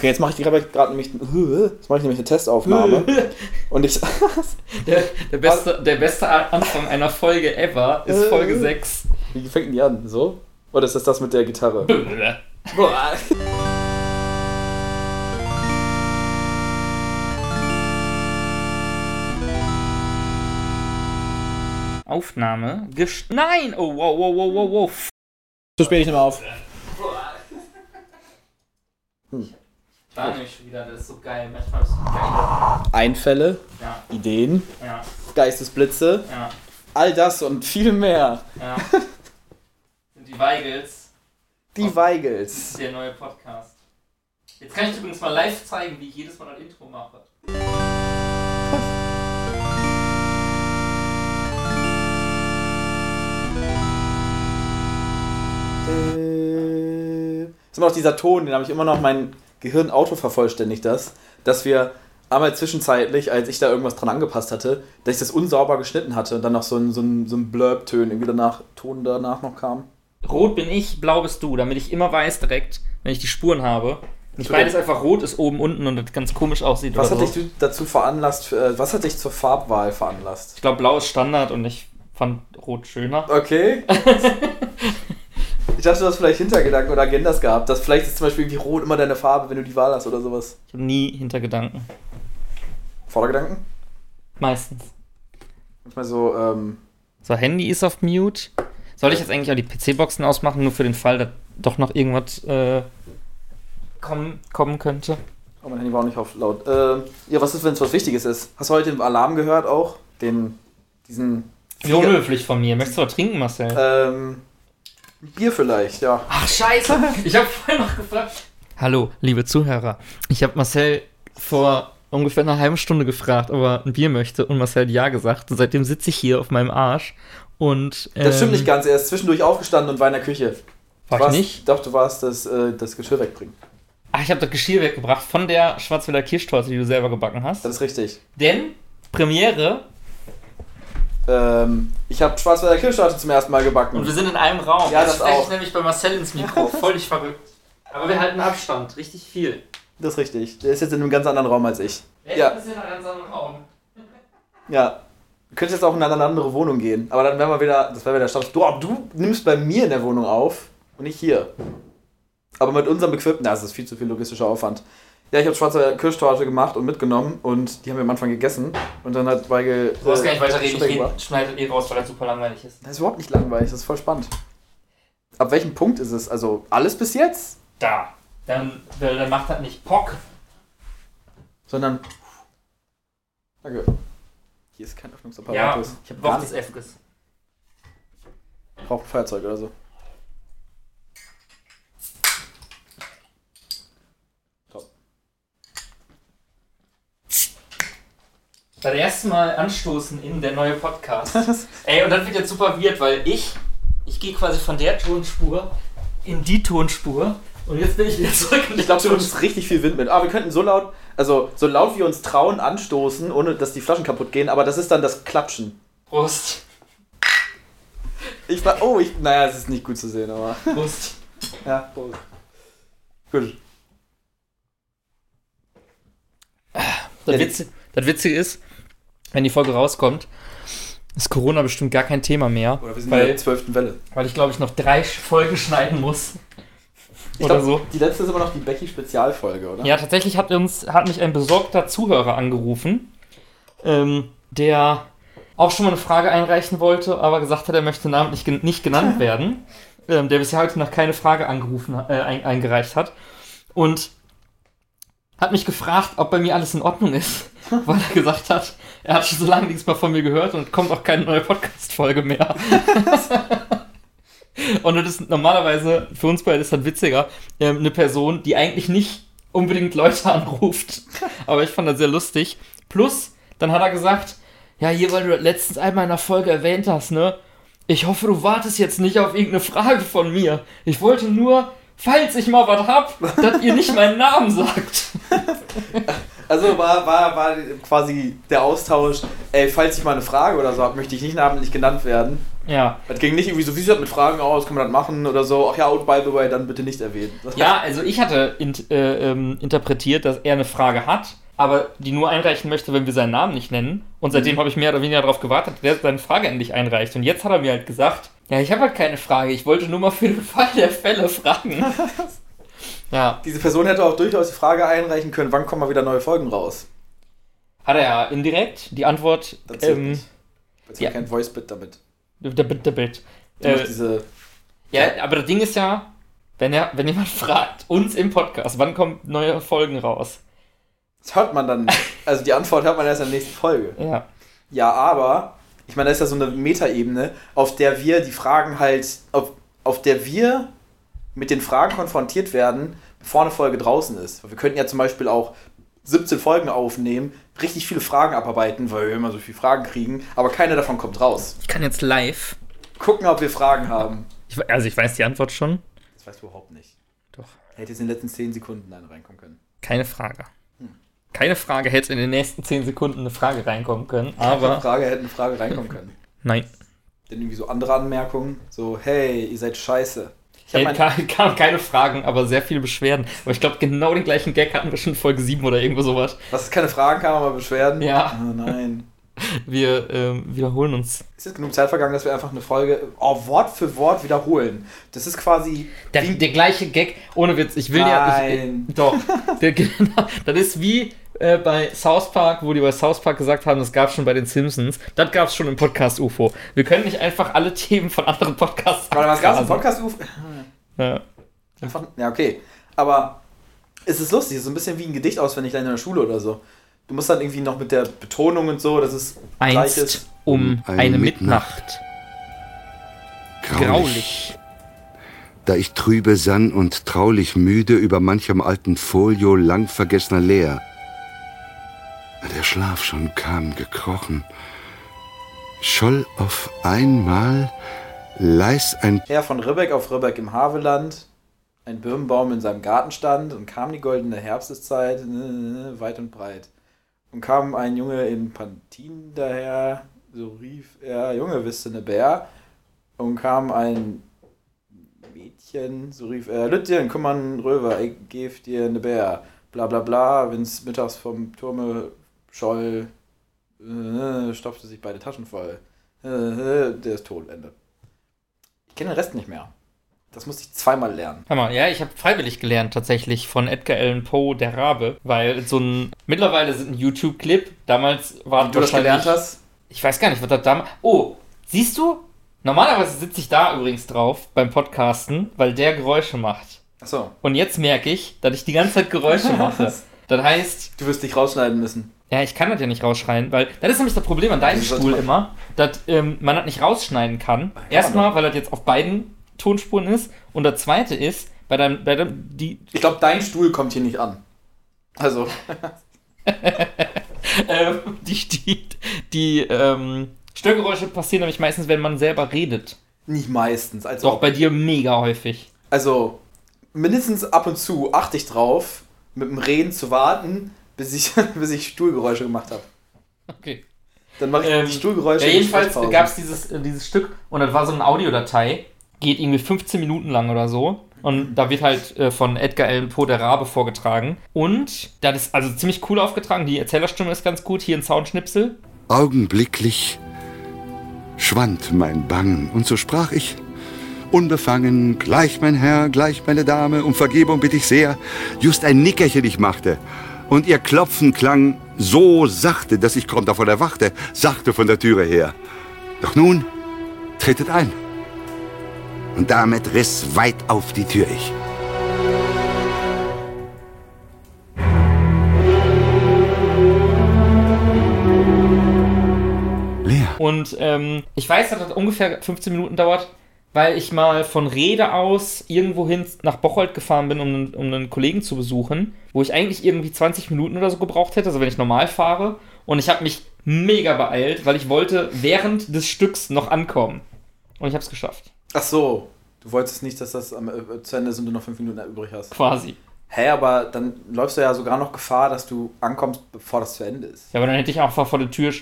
Okay, jetzt mache ich gerade nämlich, jetzt mache ich nämlich eine Testaufnahme. und ich. der, der, beste, der beste Anfang einer Folge ever ist Folge 6. Wie fängt denn die an? So? Oder ist das das mit der Gitarre? Aufnahme. Gest Nein! Oh, wow, wow, wow, wow, wow. So spät ich mehr auf. Hm. Da nehme ich schon wieder, das ist so geil. Manchmal ist so geil. Einfälle, Ja, Ideen, ja, Geistesblitze, ja, all das und viel mehr. ja. Sind die Weigels. Die Weigels. Der neue Podcast. Jetzt kann ich übrigens mal live zeigen, wie ich jedes Mal ein Intro mache. Äh, ist immer noch dieser Ton, den habe ich immer noch, mein Gehirn auto vervollständigt das, dass wir einmal zwischenzeitlich, als ich da irgendwas dran angepasst hatte, dass ich das unsauber geschnitten hatte und dann noch so ein, so ein, so ein Blurb-Ton irgendwie danach, Ton danach noch kam. Rot bin ich, blau bist du, damit ich immer weiß direkt, wenn ich die Spuren habe. Nicht beides einfach rot ist oben, unten und das ganz komisch aussieht. Was hat so. dich dazu veranlasst, äh, was hat dich zur Farbwahl veranlasst? Ich glaube, blau ist Standard und ich fand rot schöner. Okay. ich dachte, du hast vielleicht Hintergedanken oder Agendas gehabt, dass vielleicht ist zum Beispiel irgendwie rot immer deine Farbe, wenn du die Wahl hast oder sowas. Ich habe nie Hintergedanken. Vordergedanken? Meistens. Manchmal so, ähm, So, Handy ist auf Mute. Soll ich jetzt eigentlich auch die PC-Boxen ausmachen, nur für den Fall, dass doch noch irgendwas äh, kommen, kommen könnte? Oh, mein Handy war auch nicht auf laut. Ähm, ja, was ist, wenn es was Wichtiges ist? Hast du heute den Alarm gehört auch? Den, diesen. Wie unhöflich von mir. Möchtest du was trinken, Marcel? Ähm, Bier vielleicht, ja. Ach, scheiße. Ich habe vorhin noch gefragt. Hallo, liebe Zuhörer. Ich habe Marcel vor ungefähr einer halben Stunde gefragt, ob er ein Bier möchte und Marcel hat ja gesagt. Und seitdem sitze ich hier auf meinem Arsch und... Das stimmt ähm, nicht ganz. Er ist zwischendurch aufgestanden und war in der Küche. War Du ich warst- nicht? Doch, du warst das, äh, das Geschirr wegbringen. Ach, ich habe das Geschirr weggebracht von der Schwarzwälder Kirschtorte, die du selber gebacken hast. Das ist richtig. Denn Premiere Ähm, ich habe Schwarzwälder Kirschtorte zum ersten Mal gebacken. und wir sind in einem Raum. Ja, das spreche auch. ich nämlich bei Marcel ins Mikro. Völlig verrückt. Aber wir halten Abstand. Richtig viel. Das ist richtig. Der ist jetzt in einem ganz anderen Raum als ich. Er Ja. ist in einem ganz anderen Raum. Ja. Du könntest jetzt auch in eine andere Wohnung gehen. Aber dann wären wir wieder, das wäre wieder der Status. Du, du nimmst bei mir in der Wohnung auf und nicht hier. Aber mit unserem Equipment, das ist viel zu viel logistischer Aufwand. Ja, ich habe schwarze Kirschtorte gemacht und mitgenommen und die haben wir am Anfang gegessen. Und dann hat Weigel. Du brauchst gar nicht weiter reden. Schmeck Ich red- schneide eh raus, weil das super langweilig ist. Das ist überhaupt nicht langweilig, das ist voll spannend. Ab welchem Punkt ist es? Also alles bis jetzt? Da. Dann, weil dann macht das nicht Pock. Sondern. Danke. Hier ist kein Öffnungsapparat. Ja, ich habe nicht. des Feuerzeug oder so. Das erste Mal anstoßen in der neue Podcast. Ey, und dann wird jetzt super weird, weil ich, ich gehe quasi von der Tonspur in die Tonspur und jetzt bin ich wieder zurück in die Ich glaube, du nimmst richtig viel Wind mit. Aber wir könnten so laut, also so laut wir uns trauen, anstoßen, ohne dass die Flaschen kaputt gehen. Aber das ist dann das Klatschen. Prost. Ich war, oh, ich, naja, es ist nicht gut zu sehen, aber. Prost. Ja, Prost. Gut. Das, Ja, die- Witz, das Witzige ist, wenn die Folge rauskommt, ist Corona bestimmt gar kein Thema mehr. Oder wir sind in weil, der zwölften Welle. weil ich glaube ich noch drei Folgen schneiden muss. Ich Oder glaub, so. Die letzte ist immer noch die Becky-Spezialfolge, oder? Ja, tatsächlich hat uns hat mich ein besorgter Zuhörer angerufen, ähm, der auch schon mal eine Frage einreichen wollte, aber gesagt hat, er möchte namentlich nicht genannt werden, ähm, der bisher heute noch keine Frage angerufen, äh, ein eingereicht hat und hat mich gefragt, ob bei mir alles in Ordnung ist, weil er gesagt hat, er hat schon so lange nichts mehr von mir gehört und kommt auch keine neue Podcast-Folge mehr. und das ist normalerweise, für uns beide ist das witziger, ähm, eine Person, die eigentlich nicht unbedingt Leute anruft. Aber ich fand das sehr lustig. Plus, dann hat er gesagt, ja, hier, weil du letztens einmal in der Folge erwähnt hast, ne? Ich hoffe, du wartest jetzt nicht auf irgendeine Frage von mir. Ich wollte nur, falls ich mal was hab, dass ihr nicht meinen Namen sagt. Also war, war, war quasi der Austausch, ey, falls ich mal eine Frage oder so habe, möchte ich nicht namentlich genannt werden. Ja. Das ging nicht irgendwie so, wie sieht das mit Fragen aus, kann man das machen oder so. Ach ja, und by the way, dann bitte nicht erwähnen. Ja, also ich hatte int, äh, ähm, interpretiert, dass er eine Frage hat, aber die nur einreichen möchte, wenn wir seinen Namen nicht nennen. Und seitdem habe ich mehr oder weniger darauf gewartet, dass er seine Frage endlich einreicht. Und jetzt hat er mir halt gesagt, ja, ich habe halt keine Frage, ich wollte nur mal für den Fall der Fälle fragen. ja, Diese Person hätte auch durchaus die Frage einreichen können, wann kommen mal wieder neue Folgen raus. hat er ja indirekt die Antwort. Das Ähm, ja. kein Voice-Bit damit. der Bit, der Bit. Äh, diese, ja, aber das Ding ist ja, wenn, er, wenn jemand fragt, uns im Podcast, wann kommen neue Folgen raus? das hört man dann, also die Antwort hört man erst in der nächsten Folge. Ja. Ja, aber, ich meine, das ist ja so eine Metaebene, auf der wir die Fragen halt, auf, auf der wir mit den Fragen konfrontiert werden, bevor eine Folge draußen ist. Weil wir könnten ja zum Beispiel auch 17 Folgen aufnehmen, richtig viele Fragen abarbeiten, weil wir immer so viele Fragen kriegen, aber keine davon kommt raus. Ich kann jetzt live. Gucken, ob wir Fragen haben. Ich, also ich weiß die Antwort schon. Das weißt du überhaupt nicht. Doch. Hätte jetzt in den letzten 10 Sekunden eine reinkommen können. Keine Frage. Keine Frage hätte in den nächsten 10 Sekunden eine Frage reinkommen können, Eine aber Frage hätte eine Frage reinkommen können. nein. Denn irgendwie so andere Anmerkungen, so, hey, ihr seid scheiße. Ich Hey, mein, kam, keine Fragen, aber sehr viele Beschwerden. Aber ich glaube, genau den gleichen Gag hatten wir schon in Folge 7 oder irgendwo sowas. was ist keine Fragen, kann man mal beschweren? Ja. Oh nein. Wir ähm, wiederholen uns. Ist jetzt genug Zeit vergangen, dass wir einfach eine Folge oh, Wort für Wort wiederholen? Das ist quasi. Der, der gleiche Gag, ohne Witz. Ich will ja. Nein. Ich, doch. Der, genau, das ist wie äh, bei South Park, wo die bei South Park gesagt haben, das gab es schon bei den Simpsons. Das gab es schon im Podcast UFO. Wir können nicht einfach alle Themen von anderen Podcasts. Warte, was gab's im abgrasen. Podcast? Ja. Einfach, ja, okay. Aber es ist lustig, es ist so ein bisschen wie ein Gedicht auswendig in der Schule oder so. Du musst dann irgendwie noch mit der Betonung und so, dass es gleich Einst ist. um Eine eine Mitnacht. Mitnacht. Graulich. Da ich trübe sann und traulich müde über manchem alten Folio lang vergessener leer. Der Schlaf schon kam gekrochen, scholl auf einmal leis ein Herr von Ribbeck auf Ribbeck im Haveland, ein Birnbaum in seinem Garten stand und kam die goldene Herbsteszeit äh, weit und breit. Und kam ein Junge in Pantin daher, so rief er, Junge, wisst ihr ne Bär? Und kam ein Mädchen, so rief er, Lütchen, komm mal, Röver, ich geb dir ne Bär. Bla bla bla, wenn's mittags vom Turme scholl, äh, stopfte sich beide Taschen voll. Äh, äh, der ist tot, Ende. Ich kenne den Rest nicht mehr. Das musste ich zweimal lernen. Hammer. Ja, ich habe freiwillig gelernt tatsächlich von Edgar Allan Poe, der Rabe, weil so ein mittlerweile sind ein YouTube-Clip. Damals war Wie du das gelernt hast? Ich weiß gar nicht, was das damals. Oh, siehst du? Normalerweise sitze ich da übrigens drauf beim Podcasten, weil der Geräusche macht. Achso. Und jetzt merke ich, dass ich die ganze Zeit Geräusche mache. Das heißt, Du wirst dich rausschneiden müssen. ja, ich kann das ja nicht rausschreien, weil das ist nämlich das Problem an deinem Stuhl immer, dass ähm, man das nicht rausschneiden kann. man Erstmal, weil das jetzt auf beiden Tonspuren ist. Und das zweite ist, bei deinem, bei deinem die, Ich glaube, dein Stuhl kommt hier nicht an. Also, ähm, die, die, die ähm, Störgeräusche passieren nämlich meistens, wenn man selber redet. nicht meistens. Also, Doch bei dir mega häufig. also mindestens ab und zu achte ich drauf, mit dem Reden zu warten, bis ich, bis ich Stuhlgeräusche gemacht habe. Okay. Dann mache ich Ähm, die Stuhlgeräusche. Ja, jedenfalls gab es dieses, äh, dieses Stück und das war so eine Audiodatei, geht irgendwie 15 Minuten lang oder so. Und da wird halt äh, von Edgar Allan Poe der Rabe vorgetragen. Und das ist also ziemlich cool aufgetragen. Die Erzählerstimme ist ganz gut. Hier ein Soundschnipsel. Augenblicklich schwand mein Bangen, und so sprach ich, unbefangen, gleich mein Herr, gleich meine Dame, um Vergebung bitte ich sehr, just ein Nickerchen ich machte, und ihr Klopfen klang so sachte, dass ich kaum davon erwachte, sachte von der Türe her. Doch nun tretet ein. Und damit riss weit auf die Tür ich. Leer. Und ähm, ich weiß, dass das ungefähr 15 Minuten dauert, weil ich mal von Rede aus irgendwohin nach Bocholt gefahren bin, um, um einen Kollegen zu besuchen, wo ich eigentlich irgendwie 20 Minuten oder so gebraucht hätte, also wenn ich normal fahre. Und ich habe mich mega beeilt, weil ich wollte während des Stücks noch ankommen. Und ich habe es geschafft. Ach so. Du wolltest nicht, dass das am, äh, zu Ende ist und du noch fünf Minuten übrig hast. Quasi. Hä, aber dann läufst du ja sogar noch Gefahr, dass du ankommst, bevor das zu Ende ist. Ja, aber dann hätte ich einfach vor der Tür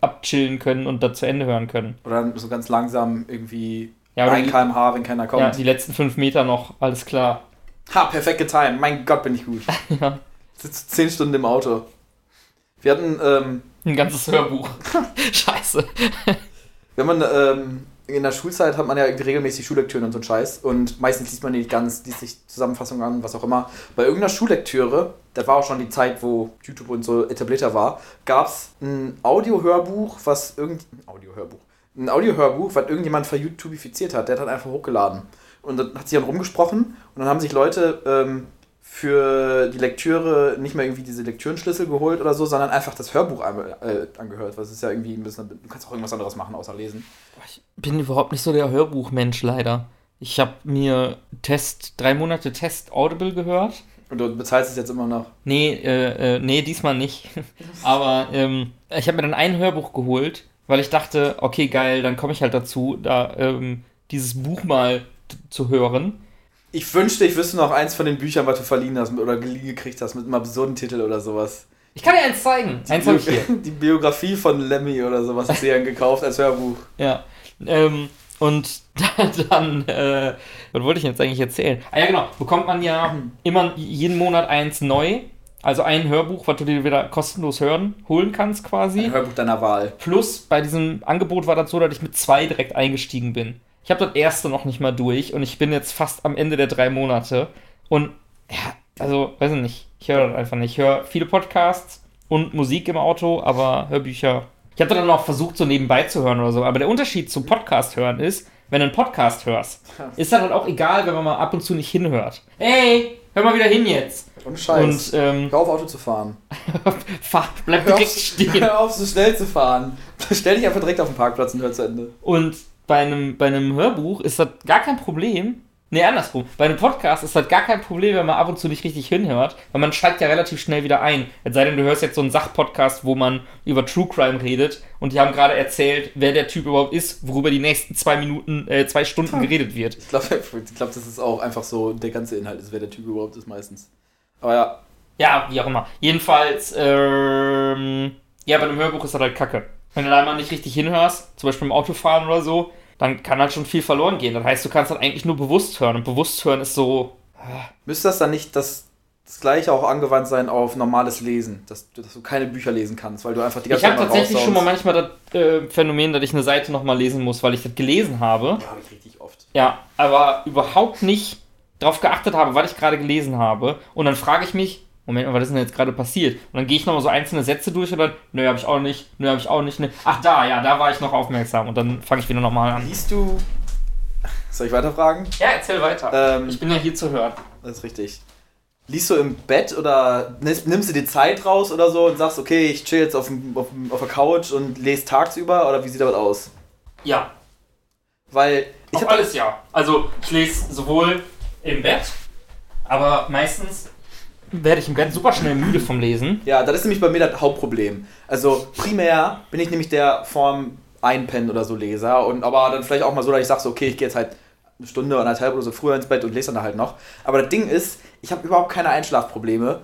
abchillen können und da zu Ende hören können. Oder dann so ganz langsam irgendwie Ja, oder 1 die- km/h, wenn keiner kommt. Ja, die letzten fünf Meter noch, alles klar. ha, perfekt getimed. Mein Gott, bin ich gut. Ja. Sitze zehn Stunden im Auto. Wir hatten, ähm, Ein ganzes Hörbuch. Scheiße. wenn man ähm, in der Schulzeit hat man ja regelmäßig Schullektüren und so einen Scheiß. Und meistens liest man die ganz, liest sich Zusammenfassungen an, was auch immer. Bei irgendeiner Schullektüre, das war auch schon die Zeit, wo YouTube und so etablierter war, gab es ein Audiohörbuch, was irgend... Audiohörbuch. Ein Audiohörbuch, was irgendjemand verYouTubifiziert hat. Der hat dann einfach hochgeladen. Und dann hat sich dann rumgesprochen und dann haben sich Leute ähm, für die Lektüre nicht mehr irgendwie diese Lektürenschlüssel geholt oder so, sondern einfach das Hörbuch einmal, äh, angehört. Was ist ja irgendwie ein bisschen. Du kannst auch irgendwas anderes machen, außer lesen. Ich bin überhaupt nicht so der Hörbuchmensch, leider. Ich habe mir Test, drei Monate Test Audible gehört. Und du bezahlst es jetzt immer noch. Nee, äh, äh, nee, diesmal nicht. Aber ähm, ich habe mir dann ein Hörbuch geholt, weil ich dachte, okay, geil, dann komme ich halt dazu, da ähm, dieses Buch mal zu hören. Ich wünschte, ich wüsste noch eins von den Büchern, was du verliehen hast oder geliehen gekriegt hast, mit einem absurden Titel oder sowas. Ich kann dir eins zeigen. Eins habe ich hier. Die Biografie von Lemmy oder sowas hast du ja gekauft als Hörbuch. Ja. Ähm, und dann, äh, was wollte ich jetzt eigentlich erzählen? Ah ja, genau. Bekommt man ja immer jeden Monat eins neu. Also ein Hörbuch, was du dir wieder kostenlos hören, holen kannst quasi. Ein Hörbuch deiner Wahl. Plus bei diesem Angebot war das so, dass ich mit zwei direkt eingestiegen bin. Ich habe das erste noch nicht mal durch und ich bin jetzt fast am Ende der drei Monate. Und ja, also, weiß ich nicht. Ich höre das einfach nicht. Ich höre viele Podcasts und Musik im Auto, aber Hörbücher. Ich habe dann auch versucht, so nebenbei zu hören oder so. Aber der Unterschied zum Podcast hören ist, wenn du einen Podcast hörst, ist das halt auch egal, wenn man mal ab und zu nicht hinhört. Hey, hör mal wieder hin jetzt. Und Scheiß. Und ähm, Hör auf, Auto zu fahren. fahr, bleib Hör direkt auf, stehen. hör auf, so schnell zu fahren. Stell dich einfach direkt auf den Parkplatz und hör zu Ende. Und bei einem, bei einem Hörbuch ist das gar kein Problem. Nee, andersrum. Bei einem Podcast ist das gar kein Problem, wenn man ab und zu nicht richtig hinhört, weil man steigt ja relativ schnell wieder ein. Es sei denn, du hörst jetzt so einen Sachpodcast, wo man über True Crime redet und die haben gerade erzählt, wer der Typ überhaupt ist, worüber die nächsten zwei Minuten, äh, zwei Stunden geredet wird. Ich glaube, ich glaub, das ist auch einfach so der ganze Inhalt, ist, wer der Typ überhaupt ist meistens. Aber ja, Ja, wie auch immer. Jedenfalls, ähm, ja, bei einem Hörbuch ist das halt kacke. Wenn du da mal nicht richtig hinhörst, zum Beispiel im Autofahren oder so, dann kann halt schon viel verloren gehen. Das heißt, du kannst halt eigentlich nur bewusst hören. Und bewusst hören ist so, müsste das dann nicht das, das gleiche auch angewandt sein auf normales Lesen? Dass, dass du keine Bücher lesen kannst, weil du einfach die Ich habe Zeit tatsächlich schon mal manchmal das äh, Phänomen, dass ich eine Seite nochmal lesen muss, weil ich das gelesen habe. Ja, ich richtig oft. Ja, aber überhaupt nicht darauf geachtet habe, was ich gerade gelesen habe. Und dann frage ich mich, Moment mal, was ist denn jetzt gerade passiert? Und dann gehe ich nochmal so einzelne Sätze durch und dann, nö, habe ich auch nicht, nö, habe ich auch nicht. Ne. Ach, da, ja, da war ich noch aufmerksam. Und dann fange ich wieder nochmal an. Liest du. Soll ich weiterfragen? Ja, erzähl weiter. Ähm, ich bin ja hier zu hören. Das ist richtig. Liest du im Bett oder nimmst, du dir Zeit raus oder so und sagst, okay, ich chill jetzt auf, dem, auf, auf der Couch und lese tagsüber oder wie sieht das aus? Ja, Weil ich habe alles ja. Also, ich lese sowohl im Bett, aber meistens werde ich im Bett super schnell müde vom Lesen. Ja, das ist nämlich bei mir das Hauptproblem. Also primär bin ich nämlich der Form Einpennen oder so Leser und aber dann vielleicht auch mal so, dass ich sage, so, okay, ich gehe jetzt halt eine Stunde oder anderthalb oder so früher ins Bett und lese dann halt noch. Aber das Ding ist, ich habe überhaupt keine Einschlafprobleme.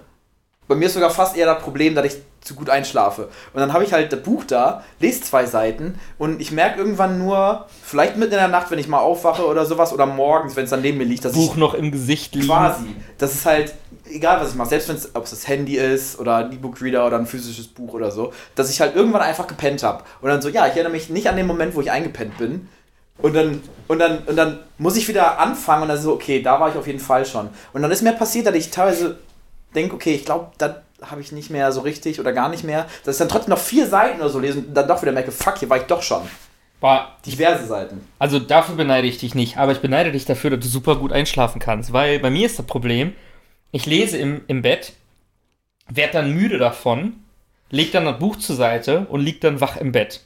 Bei mir ist sogar fast eher das Problem, dass ich zu gut einschlafe. Und dann habe ich halt das Buch da, lese zwei Seiten und ich merke irgendwann nur, vielleicht mitten in der Nacht, wenn ich mal aufwache oder sowas, oder morgens, wenn es dann neben mir liegt, dass ich Buch noch im Gesicht liegen. Quasi. Das ist halt, egal was ich mache, selbst wenn es, ob es das Handy ist oder ein E-Book-Reader oder ein physisches Buch oder so, dass ich halt irgendwann einfach gepennt habe. Und dann so, ja, ich erinnere mich nicht an den Moment, wo ich eingepennt bin. Und dann, und dann, und dann muss ich wieder anfangen und dann so, okay, da war ich auf jeden Fall schon. Und dann ist mir passiert, dass ich teilweise denke, okay, ich glaube, das habe ich nicht mehr so richtig oder gar nicht mehr. Dass ich dann trotzdem noch vier Seiten oder so lese und dann doch wieder merke, fuck, hier war ich doch schon. Boah, Diverse Seiten. Also dafür beneide ich dich nicht, aber ich beneide dich dafür, dass du super gut einschlafen kannst, weil bei mir ist das Problem, ich lese im, im Bett, werde dann müde davon, leg dann das Buch zur Seite und lieg dann wach im Bett.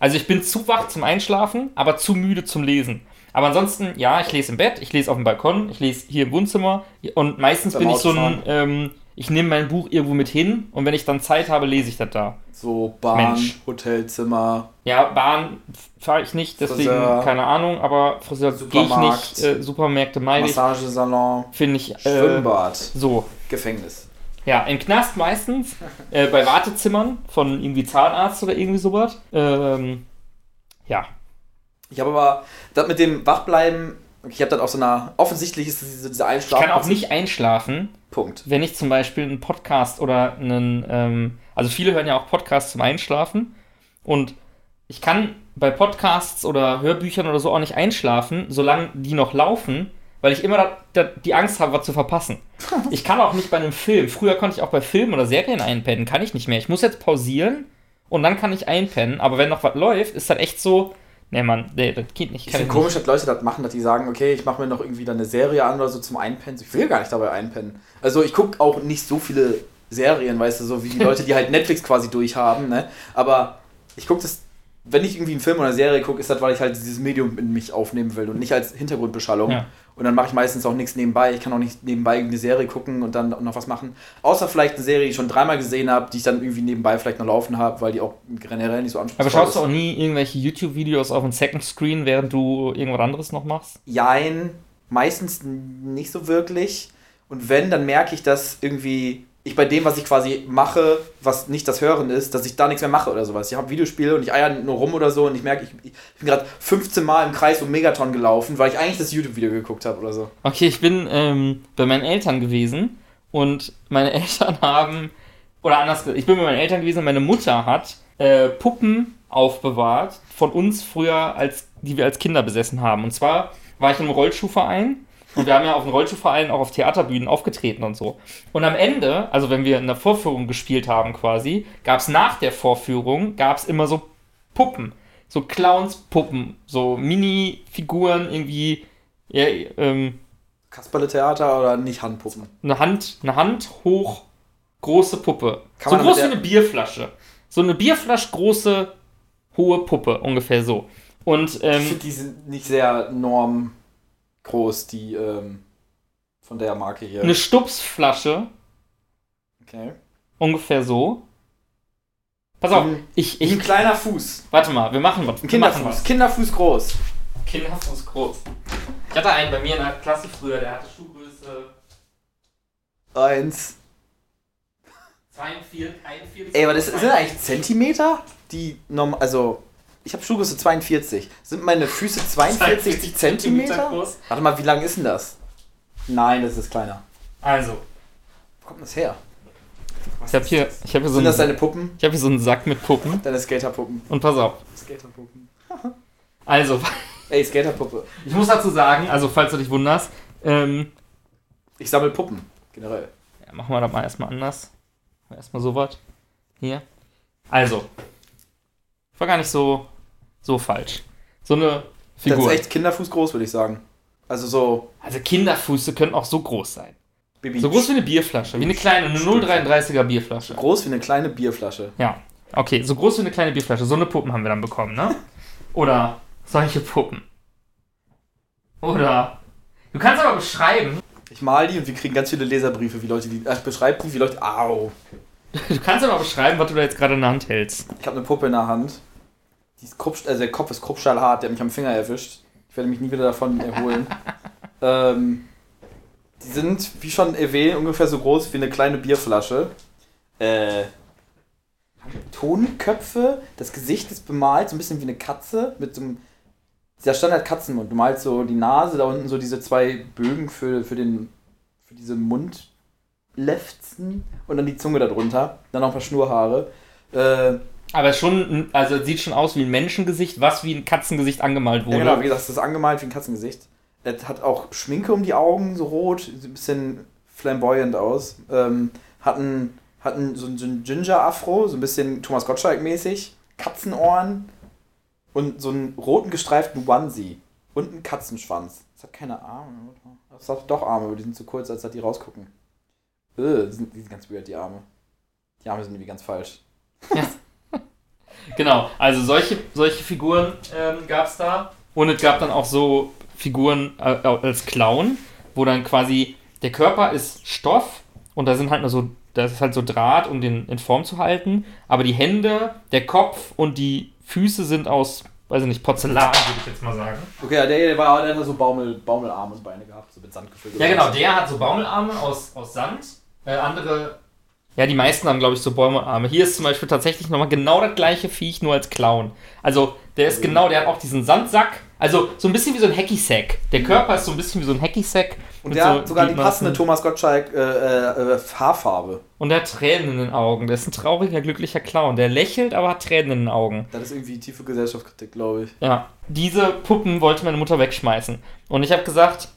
Also ich bin zu wach zum Einschlafen, aber zu müde zum Lesen. Aber ansonsten, ja, ich lese im Bett, ich lese auf dem Balkon, ich lese hier im Wohnzimmer und meistens bin ich so ein, ähm, ich nehme mein Buch irgendwo mit hin und wenn ich dann Zeit habe, lese ich das da. So Bahn, Mensch. Hotelzimmer. Ja, Bahn fahre ich nicht, deswegen Friseur. keine Ahnung, aber Friseur gehe ich nicht, äh, Supermärkte meide ich, Massagesalon. finde ich, äh, Schwimmbad. so. Gefängnis. Ja, im Knast meistens, äh, bei Wartezimmern von irgendwie Zahnarzt oder irgendwie sowas. Ähm, ja. Ich habe aber das mit dem Wachbleiben, ich habe dann auch so eine, offensichtlich ist diese, diese Ich Einschlafen. kann auch nicht einschlafen, Punkt. wenn ich zum Beispiel einen Podcast oder einen, ähm, also viele hören ja auch Podcasts zum Einschlafen und ich kann bei Podcasts oder Hörbüchern oder so auch nicht einschlafen, solange die noch laufen, weil ich immer da, da, die Angst habe, was zu verpassen. Ich kann auch nicht bei einem Film. Früher konnte ich auch bei Filmen oder Serien einpennen, kann ich nicht mehr. Ich muss jetzt pausieren und dann kann ich einpennen, aber wenn noch was läuft, ist das echt so, nee Mann, nee, das geht nicht. Ich finde komisch, dass Leute das machen, dass die sagen, okay, ich mache mir noch irgendwie dann eine Serie an oder so zum Einpennen. Ich will gar nicht dabei einpennen. Also ich gucke auch nicht so viele Serien, weißt du, so wie die Leute, die halt Netflix quasi durchhaben, ne? Aber ich gucke das, wenn ich irgendwie einen Film oder eine Serie gucke, ist das, weil ich halt dieses Medium in mich aufnehmen will und nicht als Hintergrundbeschallung. Ja. Und dann mache ich meistens auch nichts nebenbei. Ich kann auch nicht nebenbei eine Serie gucken und dann noch was machen. Außer vielleicht eine Serie, die ich schon dreimal gesehen habe, die ich dann irgendwie nebenbei vielleicht noch laufen habe, weil die auch generell nicht so Aber anspruchsvoll schaust du auch nie irgendwelche YouTube-Videos auf dem Second Screen, während du irgendwas anderes noch machst? Jein, meistens nicht so wirklich. Und wenn, dann merke ich, dass irgendwie ich bei dem, was ich quasi mache, was nicht das Hören ist, dass ich da nichts mehr mache oder sowas. Ich habe Videospiele und ich eier nur rum oder so und ich merke, ich, ich bin gerade 15 Mal im Kreis um Megaton gelaufen, weil ich eigentlich das YouTube-Video geguckt habe oder so. Okay, ich bin ähm, bei meinen Eltern gewesen und meine Eltern haben, oder anders gesagt, ich bin bei meinen Eltern gewesen und meine Mutter hat äh, Puppen aufbewahrt von uns früher, als, die wir als Kinder besessen haben. Und zwar war ich im Rollschuhverein und wir haben ja auf dem Rollschuhverein auch auf Theaterbühnen aufgetreten und so. Und am Ende, also wenn wir in der Vorführung gespielt haben quasi, gab es nach der Vorführung, gab es immer so Puppen. So Clowns-Puppen, so Mini-Figuren irgendwie, ja, ähm, Kasperle-Theater oder nicht Handpuppen? eine Hand, eine Hand hoch große Puppe. Kann so groß wie eine Bierflasche. So eine Bierflasche große hohe Puppe, ungefähr so. Und Ich ähm, finde, die sind nicht sehr normgroß, die ähm, von der Marke hier. eine Stupsflasche, Okay. ungefähr so. Pass auf, Ein- ich, Ein ich, kleiner Fuß. warte mal, wir machen was. Ein Wir machen Kinderfuß. was. Kinderfuß groß. Kinderfuß groß. Ich hatte einen bei mir in der Klasse früher, der hatte Schuhgröße Eins. 42, 41. Ey, aber das sind eigentlich Zentimeter? Die normal, also ich habe Schuhgröße 42. Sind meine Füße 42 Zentimeter? groß. Warte mal, wie lang ist denn das? Nein, das ist kleiner. Also, Wo kommt das her? ich habe hier, ich hab hier, so Sind das einen, deine Puppen? ich hab hier so einen Sack mit Puppen. Deine Skaterpuppen. Und pass auf. Skaterpuppen. Also, Ey, Skaterpuppe. Ich muss dazu sagen, also falls du dich wunderst, ähm, Ich sammle Puppen, generell. ja, machen wir das mal erstmal anders. Machen wir Erstmal so was. Hier. Also. War gar nicht so, so falsch. So eine Das Figur. ist echt Kinderfuß groß, würde ich sagen. Also so Also Kinderfüße können auch so groß sein. Baby. So groß wie eine Bierflasche. Wie eine kleine, eine 0,33er Bierflasche. groß wie eine kleine Bierflasche. Ja. Okay, so groß wie eine kleine Bierflasche. So eine Puppen haben wir dann bekommen, ne? Oder solche Puppen. Oder. Du kannst aber beschreiben, Ich mal die und wir kriegen ganz viele Leserbriefe, wie Leute die. Ach, beschreibt die, wie Leute. Au. du kannst aber beschreiben, was du da jetzt gerade in der Hand hältst. Ich habe eine Puppe in der Hand. Die ist Kruppst also der Kopf ist kruppstahlhart, der hat mich am Finger erwischt. Ich werde mich nie wieder davon erholen. ähm, die sind, wie schon erwähnt, ungefähr so groß wie eine kleine Bierflasche. Äh, Tonköpfe, das Gesicht ist bemalt, so ein bisschen wie eine Katze mit so einem. Dieser Standard-Katzenmund. Du malst so die Nase, da unten so diese zwei Bögen für, für, den, für diese Mundlefzen und dann die Zunge darunter. Dann noch ein paar Schnurhaare. Äh, Aber schon, also es sieht schon aus wie ein Menschengesicht, was wie ein Katzengesicht angemalt wurde. Ja, genau, wie gesagt, das ist angemalt wie ein Katzengesicht. Es hat auch Schminke um die Augen, so rot, sieht ein bisschen flamboyant aus. Ähm, hat ein, hat ein, so, ein- Ginger-Afro, so ein bisschen Thomas Gottschalk-mäßig. Katzenohren und so einen roten gestreiften Onesie. Und einen Katzenschwanz. Es hat keine Arme. Es hat doch Arme, aber die sind zu kurz, als dass die rausgucken. Äh, die sind, die sind ganz weird, die Arme. Die Arme sind irgendwie ganz falsch. Genau, also solche, solche Figuren ähm, gab es da. Und es gab dann auch so Figuren äh, als Clown, wo dann quasi der Körper ist Stoff und da sind halt nur so, das ist halt so Draht, um den in Form zu halten. Aber die Hände, der Kopf und die Füße sind aus, weiß ich nicht, Porzellan, würde ich jetzt mal sagen. Okay, der, der, war, der hat so Baumel, Baumelarme und Beine gehabt, so mit Sand gefüllt. Ja, genau, der hat so Baumelarme aus, aus Sand, äh, andere Ja, die meisten haben, glaube ich, so Bäume und Arme. Hier ist zum Beispiel tatsächlich nochmal genau das gleiche Viech, nur als Clown. Also, der ist genau, der hat auch diesen Sandsack. Also, so ein bisschen wie so ein Hacky-Sack. Der Körper ist so ein bisschen wie so ein Hacky-Sack. Und der so hat sogar die passende Thomas Gottschalk äh, äh, äh, Haarfarbe. Und der hat Tränen in den Augen. Der ist ein trauriger, glücklicher Clown. Der lächelt, aber hat Tränen in den Augen. Das ist irgendwie tiefe Gesellschaftskritik, glaube ich. Ja. Diese Puppen wollte meine Mutter wegschmeißen. Und ich habe gesagt,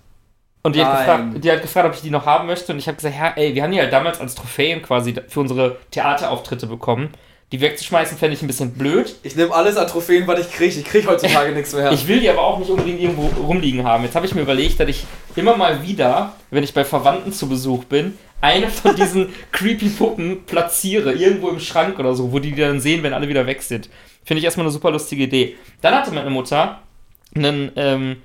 und die hat, gefragt, die hat gefragt, ob ich die noch haben möchte. Und ich habe gesagt, ja, ey, wir haben die halt damals als Trophäen quasi für unsere Theaterauftritte bekommen. Die wegzuschmeißen fände ich ein bisschen blöd. Ich nehme alles an Trophäen, was ich kriege. Ich kriege heutzutage nichts mehr. Ich will die aber auch nicht unbedingt irgendwo rumliegen haben. Jetzt habe ich mir überlegt, dass ich immer mal wieder, wenn ich bei Verwandten zu Besuch bin, eine von diesen creepy Puppen platziere, irgendwo im Schrank oder so, wo die die dann sehen, wenn alle wieder weg sind. Finde ich erstmal eine super lustige Idee. Dann hatte meine Mutter einen, ähm,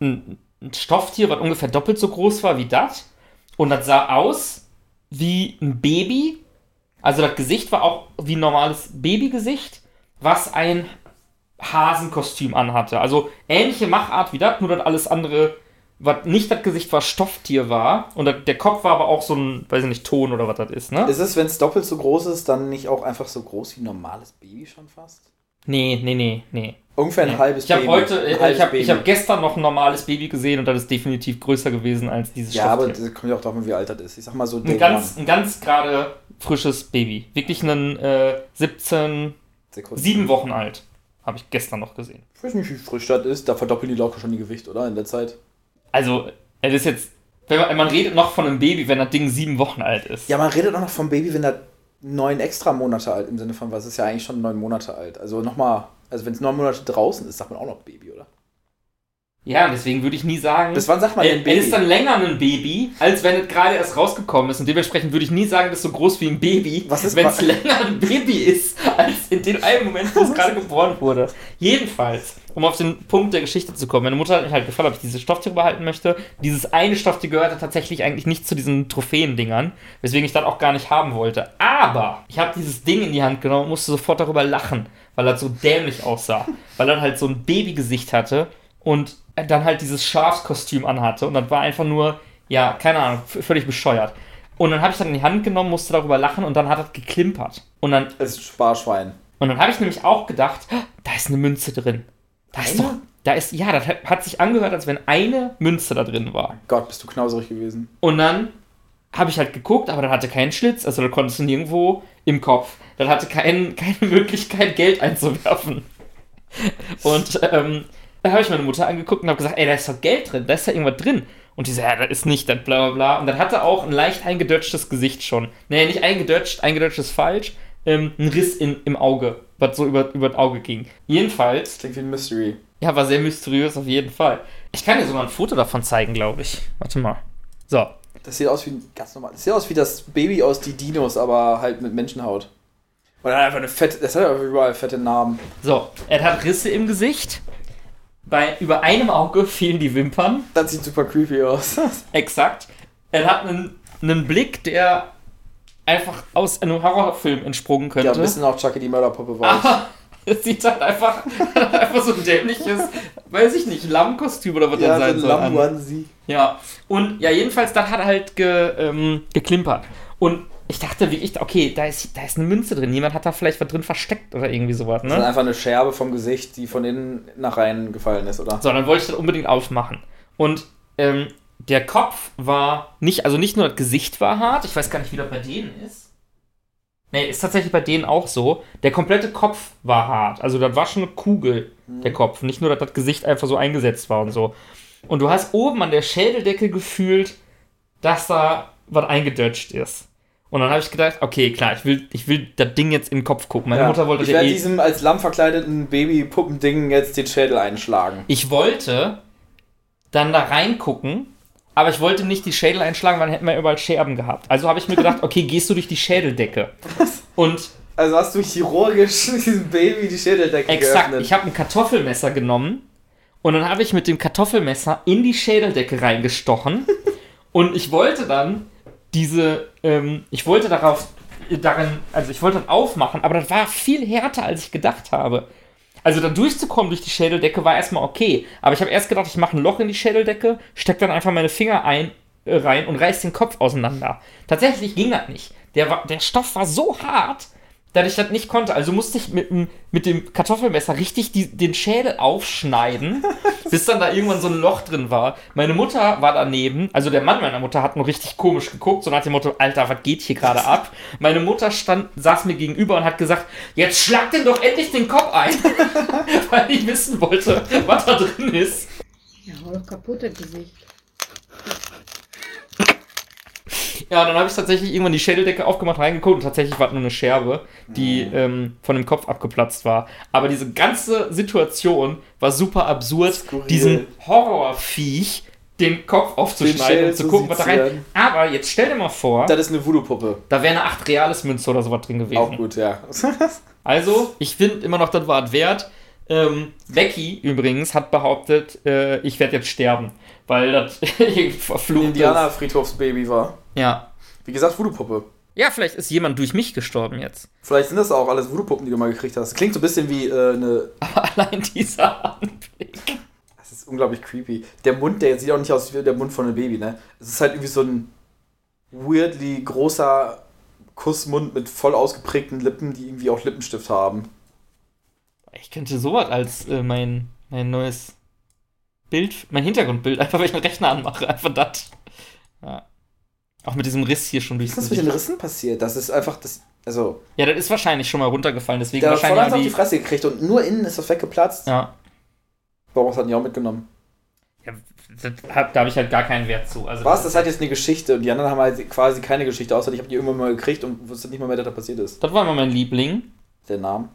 ein ein Stofftier, was ungefähr doppelt so groß war wie das. Und das sah aus wie ein Baby. Also das Gesicht war auch wie ein normales Babygesicht, was ein Hasenkostüm anhatte. Also ähnliche Machart wie das, nur dass alles andere, was nicht das Gesicht war, Stofftier war. Und das- der Kopf war aber auch so ein, weiß ich nicht, Ton oder was das ist, ne? Ist es, wenn es doppelt so groß ist, dann nicht auch einfach so groß wie ein normales Baby schon fast? Nee, nee, nee, nee. Ungefähr ein halbes Ich habe Baby. heute, Ein äh, ich habe hab gestern noch ein normales Baby gesehen und das ist definitiv größer gewesen als dieses Ja, aber das kommt ja auch darauf an, wie alt das ist. Ich sag mal so, Ein ganz, ein ganz gerade frisches Baby. Wirklich ein äh, 17, Sekunde. sieben Wochen alt. Habe ich gestern noch gesehen. Ich weiß nicht, wie frisch das ist. Da verdoppeln die locker schon die Gewicht, oder? In der Zeit. Also, es ist jetzt, wenn man, man redet noch von einem Baby, wenn das Ding sieben Wochen alt ist. Ja, man redet auch noch vom Baby, wenn das neun extra Monate alt im Sinne von, was ist ja eigentlich schon neun Monate alt. Also nochmal, also wenn es neun Monate draußen ist, sagt man auch noch Baby, oder? Ja, deswegen würde ich nie sagen. Bis wann sagt man er, denn er Baby? ist dann länger ein Baby, als wenn es gerade erst rausgekommen ist. Und dementsprechend würde ich nie sagen, das ist so groß wie ein Baby, wenn es länger ein Baby ist, als in dem einen Moment, wo es gerade geboren wurde. Jedenfalls, um auf den Punkt der Geschichte zu kommen. Meine Mutter hat mich halt gefragt, ob ich diese Stofftiere behalten möchte. Dieses eine Stofftier gehörte tatsächlich eigentlich nicht zu diesen Trophäendingern, weswegen ich das auch gar nicht haben wollte. Aber ich habe dieses Ding in die Hand genommen und musste sofort darüber lachen, weil das so dämlich aussah. weil er halt so ein Babygesicht hatte und dann halt dieses Schafskostüm anhatte. Und das war einfach nur, ja, keine Ahnung, völlig bescheuert. Und dann habe ich das in die Hand genommen, musste darüber lachen und dann hat das geklimpert. Und dann Es ist Sparschwein. und dann habe ich nämlich auch gedacht, "Ah, da ist eine Münze drin. Da ist Eine? doch, da ist, ja, das hat- sich angehört, als wenn eine Münze da drin war. Gott, bist du knauserig gewesen. Und dann habe ich halt geguckt, aber das hatte keinen Schlitz, also da konntest du nirgendwo im Kopf. Das hatte kein, keine Möglichkeit, Geld einzuwerfen. Und ähm, da habe ich meine Mutter angeguckt und habe gesagt, ey, da ist doch Geld drin, da ist ja irgendwas drin. Und die so, ja, das ist nicht, das bla bla bla. Und dann hatte auch ein leicht eingedötschtes Gesicht schon. Nee, nicht eingedötscht, eingedötscht ist falsch. Ähm, ein Riss in, im Auge, was so über, über das Auge ging. Jedenfalls, Klingt wie ein Mystery. ja, war sehr mysteriös auf jeden Fall. Ich kann dir sogar ein Foto davon zeigen, glaube ich. Warte mal. So, Das sieht aus wie ein ganz normal. Das sieht aus wie das Baby aus die Dinos, aber halt mit Menschenhaut. Oder einfach eine fette. Das hat ja überall fette Narben. So, er hat Risse im Gesicht. Bei über einem Auge fehlen die Wimpern. Das sieht super creepy aus. Exakt. Er hat einen, einen Blick, der einfach aus einem Horrorfilm entsprungen ja, könnte. ein bisschen auch Chucky die Mörderpuppe war. Aber es sieht halt einfach, einfach so ein dämliches, weiß ich nicht, Lammkostüm oder was ja, das sein so soll. Lamm-Onesie. Ja, und ja, jedenfalls, das hat er halt ge, ähm, geklimpert. Und ich dachte wirklich, okay, da ist, da ist eine Münze drin. Jemand hat da vielleicht was drin versteckt oder irgendwie sowas, Das ist ne? einfach eine Scherbe vom Gesicht, die von innen nach rein gefallen ist, oder? So, dann wollte ich das unbedingt aufmachen. Und ähm, der Kopf war nicht, also nicht nur das Gesicht war hart, ich weiß gar nicht, wie das bei denen ist. Nee, ist tatsächlich bei denen auch so. Der komplette Kopf war hart. Also das war schon eine Kugel, der Kopf. Nicht nur, dass das Gesicht einfach so eingesetzt war und so. Und du hast oben an der Schädeldecke gefühlt, dass da was eingedötscht ist. Und dann habe ich gedacht, okay, klar, ich will, ich will das Ding jetzt in den Kopf gucken. Meine Ja. Mutter wollte ich werde eh diesem als Lamm verkleideten Baby-Puppending jetzt den Schädel einschlagen. Ich wollte dann da reingucken, aber ich wollte nicht die Schädel einschlagen, weil dann hätten wir überall Scherben gehabt. Also habe ich mir gedacht, okay, gehst du durch die Schädeldecke. Und Also hast du chirurgisch diesem Baby die Schädeldecke exakt, geöffnet. ich habe ein Kartoffelmesser genommen und dann habe ich mit dem Kartoffelmesser in die Schädeldecke reingestochen und ich wollte dann diese, ähm, ich wollte darauf, darin, also ich wollte das aufmachen, aber das war viel härter, als ich gedacht habe. Also da durchzukommen durch die Schädeldecke war erstmal okay, aber ich habe erst gedacht, ich mache ein Loch in die Schädeldecke, steck dann einfach meine Finger ein äh, rein und reißt den Kopf auseinander. Tatsächlich ging das nicht. Der, der Stoff war so hart, dass ich das nicht konnte. Also musste ich mit, dem- mit dem Kartoffelmesser richtig die, den Schädel aufschneiden, bis dann da irgendwann so ein Loch drin war. Meine Mutter war daneben, also der Mann meiner Mutter hat nur richtig komisch geguckt, so nach dem Motto, Alter, was geht hier gerade ab? Meine Mutter stand, saß mir gegenüber und hat gesagt, jetzt schlag den doch endlich den Kopf ein, weil ich wissen wollte, was da drin ist. Ja, hau doch kaputt das Gesicht. Ja, dann habe ich tatsächlich irgendwann die Schädeldecke aufgemacht, reingeguckt und tatsächlich war es nur eine Scherbe, die Mhm. ähm, von dem Kopf abgeplatzt war. Aber diese ganze Situation war super absurd, Skurril. diesen Horrorviech den Kopf aufzuschneiden und zu gucken, was da rein. Aber jetzt stell dir mal vor, Das ist eine Voodoo-Puppe. da wäre eine 8 reales Münze oder sowas drin gewesen. Auch gut, ja. Also, ich finde immer noch, das war es wert. Ähm, Becky übrigens hat behauptet, äh, ich werde jetzt sterben, weil das verflucht Indianer-Friedhofsbaby war. Ja. Wie gesagt, Voodoo-Puppe. Ja, vielleicht ist jemand durch mich gestorben jetzt. Vielleicht sind das auch alles Voodoo-Puppen, die du mal gekriegt hast. Klingt so ein bisschen wie äh, eine. Aber allein dieser Anblick. Das ist unglaublich creepy. Der Mund, der sieht auch nicht aus wie der Mund von einem Baby, ne? Es ist halt irgendwie so ein weirdly großer Kussmund mit voll ausgeprägten Lippen, die irgendwie auch Lippenstift haben. Ich könnte sowas als äh, mein, mein neues Bild, mein Hintergrundbild, einfach wenn ich einen Rechner anmache, einfach das. Ja. Auch mit diesem Riss hier schon durchs Was ist mit den. Rissen passiert? Das ist einfach das. Also, Ja, das ist wahrscheinlich schon mal runtergefallen, deswegen der hat wahrscheinlich eins auf haben die Fresse gekriegt und nur innen ist das weggeplatzt. Ja. Warum hat die auch mitgenommen? ja das hab, da habe ich halt gar keinen Wert zu. Also Was? Das hat jetzt eine Geschichte und die anderen haben halt quasi keine Geschichte, außer ich habe die irgendwann mal gekriegt und wusste nicht mal mehr, dass da passiert ist. das war immer mein Liebling. Der Name.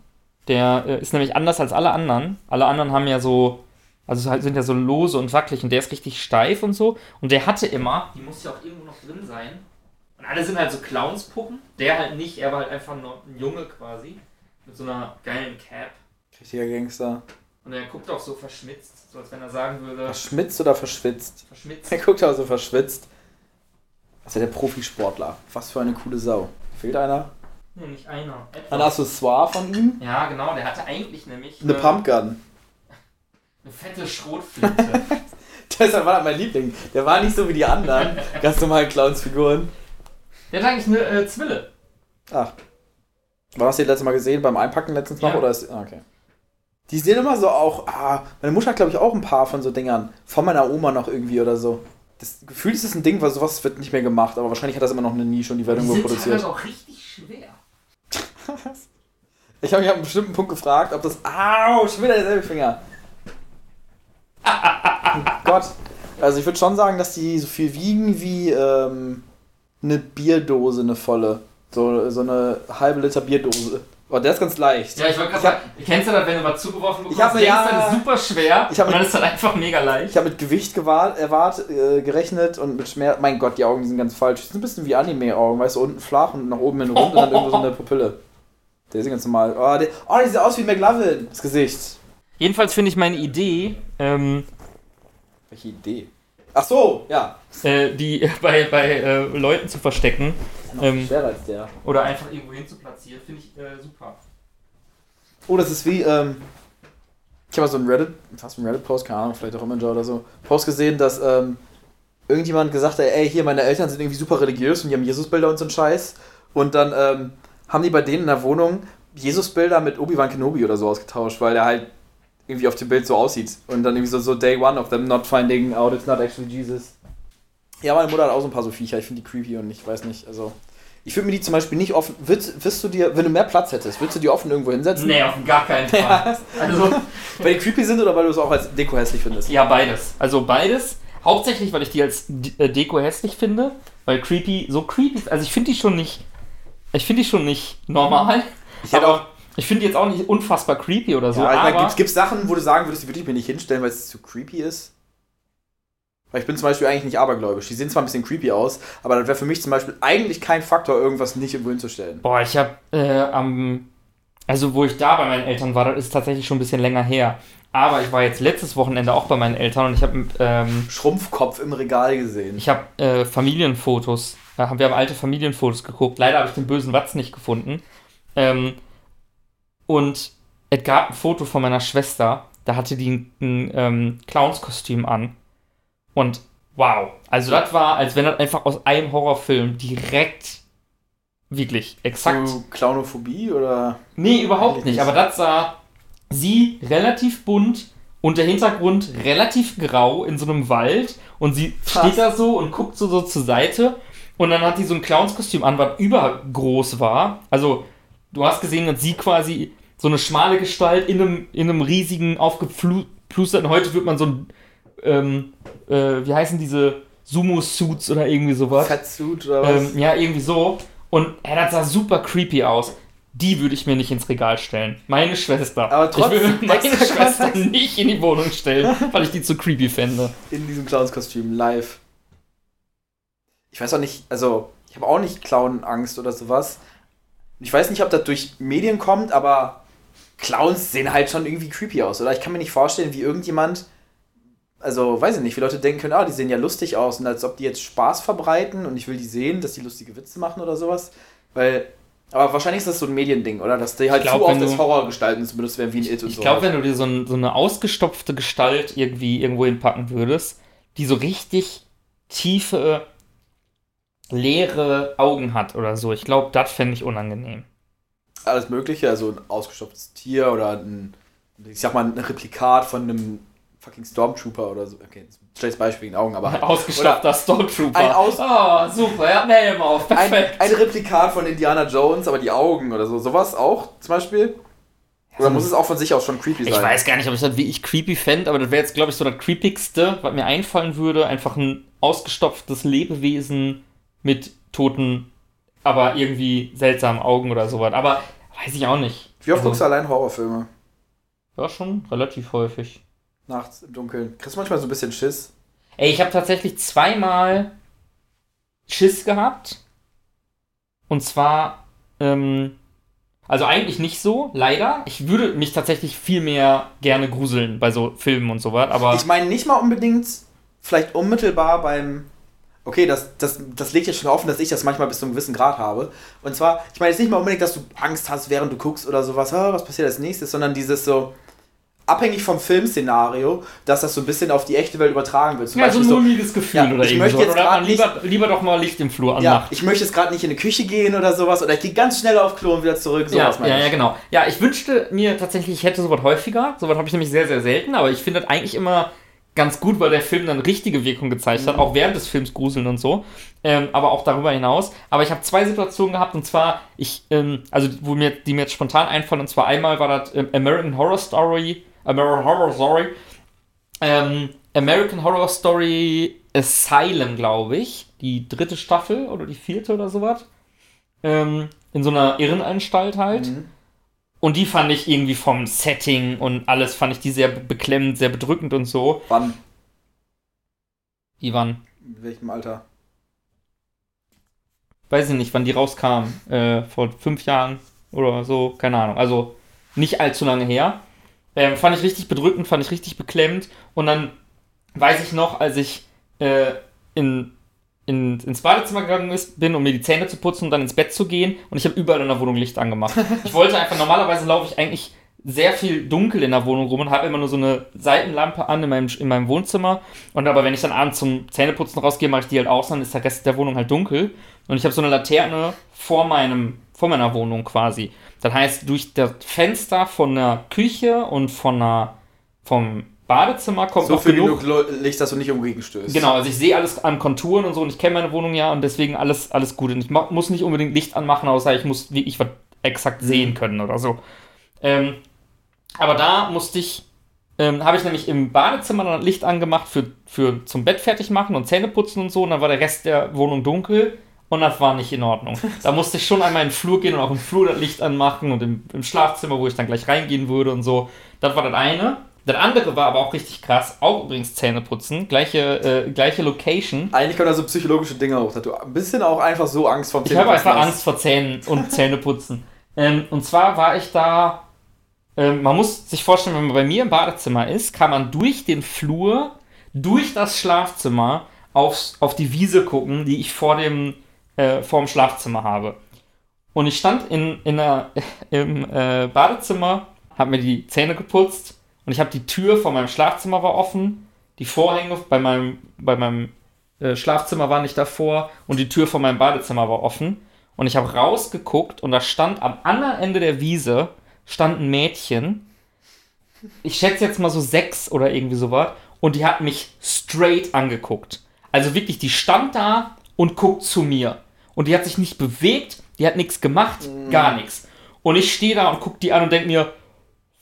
Der äh, ist nämlich anders als alle anderen. Alle anderen haben ja so, also halt sind ja so lose und wackelig und der ist richtig steif und so. Und der hatte immer, die muss ja auch irgendwo noch drin sein. Und alle sind halt so Clownspuppen. Der halt nicht, er war halt einfach nur ein Junge quasi. Mit so einer geilen Cap. Richtiger Gangster. Und er guckt auch so verschmitzt, so als wenn er sagen würde, Verschmitzt oder verschwitzt? verschmitzt. Er guckt auch so verschwitzt. Ja der Profisportler. Was für eine coole Sau. Fehlt einer? Nee, nicht einer. Ein Etwas. Accessoire von ihm? Ja, genau, der hatte eigentlich nämlich Eine äh, Pumpgun. Eine fette Schrotflinte. Deshalb war das mein Liebling. Der war nicht so wie die anderen ganz normalen Clownsfiguren. der hat eigentlich eine äh, Zwille. Ach. War das die letzte Mal gesehen beim Einpacken letztens noch? Ja. Oder ist, ah, okay. Die sehen immer so auch. Ah, meine Mutter hat, glaube ich, auch ein paar von so Dingern. Von meiner Oma noch irgendwie oder so. Das Gefühl ist es ein Ding, weil sowas wird nicht mehr gemacht. Aber wahrscheinlich hat das immer noch eine Nische und die wird Die irgendwo produziert. teilweise auch richtig schwer. Ich habe mich an einem bestimmten Punkt gefragt, ob das. Au, schon wieder derselbe Finger. Oh Gott. Also ich würde schon sagen, dass die so viel wiegen wie ähm, eine Bierdose, eine volle. So, so eine halbe Liter Bierdose. Oh, der ist ganz leicht. Ja, ich wollte gerade sagen, kennst du das, wenn du was zugeworfen bekommst, Ich hab denkst, ja- das ist super schwer Ich hab und dann ist das einfach mega leicht. Ich habe mit Gewicht gewahrt, erwart, äh, gerechnet und mit Schmerz. Mein Gott, die Augen sind ganz falsch. Die sind ein bisschen wie Anime-Augen, weißt du, unten flach und nach oben hin rund und dann irgendwo so eine Pupille. Der ist ganz normal. Oh, der, oh, die sieht aus wie McLovin. Das Gesicht. Jedenfalls finde ich meine Idee, ähm, Welche Idee? Ach so, ja. äh, die bei, bei äh, Leuten zu verstecken Ähm. schwerer als der. oder einfach irgendwo hin zu platzieren, finde ich äh, super. Oh, das ist wie, ähm, ich habe mal so einen Reddit, fast einen Reddit-Post, keine Ahnung, vielleicht auch Imager oder so, Post gesehen, dass ähm, irgendjemand gesagt hat, ey, hier, meine Eltern sind irgendwie super religiös und die haben Jesusbilder und so einen Scheiß. Und dann ähm, haben die bei denen in der Wohnung Jesusbilder mit Obi-Wan Kenobi oder so ausgetauscht, weil der halt irgendwie auf dem Bild so aussieht. Und dann irgendwie so, so Day One of them not finding out it's not actually Jesus. Ja, meine Mutter hat auch so ein paar so Viecher, ich finde die creepy und ich weiß nicht, also... Ich würde mir die zum Beispiel nicht offen. Würdest, wirst du dir, wenn du mehr Platz hättest, würdest du die offen irgendwo hinsetzen? Nee, auf gar keinen Fall. Also, Weil die creepy sind oder weil du es auch als Deko hässlich findest? ja, beides. Also beides. Hauptsächlich, weil ich die als äh, Deko hässlich finde, weil creepy, so creepy, also ich finde die schon nicht, ich finde die schon nicht normal. Ich hätte aber ich finde die jetzt auch nicht unfassbar creepy oder so. ja, ich meine, gibt es Sachen, wo du sagen würdest, die würde ich mir nicht hinstellen, weil es zu creepy ist? Weil ich bin zum Beispiel eigentlich nicht abergläubisch. Die sehen zwar ein bisschen creepy aus, aber das wäre für mich zum Beispiel eigentlich kein Faktor, irgendwas nicht irgendwo hinzustellen. Boah, ich habe äh, am. Also, wo ich da bei meinen Eltern war, das ist tatsächlich schon ein bisschen länger her. Aber ich war jetzt letztes Wochenende auch bei meinen Eltern und ich habe ähm, Schrumpfkopf im Regal gesehen. ich hab, äh, Familienfotos. Ja, wir haben alte Familienfotos geguckt. Leider habe ich den bösen Watz nicht gefunden. Ähm, und es gab ein Foto von meiner Schwester. Da hatte die ein, ähm, Clownskostüm an. Und wow. Also das war, als wenn das einfach aus einem Horrorfilm direkt wirklich exakt. So Clownophobie oder. Nee, überhaupt nicht. Aber das sah sie relativ bunt und der Hintergrund relativ grau in so einem Wald und sie Krass. steht da so und guckt so, so zur Seite und dann hat die so ein Clownskostüm an, was übergroß war. Also du hast gesehen, dass sie quasi so eine schmale Gestalt in einem, in einem riesigen, aufgeplusterten, heute wird man so ein, ähm, äh, wie heißen diese Sumo-Suits oder irgendwie sowas. Fatsuit oder was? Ähm, ja, irgendwie so. Und ey, das sah super creepy aus. Die würde ich mir nicht ins Regal stellen. Meine Schwester. Aber trotzdem ich würde meine Schwester nicht in die Wohnung stellen, weil ich die zu creepy fände. In diesem Clownskostüm, live. Ich weiß auch nicht, also, ich habe auch nicht Clown-Angst oder sowas. Ich weiß nicht, ob das durch Medien kommt, aber Clowns sehen halt schon irgendwie creepy aus, oder? Ich kann mir nicht vorstellen, wie irgendjemand, also, weiß ich nicht, wie Leute denken können, ah, die sehen ja lustig aus und als ob die jetzt Spaß verbreiten und ich will die sehen, dass die lustige Witze machen oder sowas. Weil, aber wahrscheinlich ist das so ein Mediending, oder? Dass die halt glaub, zu oft als du- Horrorgestalten benutzt werden, wie ein It und Ich so. glaube, wenn du dir so, ein, so eine ausgestopfte Gestalt irgendwie irgendwo hinpacken würdest, die so richtig tiefe, leere Augen hat oder so, ich glaube, das fände ich unangenehm. Alles Mögliche, also ein ausgestopftes Tier oder ein, ich sag mal, ein Replikat von einem fucking Stormtrooper oder so. Okay, ein schlechtes Beispiel in den Augen, aber halt. Ausgestopfter Stormtrooper. Ein Aus- oh, super, er hat einen Helm auf, Ein, perfekt. ein Replikat von Indiana Jones, aber die Augen oder so. Sowas auch zum Beispiel. Oder muss es auch von sich aus schon creepy sein? Ich weiß gar nicht, ob ich das wie ich creepy fände, aber das wäre jetzt, glaube ich, so das creepigste, was mir einfallen würde. Einfach ein ausgestopftes Lebewesen mit toten, aber irgendwie seltsamen Augen oder sowas. Aber weiß ich auch nicht. Wie oft Also, guckst du allein Horrorfilme? Ja, schon relativ häufig. Nachts im Dunkeln. Kriegst du manchmal so ein bisschen Schiss? Ey, ich habe tatsächlich zweimal Schiss gehabt. Und zwar, ähm, also eigentlich nicht so, leider. Ich würde mich tatsächlich viel mehr gerne gruseln bei so Filmen und sowas, aber. Ich meine nicht mal unbedingt, vielleicht unmittelbar beim. Okay, das, das, das legt ja schon offen, dass ich das manchmal bis zu einem gewissen Grad habe. Und zwar, ich meine jetzt nicht mal unbedingt, dass du Angst hast, während du guckst oder sowas, ah, was passiert als nächstes, sondern dieses so, abhängig vom Filmszenario, dass das so ein bisschen auf die echte Welt übertragen wird. Zum ja, so ein Beispiel so, mulmiges Gefühl Ja, oder ich möchte jetzt Oder man lieber, lieber doch mal Licht im Flur ja, anmacht. ich möchte jetzt gerade nicht in die Küche gehen oder sowas, oder ich gehe ganz schnell auf Klo und wieder zurück, Ja, ja, ja, genau. Ja, ich wünschte mir tatsächlich, ich hätte sowas häufiger. Sowas habe ich nämlich sehr, sehr selten, aber ich finde das eigentlich immer ganz gut, weil der Film dann richtige Wirkung gezeigt Mhm. hat, auch während des Films gruseln und so, ähm, aber auch darüber hinaus. Aber ich habe zwei Situationen gehabt und zwar, ich, ähm, also wo mir, die mir jetzt spontan einfallen, und zwar einmal war das ähm, American Horror Story, American Horror Story, ähm, American Horror Story Asylum, glaube ich, die dritte Staffel oder die vierte oder sowas. Ähm, in so einer Irrenanstalt halt. Mhm. Und die fand ich irgendwie vom Setting und alles fand ich die sehr beklemmend, sehr bedrückend und so. Wann? Waren, In welchem Alter? weiß ich nicht, wann die rauskam. Äh, vor fünf Jahren oder so, keine Ahnung. Also nicht allzu lange her. Ähm, fand ich richtig bedrückend, fand ich richtig beklemmend. Und dann weiß ich noch, als ich äh, in, in, ins Badezimmer gegangen ist, bin, um mir die Zähne zu putzen und dann ins Bett zu gehen. Und ich habe überall in der Wohnung Licht angemacht. Ich wollte einfach, normalerweise laufe ich eigentlich sehr viel dunkel in der Wohnung rum und habe immer nur so eine Seitenlampe an in meinem, in meinem Wohnzimmer. Und aber wenn ich dann abends zum Zähneputzen rausgehe, mache ich die halt aus, dann ist der Rest der Wohnung halt dunkel. Und ich habe so eine Laterne vor meinem, vor meiner Wohnung quasi. Das heißt, durch das Fenster von der Küche und von der, vom Badezimmer kommt So noch genug. genug Licht, dass du nicht umgegen stößt. Genau, also ich sehe alles an Konturen und so und ich kenne meine Wohnung ja und deswegen alles, alles gut. Und ich muss nicht unbedingt Licht anmachen, außer ich muss wirklich was exakt sehen können oder so. Ähm, aber da musste ich, ähm, habe ich nämlich im Badezimmer dann Licht angemacht für, für zum Bett fertig machen und Zähne putzen und so und dann war der Rest der Wohnung dunkel und das war nicht in Ordnung. Da musste ich schon einmal in den Flur gehen und auch im Flur das Licht anmachen und im, im Schlafzimmer, wo ich dann gleich reingehen würde und so. Das war das eine. Das andere war aber auch richtig krass, auch übrigens Zähne putzen, gleiche, äh, gleiche Location. Eigentlich kommen da so psychologische Dinge hoch, dass du ein bisschen auch einfach so Angst vor dem Ich habe Zähneputzen einfach hast. Angst vor Zähnen und Zähneputzen. ähm, und zwar war ich da, ähm, man muss sich vorstellen, wenn man bei mir im Badezimmer ist, kann man durch den Flur, durch das Schlafzimmer aufs, auf die Wiese gucken, die ich vor dem, äh, vor dem Schlafzimmer habe. Und ich stand in, in der, im äh, Badezimmer, habe mir die Zähne geputzt und ich habe die Tür von meinem Schlafzimmer war offen, die Vorhänge bei meinem, bei meinem äh, Schlafzimmer war nicht davor und die Tür von meinem Badezimmer war offen. Und ich habe rausgeguckt und da stand am anderen Ende der Wiese stand ein Mädchen. Ich schätze jetzt mal so sechs oder irgendwie sowas. Und die hat mich straight angeguckt. Also wirklich, die stand da und guckt zu mir. Und die hat sich nicht bewegt, die hat nichts gemacht, gar nichts. Und ich stehe da und guck die an und denk mir,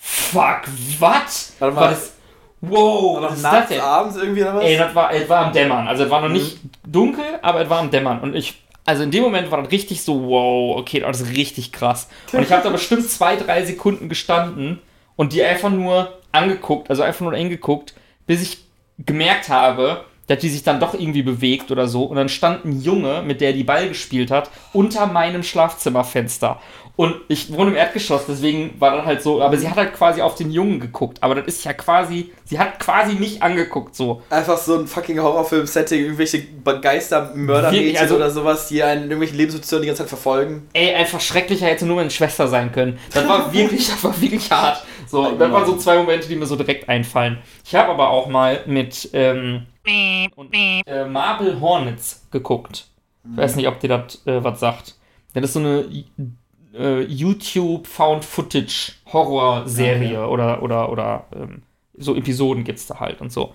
fuck, was? Warte mal. War das, wow, was ist das denn? abends irgendwie oder was? Ey, das war, es war am Dämmern. Also es war noch nicht dunkel, aber es war am Dämmern. Und ich, also in dem Moment war das richtig so, wow, okay, das ist richtig krass. Und ich habe da bestimmt zwei, drei Sekunden gestanden und die einfach nur angeguckt, also einfach nur hingeguckt, bis ich gemerkt habe, dass die sich dann doch irgendwie bewegt oder so. Und dann stand ein Junge, mit der die Ball gespielt hat, unter meinem Schlafzimmerfenster. Und ich wohne im Erdgeschoss, deswegen war das halt so, aber sie hat halt quasi auf den Jungen geguckt. Aber das ist ja quasi, sie hat quasi mich angeguckt so. Einfach so ein fucking Horrorfilm-Setting, irgendwelche Geister-Mördermädchen also- oder sowas, die einen in irgendwelchen Lebenssituationen die ganze Zeit verfolgen. Ey, einfach schrecklicher hätte nur meine Schwester sein können. Das war wirklich, das war wirklich hart. So, das waren so zwei Momente, die mir so direkt einfallen. Ich habe aber auch mal mit ähm, und, äh, Marble Hornets geguckt. Ich weiß nicht, ob dir das äh, was sagt. Das ist so eine äh, YouTube Found Footage Horror Serie oder oder oder ähm, so Episoden gibt's da halt und so.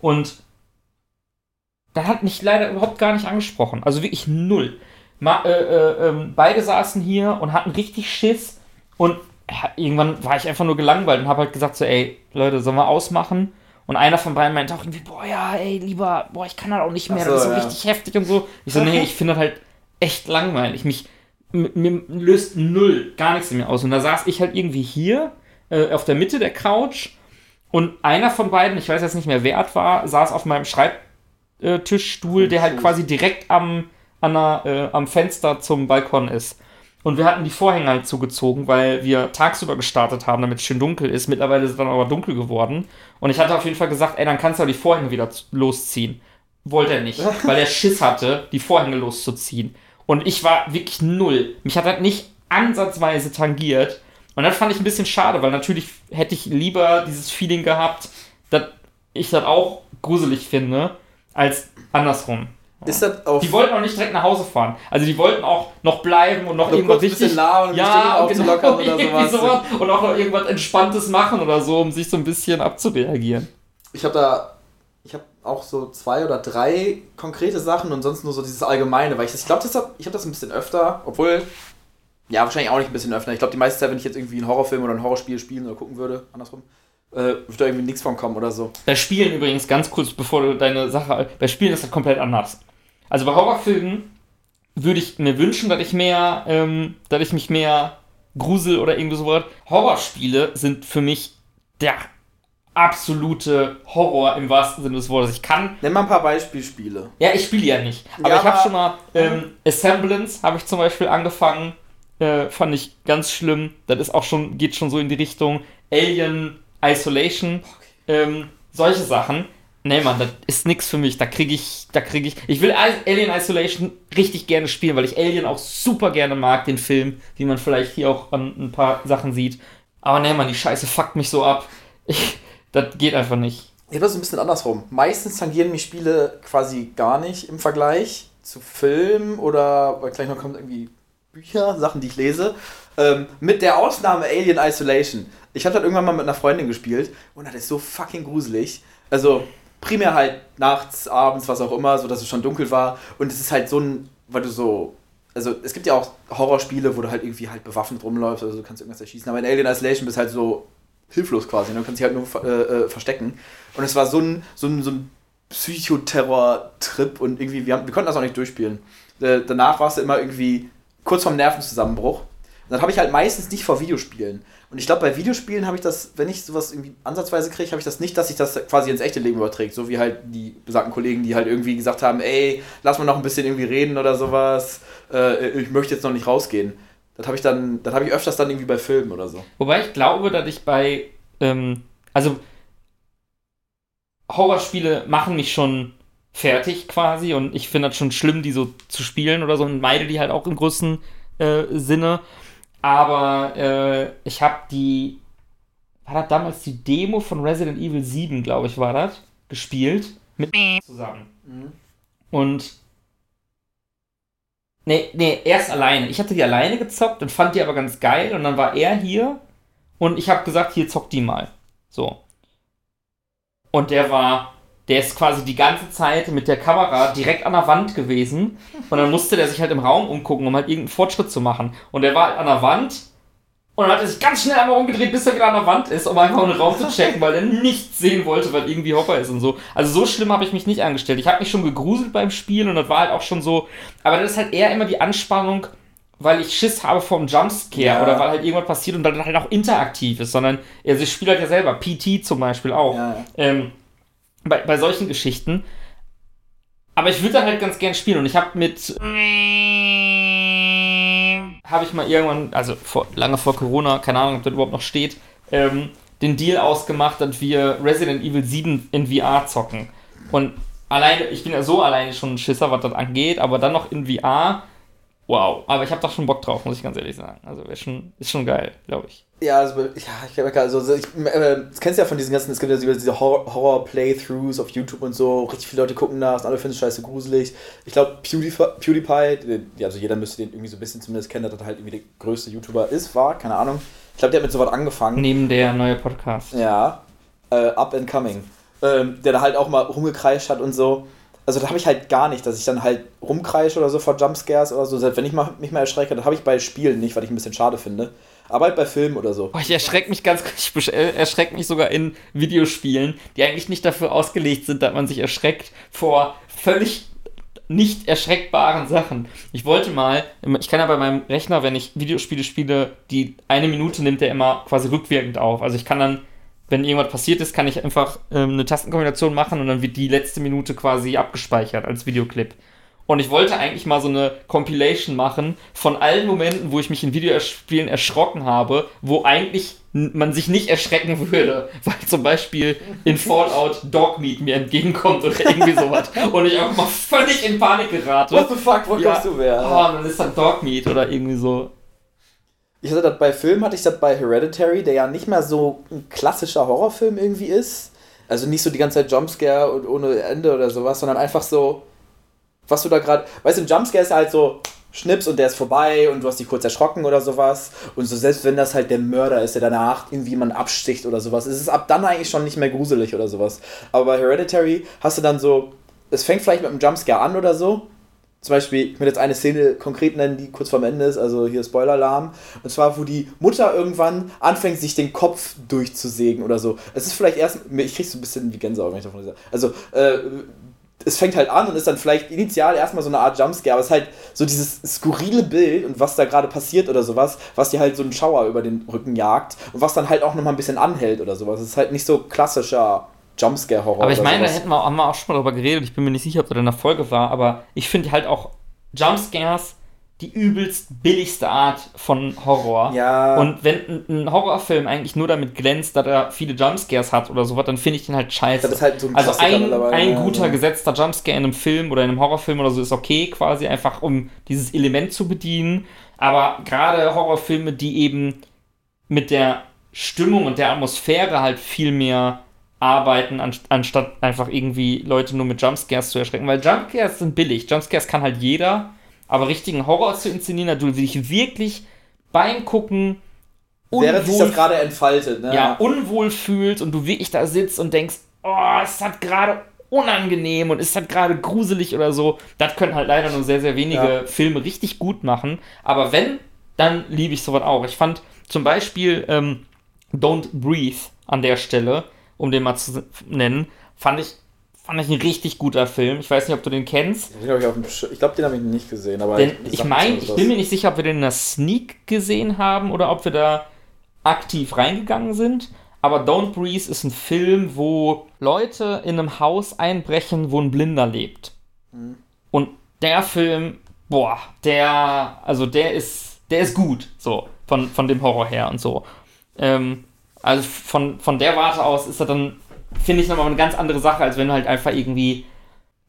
Und da hat mich leider überhaupt gar nicht angesprochen. Also wirklich null. Ma, äh, äh, ähm, beide saßen hier und hatten richtig Schiss und ja, irgendwann war ich einfach nur gelangweilt und habe halt gesagt so, ey, Leute, sollen wir ausmachen? Und einer von beiden meinte auch irgendwie, boah, ja, ey, lieber, boah, ich kann das auch nicht mehr, so, das ist so ja. richtig heftig und so. Ich so, nee, ich finde das halt echt langweilig. Mich, mir löst null, gar nichts in mir aus. Und da saß ich halt irgendwie hier, äh, auf der Mitte der Couch und einer von beiden, ich weiß jetzt nicht mehr, wer es war, saß auf meinem Schreibtischstuhl, der halt quasi direkt am, der, äh, am Fenster zum Balkon ist. Und wir hatten die Vorhänge halt zugezogen, weil wir tagsüber gestartet haben, damit es schön dunkel ist. Mittlerweile ist es dann aber dunkel geworden. Und ich hatte auf jeden Fall gesagt, ey, dann kannst du die Vorhänge wieder losziehen. Wollte er nicht, weil er Schiss hatte, die Vorhänge loszuziehen. Und ich war wirklich null. Mich hat das nicht ansatzweise tangiert. Und das fand ich ein bisschen schade, weil natürlich hätte ich lieber dieses Feeling gehabt, dass ich das auch gruselig finde, als andersrum. Ist das auf. Die wollten auch nicht direkt nach Hause fahren. Also die wollten auch noch bleiben und noch Noch irgendwas kurz ein bisschen richtig... labern ja, aufzulockern oder irgendwie sowas. Und auch noch irgendwas Entspanntes machen oder so, um sich so ein bisschen abzureagieren. Ich habe da. Ich habe auch so zwei oder drei konkrete Sachen und sonst nur so dieses Allgemeine, weil ich ich glaube, hab, ich habe das ein bisschen öfter, obwohl. Ja, wahrscheinlich auch nicht ein bisschen öfter. Ich glaube, die meiste Zeit, wenn ich jetzt irgendwie einen Horrorfilm oder ein Horrorspiel spielen oder gucken würde, andersrum, äh, würde da irgendwie nichts von kommen oder so. Bei Spielen übrigens, ganz kurz, bevor du deine Sache. Bei Spielen ist das komplett anders. Also bei Horrorfilmen würde ich mir wünschen, dass ich mehr, ähm, dass ich mich mehr grusel oder irgendwie sowas. Horrorspiele sind für mich der absolute Horror im wahrsten Sinne des Wortes. Ich kann. Nenn mal ein paar Beispielspiele. Ja, ich spiele ja nicht. Aber Ja, ich habe schon mal. Ähm, Assemblance habe ich zum Beispiel angefangen. Äh, fand ich ganz schlimm. Das ist auch schon, geht schon so in die Richtung Alien Isolation. Ähm, solche Sachen. Nee, Mann, das ist nix für mich. Da kriege ich, da kriege ich. Ich will Alien Isolation richtig gerne spielen, weil ich Alien auch super gerne mag, den Film, wie man vielleicht hier auch an ein paar Sachen sieht. Aber nee, Mann, die Scheiße fuckt mich so ab. Ich, das geht einfach nicht. Ich habe das ein bisschen andersrum. Meistens tangieren mich Spiele quasi gar nicht im Vergleich zu Filmen oder weil gleich noch kommt irgendwie Bücher, Sachen, die ich lese. Ähm, mit der Ausnahme Alien Isolation. Ich habe das irgendwann mal mit einer Freundin gespielt und das ist so fucking gruselig. Also primär halt nachts, abends, was auch immer, so dass es schon dunkel war. Und es ist halt so ein, weil du so. Also es gibt ja auch Horrorspiele, wo du halt irgendwie halt bewaffnet rumläufst, also du kannst irgendwas erschießen. Aber in Alien Isolation bist halt so hilflos quasi. Ne? Du kannst dich halt nur äh, äh, verstecken. Und es war so ein, so ein, so ein Psychoterror-Trip und irgendwie, wir, haben, wir konnten das auch nicht durchspielen. Äh, danach warst du immer irgendwie kurz vorm Nervenzusammenbruch. Und dann habe ich halt meistens nicht vor Videospielen. Und ich glaube, bei Videospielen habe ich das, wenn ich sowas irgendwie ansatzweise kriege, habe ich das nicht, dass sich das quasi ins echte Leben überträgt. So wie halt die besagten Kollegen, die halt irgendwie gesagt haben, ey, lass mal noch ein bisschen irgendwie reden oder sowas. Äh, ich möchte jetzt noch nicht rausgehen. Das habe ich dann, das habe ich öfters dann irgendwie bei Filmen oder so. Wobei ich glaube, dass ich bei, ähm, also Horrorspiele machen mich schon fertig quasi und ich finde das schon schlimm, die so zu spielen oder so und meide die halt auch im größten äh, Sinne. Aber äh, ich habe die, war das damals die Demo von Resident Evil 7, glaube ich, war das, gespielt mit zusammen. Und. Nee, nee, erst alleine. Ich hatte die alleine gezockt und fand die aber ganz geil. Und dann war er hier und ich habe gesagt, hier zock die mal. So. Und der war. Der ist quasi die ganze Zeit mit der Kamera direkt an der Wand gewesen. Und dann musste der sich halt im Raum umgucken, um halt irgendeinen Fortschritt zu machen. Und der war halt an der Wand und dann hat er sich ganz schnell einmal umgedreht, bis er wieder an der Wand ist, um einfach einen Raum zu checken, weil er nichts sehen wollte, weil irgendwie Hopper ist und so. Also so schlimm habe ich mich nicht angestellt. Ich habe mich schon gegruselt beim Spielen und das war halt auch schon so. Aber das ist halt eher immer die Anspannung, weil ich Schiss habe vom Jumpscare Ja. oder weil halt irgendwas passiert und dann halt auch interaktiv ist, sondern also ich spiele halt ja selber, PT zum Beispiel auch. Ja, ja. Ähm, bei, bei solchen Geschichten. Aber ich würde dann halt ganz gern spielen und ich habe mit habe ich mal irgendwann, also vor, lange vor Corona, keine Ahnung, ob das überhaupt noch steht, ähm, den Deal ausgemacht, dass wir Resident Evil 7 in VR zocken. Und alleine, ich bin ja so alleine schon ein Schisser, was das angeht, aber dann noch in VR, wow. Aber ich habe doch schon Bock drauf, muss ich ganz ehrlich sagen. Also schon, ist schon geil, glaube ich. Ja, also, ja, ich glaube, also, so, ich, äh, das kennst du ja von diesen ganzen, es gibt ja diese Horror- Horror-Playthroughs auf YouTube und so, richtig viele Leute gucken das, und alle finden es scheiße gruselig. Ich glaube, PewDiePie, PewDiePie, ja, also jeder müsste den irgendwie so ein bisschen zumindest kennen, dass er halt irgendwie der größte YouTuber ist, war, keine Ahnung. Ich glaube, der hat mit sowas angefangen. Neben der neue Podcast. Ja, äh, Up and Coming. Ähm, der da halt auch mal rumgekreischt hat und so. Also da habe ich halt gar nicht, dass ich dann halt rumkreische oder so vor Jumpscares oder so. Selbst wenn ich mal, mich mal erschrecke, das habe ich bei Spielen nicht, weil ich ein bisschen schade finde. Aber halt bei Filmen oder so. Ich erschrecke mich ganz, ich äh, erschrecke mich sogar in Videospielen, die eigentlich nicht dafür ausgelegt sind, dass man sich erschreckt vor völlig nicht erschreckbaren Sachen. Ich wollte mal, ich kann ja bei meinem Rechner, wenn ich Videospiele spiele, die eine Minute nimmt der immer quasi rückwirkend auf. Also ich kann dann, wenn irgendwas passiert ist, kann ich einfach ähm, eine Tastenkombination machen und dann wird die letzte Minute quasi abgespeichert als Videoclip. Und ich wollte eigentlich mal so eine Compilation machen von allen Momenten, wo ich mich in Videospielen erschrocken habe, wo eigentlich man sich nicht erschrecken würde, weil zum Beispiel in Fallout Dogmeat mir entgegenkommt oder irgendwie sowas und ich auch mal völlig in Panik gerate. What the fuck, wo Ja. kommst du wer? Oh, dann ist dann Dogmeat oder irgendwie so. Ich hatte das bei Filmen, hatte ich das bei Hereditary, der ja nicht mehr so ein klassischer Horrorfilm irgendwie ist. Also nicht so die ganze Zeit Jumpscare und ohne Ende oder sowas, sondern einfach so, was du da gerade. Weißt du, ein Jumpscare ist halt so Schnips und der ist vorbei und du hast dich kurz erschrocken oder sowas. Und so selbst wenn das halt der Mörder ist, der danach irgendwie jemanden absticht oder sowas, ist es ab dann eigentlich schon nicht mehr gruselig oder sowas. Aber bei Hereditary hast du dann so, es fängt vielleicht mit einem Jumpscare an oder so. Zum Beispiel, ich will jetzt eine Szene konkret nennen, die kurz vorm Ende ist, also hier Spoiler-Alarm. Und zwar, wo die Mutter irgendwann anfängt, sich den Kopf durchzusägen oder so. Es ist vielleicht erst, ich krieg so ein bisschen wie Gänsehaut, wenn ich davon sage. Also, äh, es fängt halt an und ist dann vielleicht initial erstmal so eine Art Jumpscare, aber es ist halt so dieses skurrile Bild und was da gerade passiert oder sowas, was dir halt so einen Schauer über den Rücken jagt und was dann halt auch nochmal ein bisschen anhält oder sowas. Es ist halt nicht so klassischer Jumpscare-Horror. Aber ich meine, da hätten wir, haben wir auch schon mal drüber geredet. Ich bin mir nicht sicher, ob das in der Folge war, aber ich finde halt auch Jumpscares die übelst billigste Art von Horror. Ja. Und wenn ein, Horrorfilm eigentlich nur damit glänzt, dass er viele Jumpscares hat oder sowas, dann finde ich den halt scheiße. Das ist halt so ein also ein, ein guter ja. gesetzter Jumpscare in einem Film oder in einem Horrorfilm oder so ist okay, quasi einfach um dieses Element zu bedienen. Aber gerade Horrorfilme, die eben mit der Stimmung und der Atmosphäre halt viel mehr arbeiten, an, anstatt einfach irgendwie Leute nur mit Jumpscares zu erschrecken. Weil Jumpscares sind billig. Jumpscares kann halt jeder. Aber richtigen Horror zu inszenieren, da du dich wirklich beim Gucken Während sich unwohl das gerade entfaltet, ne? ja, unwohl fühlst und du wirklich da sitzt und denkst, oh, es hat gerade unangenehm und es hat gerade gruselig oder so. Das können halt leider nur sehr, sehr wenige Ja. Filme richtig gut machen. Aber wenn, dann liebe ich sowas auch. Ich fand zum Beispiel ähm, Don't Breathe an der Stelle, um den mal zu nennen, fand ich, fand ich ein richtig guter Film. Ich weiß nicht, ob du den kennst. Den ich glaube, den habe ich nicht gesehen, aber Denn ich meine, ich bin mir nicht sicher, ob wir den in der Sneak gesehen haben oder ob wir da aktiv reingegangen sind. Aber Don't Breathe ist ein Film, wo Leute in einem Haus einbrechen, wo ein Blinder lebt. Mhm. Und der Film, boah, der, also der ist, der ist gut, so, von, von dem Horror her und so. Ähm, also von, von der Warte aus ist er dann, finde ich, nochmal eine ganz andere Sache, als wenn du halt einfach irgendwie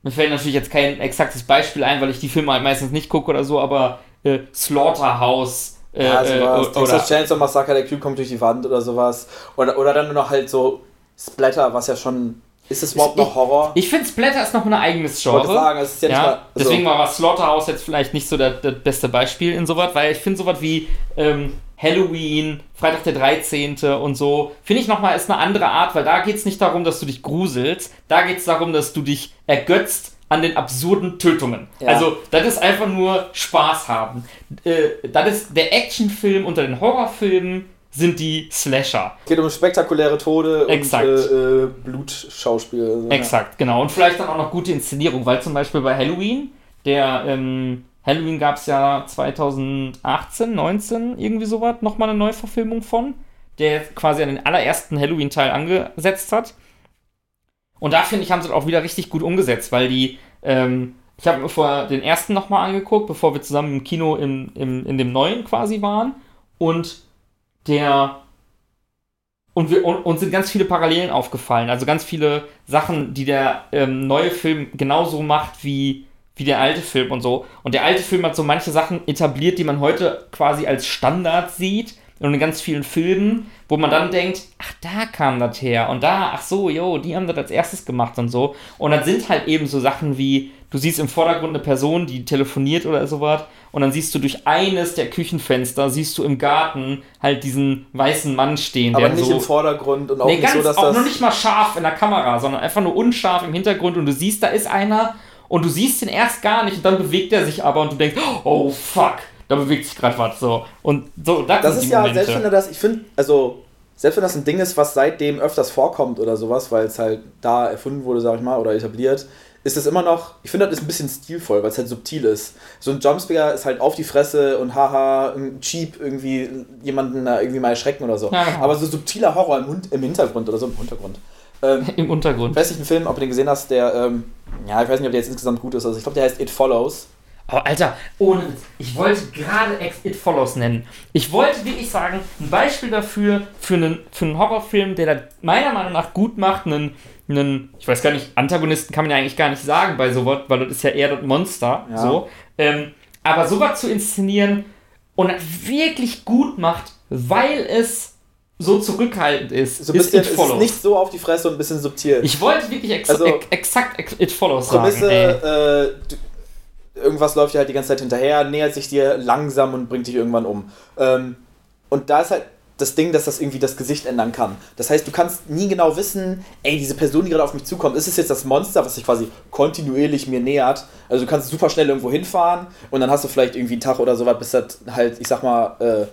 mir fällt natürlich jetzt kein exaktes Beispiel ein, weil ich die Filme halt meistens nicht gucke oder so, aber äh, Slaughterhouse äh, Ja, also äh, was. oder, Texas Chainsaw Massacre, der Typ kommt durch die Wand oder sowas. Oder, oder dann nur noch halt so Splatter, was ja schon Ist das überhaupt noch Horror? Ich finde Splatter ist noch ein eigenes Ich Genre. wollte sagen, es ist ja, Ja, mal. also- deswegen war Slaughterhouse jetzt vielleicht nicht so das, das beste Beispiel in sowas, weil ich finde sowas wie ähm, Halloween, Freitag der 13. und so, finde ich nochmal ist eine andere Art, weil da geht es nicht darum, dass du dich gruselst, da geht es darum, dass du dich ergötzt an den absurden Tötungen. Ja. Also, das ist einfach nur Spaß haben. Äh, das ist der Actionfilm unter den Horrorfilmen sind die Slasher. Es geht um spektakuläre Tode Exakt. und äh, äh, Blutschauspiel. Also, Exakt, genau. Und vielleicht dann auch noch gute Inszenierung, weil zum Beispiel bei Halloween, der ähm, Halloween gab es ja 2018, 19, irgendwie sowas, nochmal eine Neuverfilmung von, der quasi an den allerersten Halloween-Teil angesetzt hat. Und da finde ich, haben sie das auch wieder richtig gut umgesetzt, weil die, ähm, ich habe mir vorher den ersten nochmal angeguckt, bevor wir zusammen im Kino im, im, in dem neuen quasi waren. Und der und, wir, und uns sind ganz viele Parallelen aufgefallen. Also ganz viele Sachen, die der ähm, neue Film genauso macht wie, wie der alte Film und so. Und der alte Film hat so manche Sachen etabliert, die man heute quasi als Standard sieht. Und in ganz vielen Filmen, wo man dann denkt, ach, da kam das her. Und da, ach so, jo, die haben das als erstes gemacht und so. Und dann sind halt eben so Sachen wie, du siehst im Vordergrund eine Person, die telefoniert oder sowas. Und dann siehst du durch eines der Küchenfenster, siehst du im Garten halt diesen weißen Mann stehen. Aber der nicht so im Vordergrund und auch Nee, nicht ganz, so, dass auch das. nur nicht mal scharf in der Kamera, sondern einfach nur unscharf im Hintergrund und du siehst, da ist einer und du siehst ihn erst gar nicht und dann bewegt er sich aber und du denkst, oh fuck, da bewegt sich gerade was so. Und so, das, das ist ja, Momente. selbst wenn du das, ich finde, also, selbst wenn das ein Ding ist, was seitdem öfters vorkommt oder sowas, weil es halt da erfunden wurde, sag ich mal, oder etabliert, ist es immer noch, ich finde, das ist ein bisschen stilvoll, weil es halt subtil ist. So ein Jumpscare ist halt auf die Fresse und haha, ein cheap irgendwie jemanden da irgendwie mal erschrecken oder so. Ja, genau. Aber so subtiler Horror im, im Hintergrund oder so im Untergrund. Ähm, Im Untergrund. ich weiß nicht, ein Film, ob du den gesehen hast, der, ähm, ja, ich weiß nicht, ob der jetzt insgesamt gut ist. Also ich glaube, der heißt It Follows. Aber Oh, Alter, ohne ich wollte gerade Ex It Follows nennen. Ich wollte wirklich sagen, ein Beispiel dafür, für einen, für einen Horrorfilm, der das meiner Meinung nach gut macht, einen, einen, ich weiß gar nicht, Antagonisten kann man ja eigentlich gar nicht sagen bei sowas, weil das ist ja eher das Monster, Ja. so. Ähm, aber sowas zu inszenieren und wirklich gut macht, weil es so zurückhaltend ist, So ein ist bisschen, It es ist Follows. nicht so auf die Fresse und ein bisschen subtil. ich wollte wirklich ex Also- ex exakt ex It Follows sagen. Prämisse, äh, du- irgendwas läuft dir halt die ganze Zeit hinterher, nähert sich dir langsam und bringt dich irgendwann um. Ähm, und da ist halt das Ding, dass das irgendwie das Gesicht ändern kann. Das heißt, du kannst nie genau wissen, ey, diese Person, die gerade auf mich zukommt, ist es jetzt das Monster, was sich quasi kontinuierlich mir nähert? Also du kannst super schnell irgendwo hinfahren und dann hast du vielleicht irgendwie einen Tag oder sowas, bis das halt, ich sag mal, äh,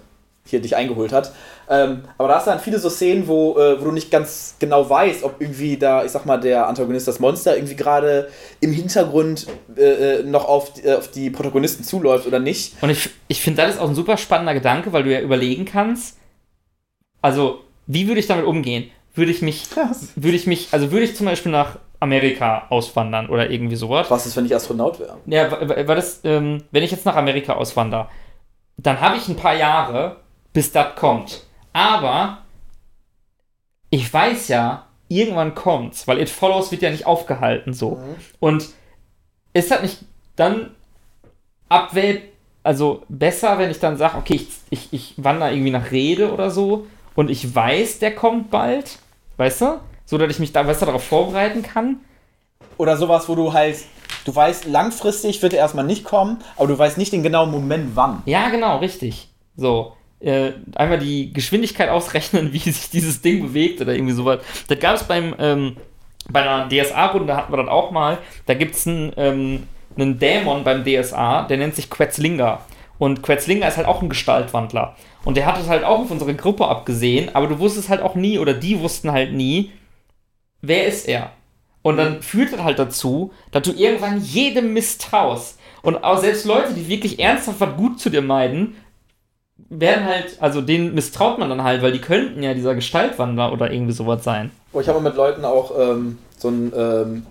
hier dich eingeholt hat. Ähm, aber da hast du dann viele so Szenen, wo, äh, wo du nicht ganz genau weißt, ob irgendwie da, ich sag mal, der Antagonist, das Monster, irgendwie gerade im Hintergrund äh, äh, noch auf, die- äh, auf die Protagonisten zuläuft oder nicht. Und ich, ich finde, das ist auch ein super spannender Gedanke, weil du ja überlegen kannst, also, wie würde ich damit umgehen? Würde ich mich, würde ich mich, also würde ich zum Beispiel nach Amerika auswandern oder irgendwie sowas? Was ist, wenn ich Astronaut wäre? Ja, war das, ähm, wenn ich jetzt nach Amerika auswandere, dann habe ich ein paar Jahre, bis das kommt. Aber ich weiß ja, irgendwann kommt's, weil It Follows wird ja nicht aufgehalten so. Und ist das nicht dann abwähl, also besser, wenn ich dann sage, okay, ich, ich, ich wandere irgendwie nach Rede oder so und ich weiß, der kommt bald, weißt du? So, dass ich mich da besser darauf vorbereiten kann. Oder sowas, wo du halt, du weißt, langfristig wird er erstmal nicht kommen, aber du weißt nicht den genauen Moment, wann. Ja, genau, richtig. So. Äh, einmal die Geschwindigkeit ausrechnen, wie sich dieses Ding bewegt oder irgendwie sowas. Das gab es beim, ähm, bei einer DSA-Runde hatten wir das auch mal. Da gibt es einen, ähm, einen Dämon beim DSA, der nennt sich Quetzlinga. Und Quetzlinga ist halt auch ein Gestaltwandler. Und der hat es halt auch auf unsere Gruppe abgesehen, aber du wusstest halt auch nie, oder die wussten halt nie, wer ist er? Und dann führt das halt dazu, dass du irgendwann jedem misstraust. Und auch selbst Leute, die wirklich ernsthaft was gut zu dir meiden, werden halt, also denen misstraut man dann halt, weil die könnten ja dieser Gestaltwandler oder irgendwie sowas sein. Oh, ich habe mit Leuten auch ähm, so ein ähm,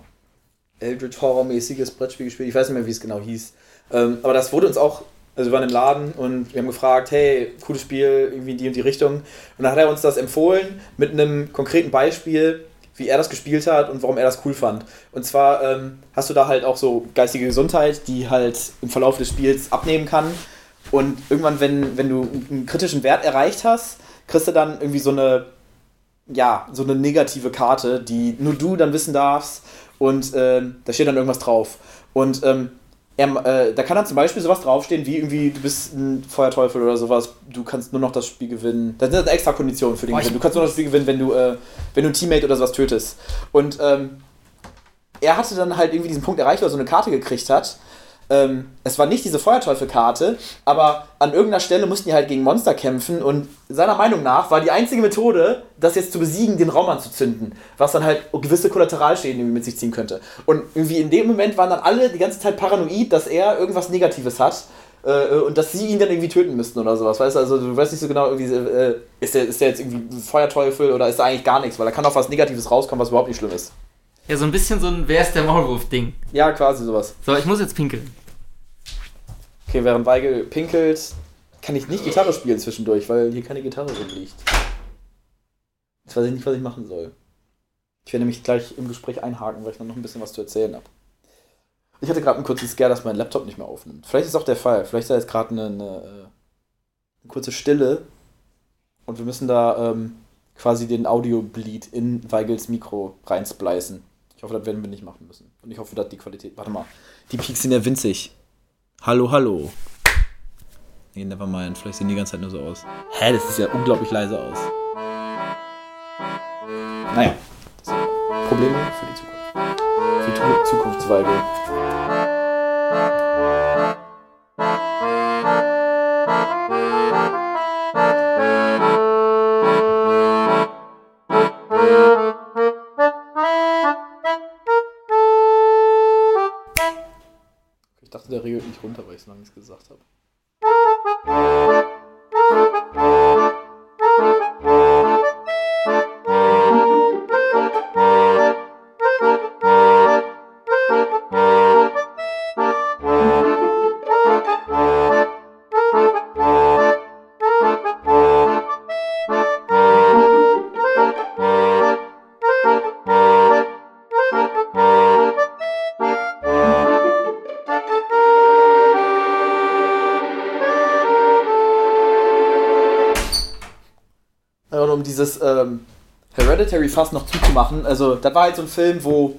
Eldritch Horror-mäßiges Brettspiel gespielt. Ich weiß nicht mehr, wie es genau hieß. Ähm, aber das wurde uns auch, also wir waren im Laden und wir haben gefragt, hey, cooles Spiel, irgendwie in die und die Richtung. Und dann hat er uns das empfohlen mit einem konkreten Beispiel, wie er das gespielt hat und warum er das cool fand. Und zwar ähm, hast du da halt auch so geistige Gesundheit, die halt im Verlauf des Spiels abnehmen kann. Und irgendwann, wenn, wenn du einen kritischen Wert erreicht hast, kriegst du dann irgendwie so eine ja, so eine negative Karte, die nur du dann wissen darfst und ähm, da steht dann irgendwas drauf. Und ähm, er, äh, da kann dann zum Beispiel sowas draufstehen, wie irgendwie, du bist ein Feuerteufel oder sowas, du kannst nur noch das Spiel gewinnen. Das sind extra Konditionen für den Gewinn. Du kannst nur noch das Spiel gewinnen, wenn du, äh, wenn du ein Teammate oder sowas tötest. Und ähm, er hatte dann halt irgendwie diesen Punkt erreicht, wo er so eine Karte gekriegt hat. Ähm, es war nicht diese Feuerteufel-Karte, aber an irgendeiner Stelle mussten die halt gegen Monster kämpfen und seiner Meinung nach war die einzige Methode, das jetzt zu besiegen, den Raum anzuzünden, was dann halt gewisse Kollateralschäden mit sich ziehen könnte. Und irgendwie in dem Moment waren dann alle die ganze Zeit paranoid, dass er irgendwas Negatives hat äh, und dass sie ihn dann irgendwie töten müssten oder sowas. Weißt du, also du weißt nicht so genau, irgendwie, äh, ist, der, ist der jetzt irgendwie Feuerteufel oder ist da eigentlich gar nichts, weil da kann auch was Negatives rauskommen, was überhaupt nicht schlimm ist. Ja, so ein bisschen so ein Wer ist der Maulwurf-Ding. Ja, quasi sowas. So, ich muss jetzt pinkeln. Okay, während Weigel pinkelt, kann ich nicht Gitarre spielen zwischendurch, weil hier keine Gitarre rumliegt. Jetzt weiß ich nicht, was ich machen soll. Ich werde nämlich gleich im Gespräch einhaken, weil ich dann noch ein bisschen was zu erzählen habe. Ich hatte gerade einen kurzen Scare, dass mein Laptop nicht mehr aufnimmt. Vielleicht ist auch der Fall. Vielleicht ist da jetzt gerade eine, eine, äh, eine kurze Stille und wir müssen da ähm, quasi den Audio-Bleed in Weigels Mikro reinsplicen. Ich hoffe, das werden wir nicht machen müssen. Und ich hoffe, dass die Qualität. Warte mal. Die Peaks sind ja winzig. Hallo, hallo. Nee, nevermind. Vielleicht sehen die ganze Zeit nur so aus. Hä, das sieht ja unglaublich leise aus. Naja. Das Probleme für die Zukunft. Für die runter, weil ich so lange nichts gesagt habe. Dieses ähm, Hereditary fast noch zuzumachen, also das war halt so ein Film, wo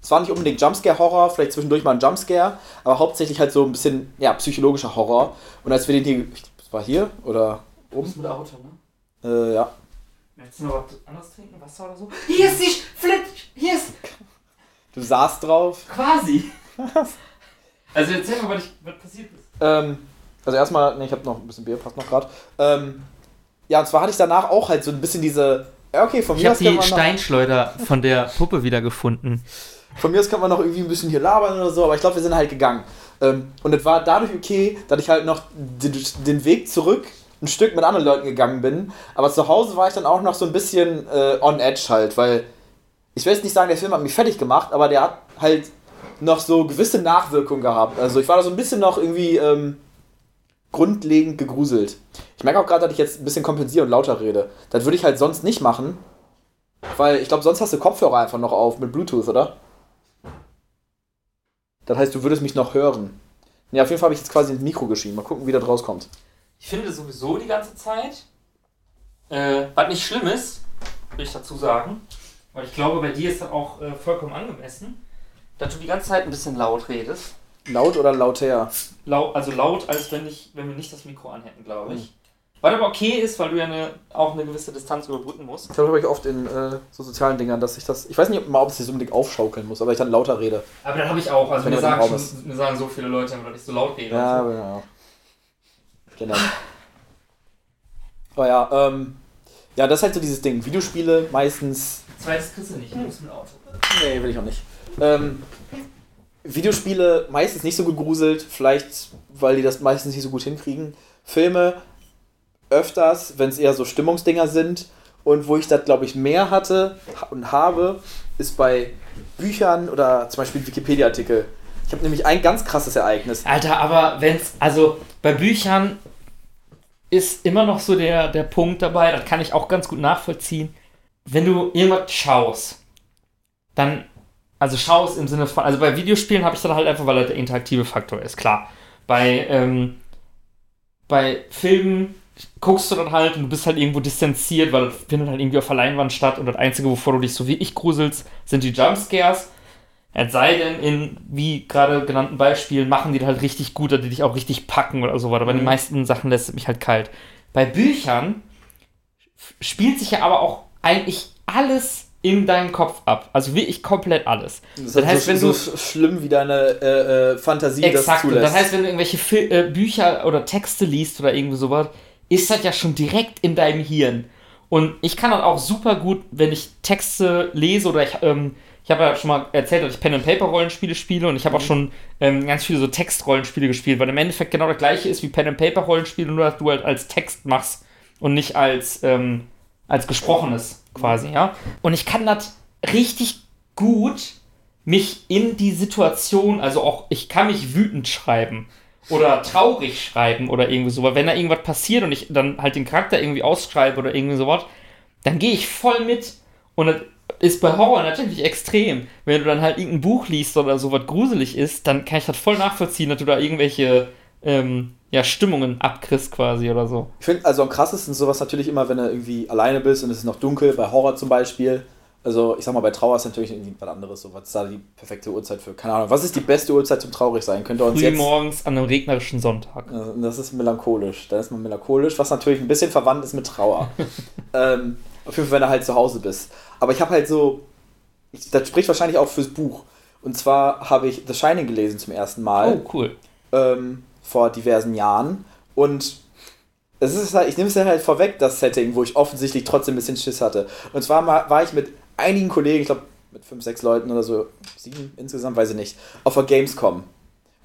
es war nicht unbedingt Jumpscare-Horror, vielleicht zwischendurch mal ein Jumpscare, aber hauptsächlich halt so ein bisschen, ja, psychologischer Horror. Und als wir den hier, ich- das war hier oder oben? mit Auto, ne? Äh, ja. Willst du noch was anderes trinken? Wasser oder so? Hier ist die Flint! Hier ist Du saßt drauf. quasi. Also erzähl mal, was, ich, was passiert ist. Ähm, also erstmal, ne, ich habe noch ein bisschen Bier, passt noch gerade. Ähm, ja, und zwar hatte ich danach auch halt so ein bisschen diese, ja, okay, von Ich mir habe aus kann die man noch, Steinschleuder von der Puppe wiedergefunden. von mir aus kann man noch irgendwie ein bisschen hier labern oder so, aber ich glaube, wir sind halt gegangen. Ähm, und es war dadurch okay, dass ich halt noch den, den Weg zurück ein Stück mit anderen Leuten gegangen bin. Aber zu Hause war ich dann auch noch so ein bisschen äh, on edge halt, weil ich will jetzt nicht sagen, der Film hat mich fertig gemacht, aber der hat halt noch so gewisse Nachwirkungen gehabt. Also ich war da so ein bisschen noch irgendwie ähm, grundlegend gegruselt. Ich merke auch gerade, dass ich jetzt ein bisschen kompensiere und lauter rede. Das würde ich halt sonst nicht machen, weil ich glaube, sonst hast du Kopfhörer einfach noch auf mit Bluetooth, oder? Das heißt, du würdest mich noch hören. Ja, auf jeden Fall habe ich jetzt quasi ins Mikro geschrieben. Mal gucken, wie das rauskommt. Ich finde sowieso die ganze Zeit, äh, was nicht schlimm ist, will ich dazu sagen, weil ich glaube, bei dir ist das auch äh, vollkommen angemessen, dass du die ganze Zeit ein bisschen laut redest. Laut oder lauter? Lau also laut, als wenn, ich, wenn wir nicht das Mikro anhätten, glaube ich. Was aber okay ist, weil du ja eine, auch eine gewisse Distanz überbrücken musst. Ich glaube, ich oft in äh, so sozialen Dingern, dass ich das. Ich weiß nicht mal, ob es sich unbedingt aufschaukeln muss, aber ich dann lauter rede. Aber dann habe ich auch, also Wenn mir sagen, schon, bist. mir sagen so viele Leute, dass ich so laut rede. Ja, so. genau. Genau. Oh ja, ähm. Ja, das ist halt so dieses Ding. Videospiele meistens. Zweites kriegst du nicht, du musst mit Auto. Nee, will ich auch nicht. Ähm, Videospiele meistens nicht so gut gruselt, vielleicht weil die das meistens nicht so gut hinkriegen. Filme öfters, wenn es eher so Stimmungsdinger sind. Und wo ich das, glaube ich, mehr hatte und habe, ist bei Büchern oder zum Beispiel Wikipedia-Artikel. Ich habe nämlich ein ganz krasses Ereignis. Alter, aber wenn's, also bei Büchern ist immer noch so der, der Punkt dabei, das kann ich auch ganz gut nachvollziehen. Wenn du irgendwas schaust, dann, also schaust im Sinne von, also bei Videospielen habe ich das halt einfach, weil das der interaktive Faktor ist, klar. Bei, ähm, bei Filmen guckst du dann halt und du bist halt irgendwo distanziert, weil das findet halt irgendwie auf der Leinwand statt und das Einzige, wovor du dich so wie ich gruselst, sind die Jumpscares. Es sei denn, in, wie gerade genannten Beispielen, machen die halt richtig gut, dass die dich auch richtig packen oder so weiter. Bei den meisten Sachen lässt es mich halt kalt. Bei Büchern spielt sich ja aber auch eigentlich alles in deinem Kopf ab. Also wirklich komplett alles. Das, Das heißt, heißt, so, wenn so du- sch- schlimm wie deine äh, äh, Fantasie Exakt. das zulässt. das heißt, wenn du irgendwelche Fil äh, Bücher oder Texte liest oder irgendwie sowas, ist das ja schon direkt in deinem Hirn. Und ich kann dann auch super gut, wenn ich Texte lese oder ich, ähm, ich habe ja schon mal erzählt, dass ich Pen and Paper Rollenspiele spiele und ich habe auch schon ähm, ganz viele so Textrollenspiele gespielt, weil im Endeffekt genau das gleiche ist wie Pen and Paper Rollenspiele, nur dass du halt als Text machst und nicht als ähm, als gesprochenes quasi, ja. Und ich kann das richtig gut mich in die Situation, also auch, ich kann mich wütend schreiben oder traurig schreiben oder irgendwie so, weil wenn da irgendwas passiert und ich dann halt den Charakter irgendwie ausschreibe oder irgendwie sowas, dann gehe ich voll mit und das ist bei Horror natürlich extrem. Wenn du dann halt irgendein Buch liest oder so was gruselig ist, dann kann ich das voll nachvollziehen, dass du da irgendwelche ähm, ja, Stimmungen abkriegst quasi oder so. Ich finde also am krassesten sowas natürlich immer, wenn du irgendwie alleine bist und es ist noch dunkel, bei Horror zum Beispiel. Also ich sag mal, bei Trauer ist natürlich irgendwie was anderes. So, was ist da die perfekte Uhrzeit für? Keine Ahnung. Was ist die beste Uhrzeit zum traurig sein? Könnt ihr uns Früh jetzt. morgens an einem regnerischen Sonntag. Das ist melancholisch. Da ist man melancholisch, was natürlich ein bisschen verwandt ist mit Trauer. ähm, auf jeden Fall, wenn du halt zu Hause bist. Aber ich habe halt so. Ich, das spricht wahrscheinlich auch fürs Buch. Und zwar habe ich The Shining gelesen zum ersten Mal. Oh, cool. ähm, vor diversen Jahren. Und es ist halt, ich nehme es ja halt vorweg, das Setting, wo ich offensichtlich trotzdem ein bisschen Schiss hatte. Und zwar war ich mit einigen Kollegen, ich glaube mit fünf, sechs Leuten oder so, sieben insgesamt, weiß ich nicht, auf der Gamescom.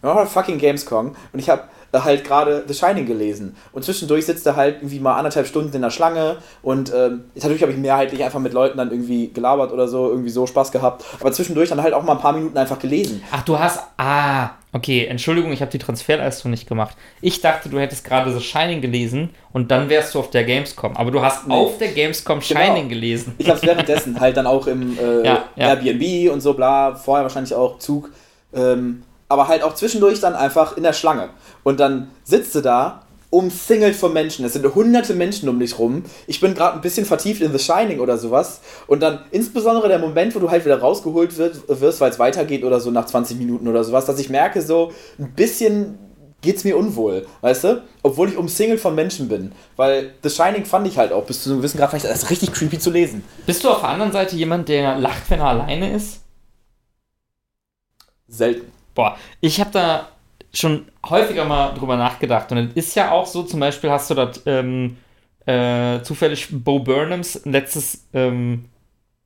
Wir der fucking Gamescom und ich habe halt gerade The Shining gelesen. Und zwischendurch sitzt er halt irgendwie mal anderthalb Stunden in der Schlange und ähm, natürlich habe ich mehrheitlich einfach mit Leuten dann irgendwie gelabert oder so, irgendwie so Spaß gehabt. Aber zwischendurch dann halt auch mal ein paar Minuten einfach gelesen. Ach, du hast. Ah, okay. Entschuldigung, ich habe die Transferleistung nicht gemacht. Ich dachte, du hättest gerade The Shining gelesen und dann wärst du auf der Gamescom. Aber du hast Nee. auf der Gamescom Genau. Shining gelesen. Ich habe es währenddessen halt dann auch im äh, Ja, ja. Airbnb und so bla, vorher wahrscheinlich auch Zug, ähm, aber halt auch zwischendurch dann einfach in der Schlange. Und dann sitzt du da, umsingelt von Menschen. Es sind hunderte Menschen um dich rum. Ich bin gerade ein bisschen vertieft in The Shining oder sowas. Und dann insbesondere der Moment, wo du halt wieder rausgeholt wird, wirst, weil es weitergeht oder so nach 20 Minuten oder sowas, dass ich merke, so ein bisschen geht's mir unwohl, weißt du? Obwohl ich umsingelt von Menschen bin. Weil The Shining fand ich halt auch bis zu einem gewissen Grad vielleicht das ist richtig creepy zu lesen. Bist du auf der anderen Seite jemand, der lacht, wenn er alleine ist? Selten. Boah, ich habe da schon häufiger mal drüber nachgedacht. Und es ist ja auch so, zum Beispiel hast du dort ähm, äh, zufällig Bo Burnhams letztes ähm,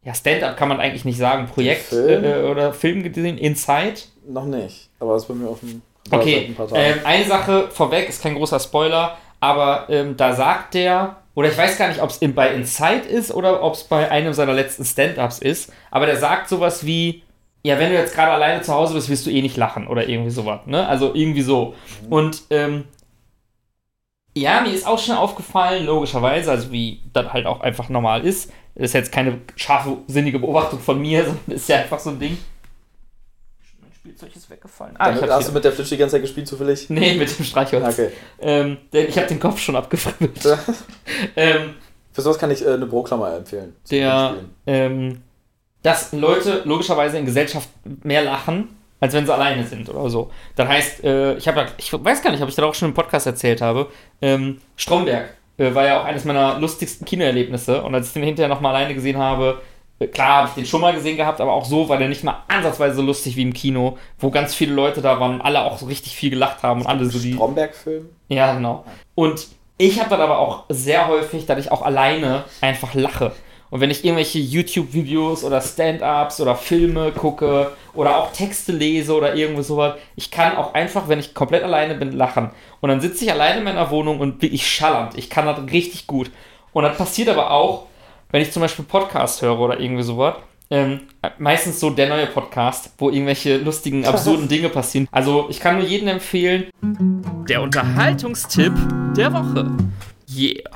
ja, Stand-up kann man eigentlich nicht sagen, Projekt Film? äh, oder Film gesehen, Inside. Noch nicht. Aber das ist bei mir auf dem Okay, ähm, eine Sache vorweg, ist kein großer Spoiler, aber ähm, da sagt der, oder ich weiß gar nicht, ob es bei Inside ist oder ob es bei einem seiner letzten Stand-Ups ist, aber der sagt sowas wie, ja, wenn du jetzt gerade alleine zu Hause bist, wirst du eh nicht lachen oder irgendwie sowas, ne? Also irgendwie so. Und ähm, ja, mir ist auch schon aufgefallen, logischerweise, also wie das halt auch einfach normal ist. Das ist jetzt keine scharfe, sinnige Beobachtung von mir, sondern ist ja einfach so ein Ding. Mein Spielzeug ist weggefallen. Ah, Damit hast hier. du mit der Flitsch die ganze Zeit gespielt, zufällig? Nee, mit dem Streichholz. Okay. Ähm, denn ich habe den Kopf schon abgefribbelt. ähm, Für sowas kann ich äh, eine Broklammer empfehlen. der, ähm, dass Leute logischerweise in Gesellschaft mehr lachen, als wenn sie alleine sind oder so. Das heißt, äh, ich habe, ich weiß gar nicht, ob ich das auch schon im Podcast erzählt habe. Ähm, Stromberg äh, war ja auch eines meiner lustigsten Kinoerlebnisse und als ich den hinterher nochmal alleine gesehen habe, äh, klar habe ich den schon mal gesehen gehabt, aber auch so war der nicht mal ansatzweise so lustig wie im Kino, wo ganz viele Leute da waren und alle auch so richtig viel gelacht haben und alle so die. Stromberg-Film? Ja, genau. Und ich habe dann aber auch sehr häufig, dass ich auch alleine einfach lache. Und wenn ich irgendwelche YouTube-Videos oder Stand-ups oder Filme gucke oder auch Texte lese oder irgendwo sowas, ich kann auch einfach, wenn ich komplett alleine bin, lachen. Und dann sitze ich alleine in meiner Wohnung und wirklich schallernd. Ich kann das richtig gut. Und das passiert aber auch, wenn ich zum Beispiel Podcast höre oder irgendwie sowas. Ähm, meistens so der neue Podcast, wo irgendwelche lustigen, absurden Dinge passieren. Also ich kann nur jedem empfehlen, der Unterhaltungstipp der Woche. Yeah.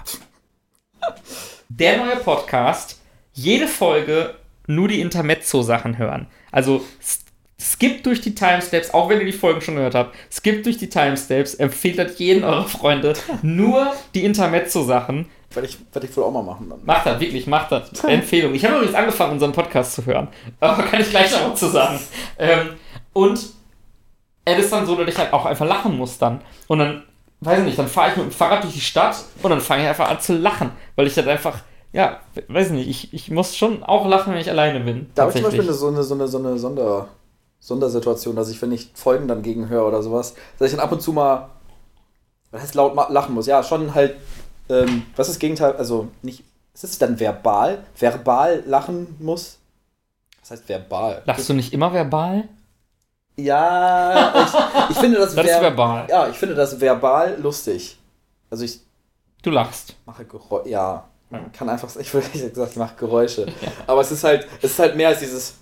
Der neue Podcast, jede Folge nur die Intermezzo-Sachen hören. Also skippt durch die Timestamps, auch wenn ihr die Folgen schon gehört habt, skippt durch die Timestamps, empfiehlt das jeden eurer Freunde, nur die Intermezzo-Sachen. Werde ich, werd ich wohl auch mal machen dann. Macht das, wirklich, macht das. Empfehlung. Ich habe übrigens angefangen, unseren Podcast zu hören, aber kann ich gleich noch zu sagen. Ähm, und es ist dann so, dass ich halt auch einfach lachen muss dann. Und dann, weiß ich nicht, dann fahre ich mit dem Fahrrad durch die Stadt und dann fange ich einfach an zu lachen, weil ich halt einfach, ja, weiß nicht, ich, ich muss schon auch lachen, wenn ich alleine bin. Da habe ich zum. Beispiel so eine, so eine, so eine Sonder, Sondersituation, dass ich, wenn ich Folgen dann gegenhöre oder sowas, dass ich dann ab und zu mal, was heißt laut lachen muss. Ja, schon halt, ähm, was ist das Gegenteil, also nicht, ist es dann verbal? Verbal lachen muss? Was heißt verbal? Lachst du nicht immer verbal? Ja, ich, ich finde das, Das ver- verbal. Ja, ich finde das verbal lustig. Also ich Du lachst. mache Geräusche, ja, man kann einfach, ich würde gesagt, ich mache Geräusche. Aber es ist halt, es ist halt mehr als dieses,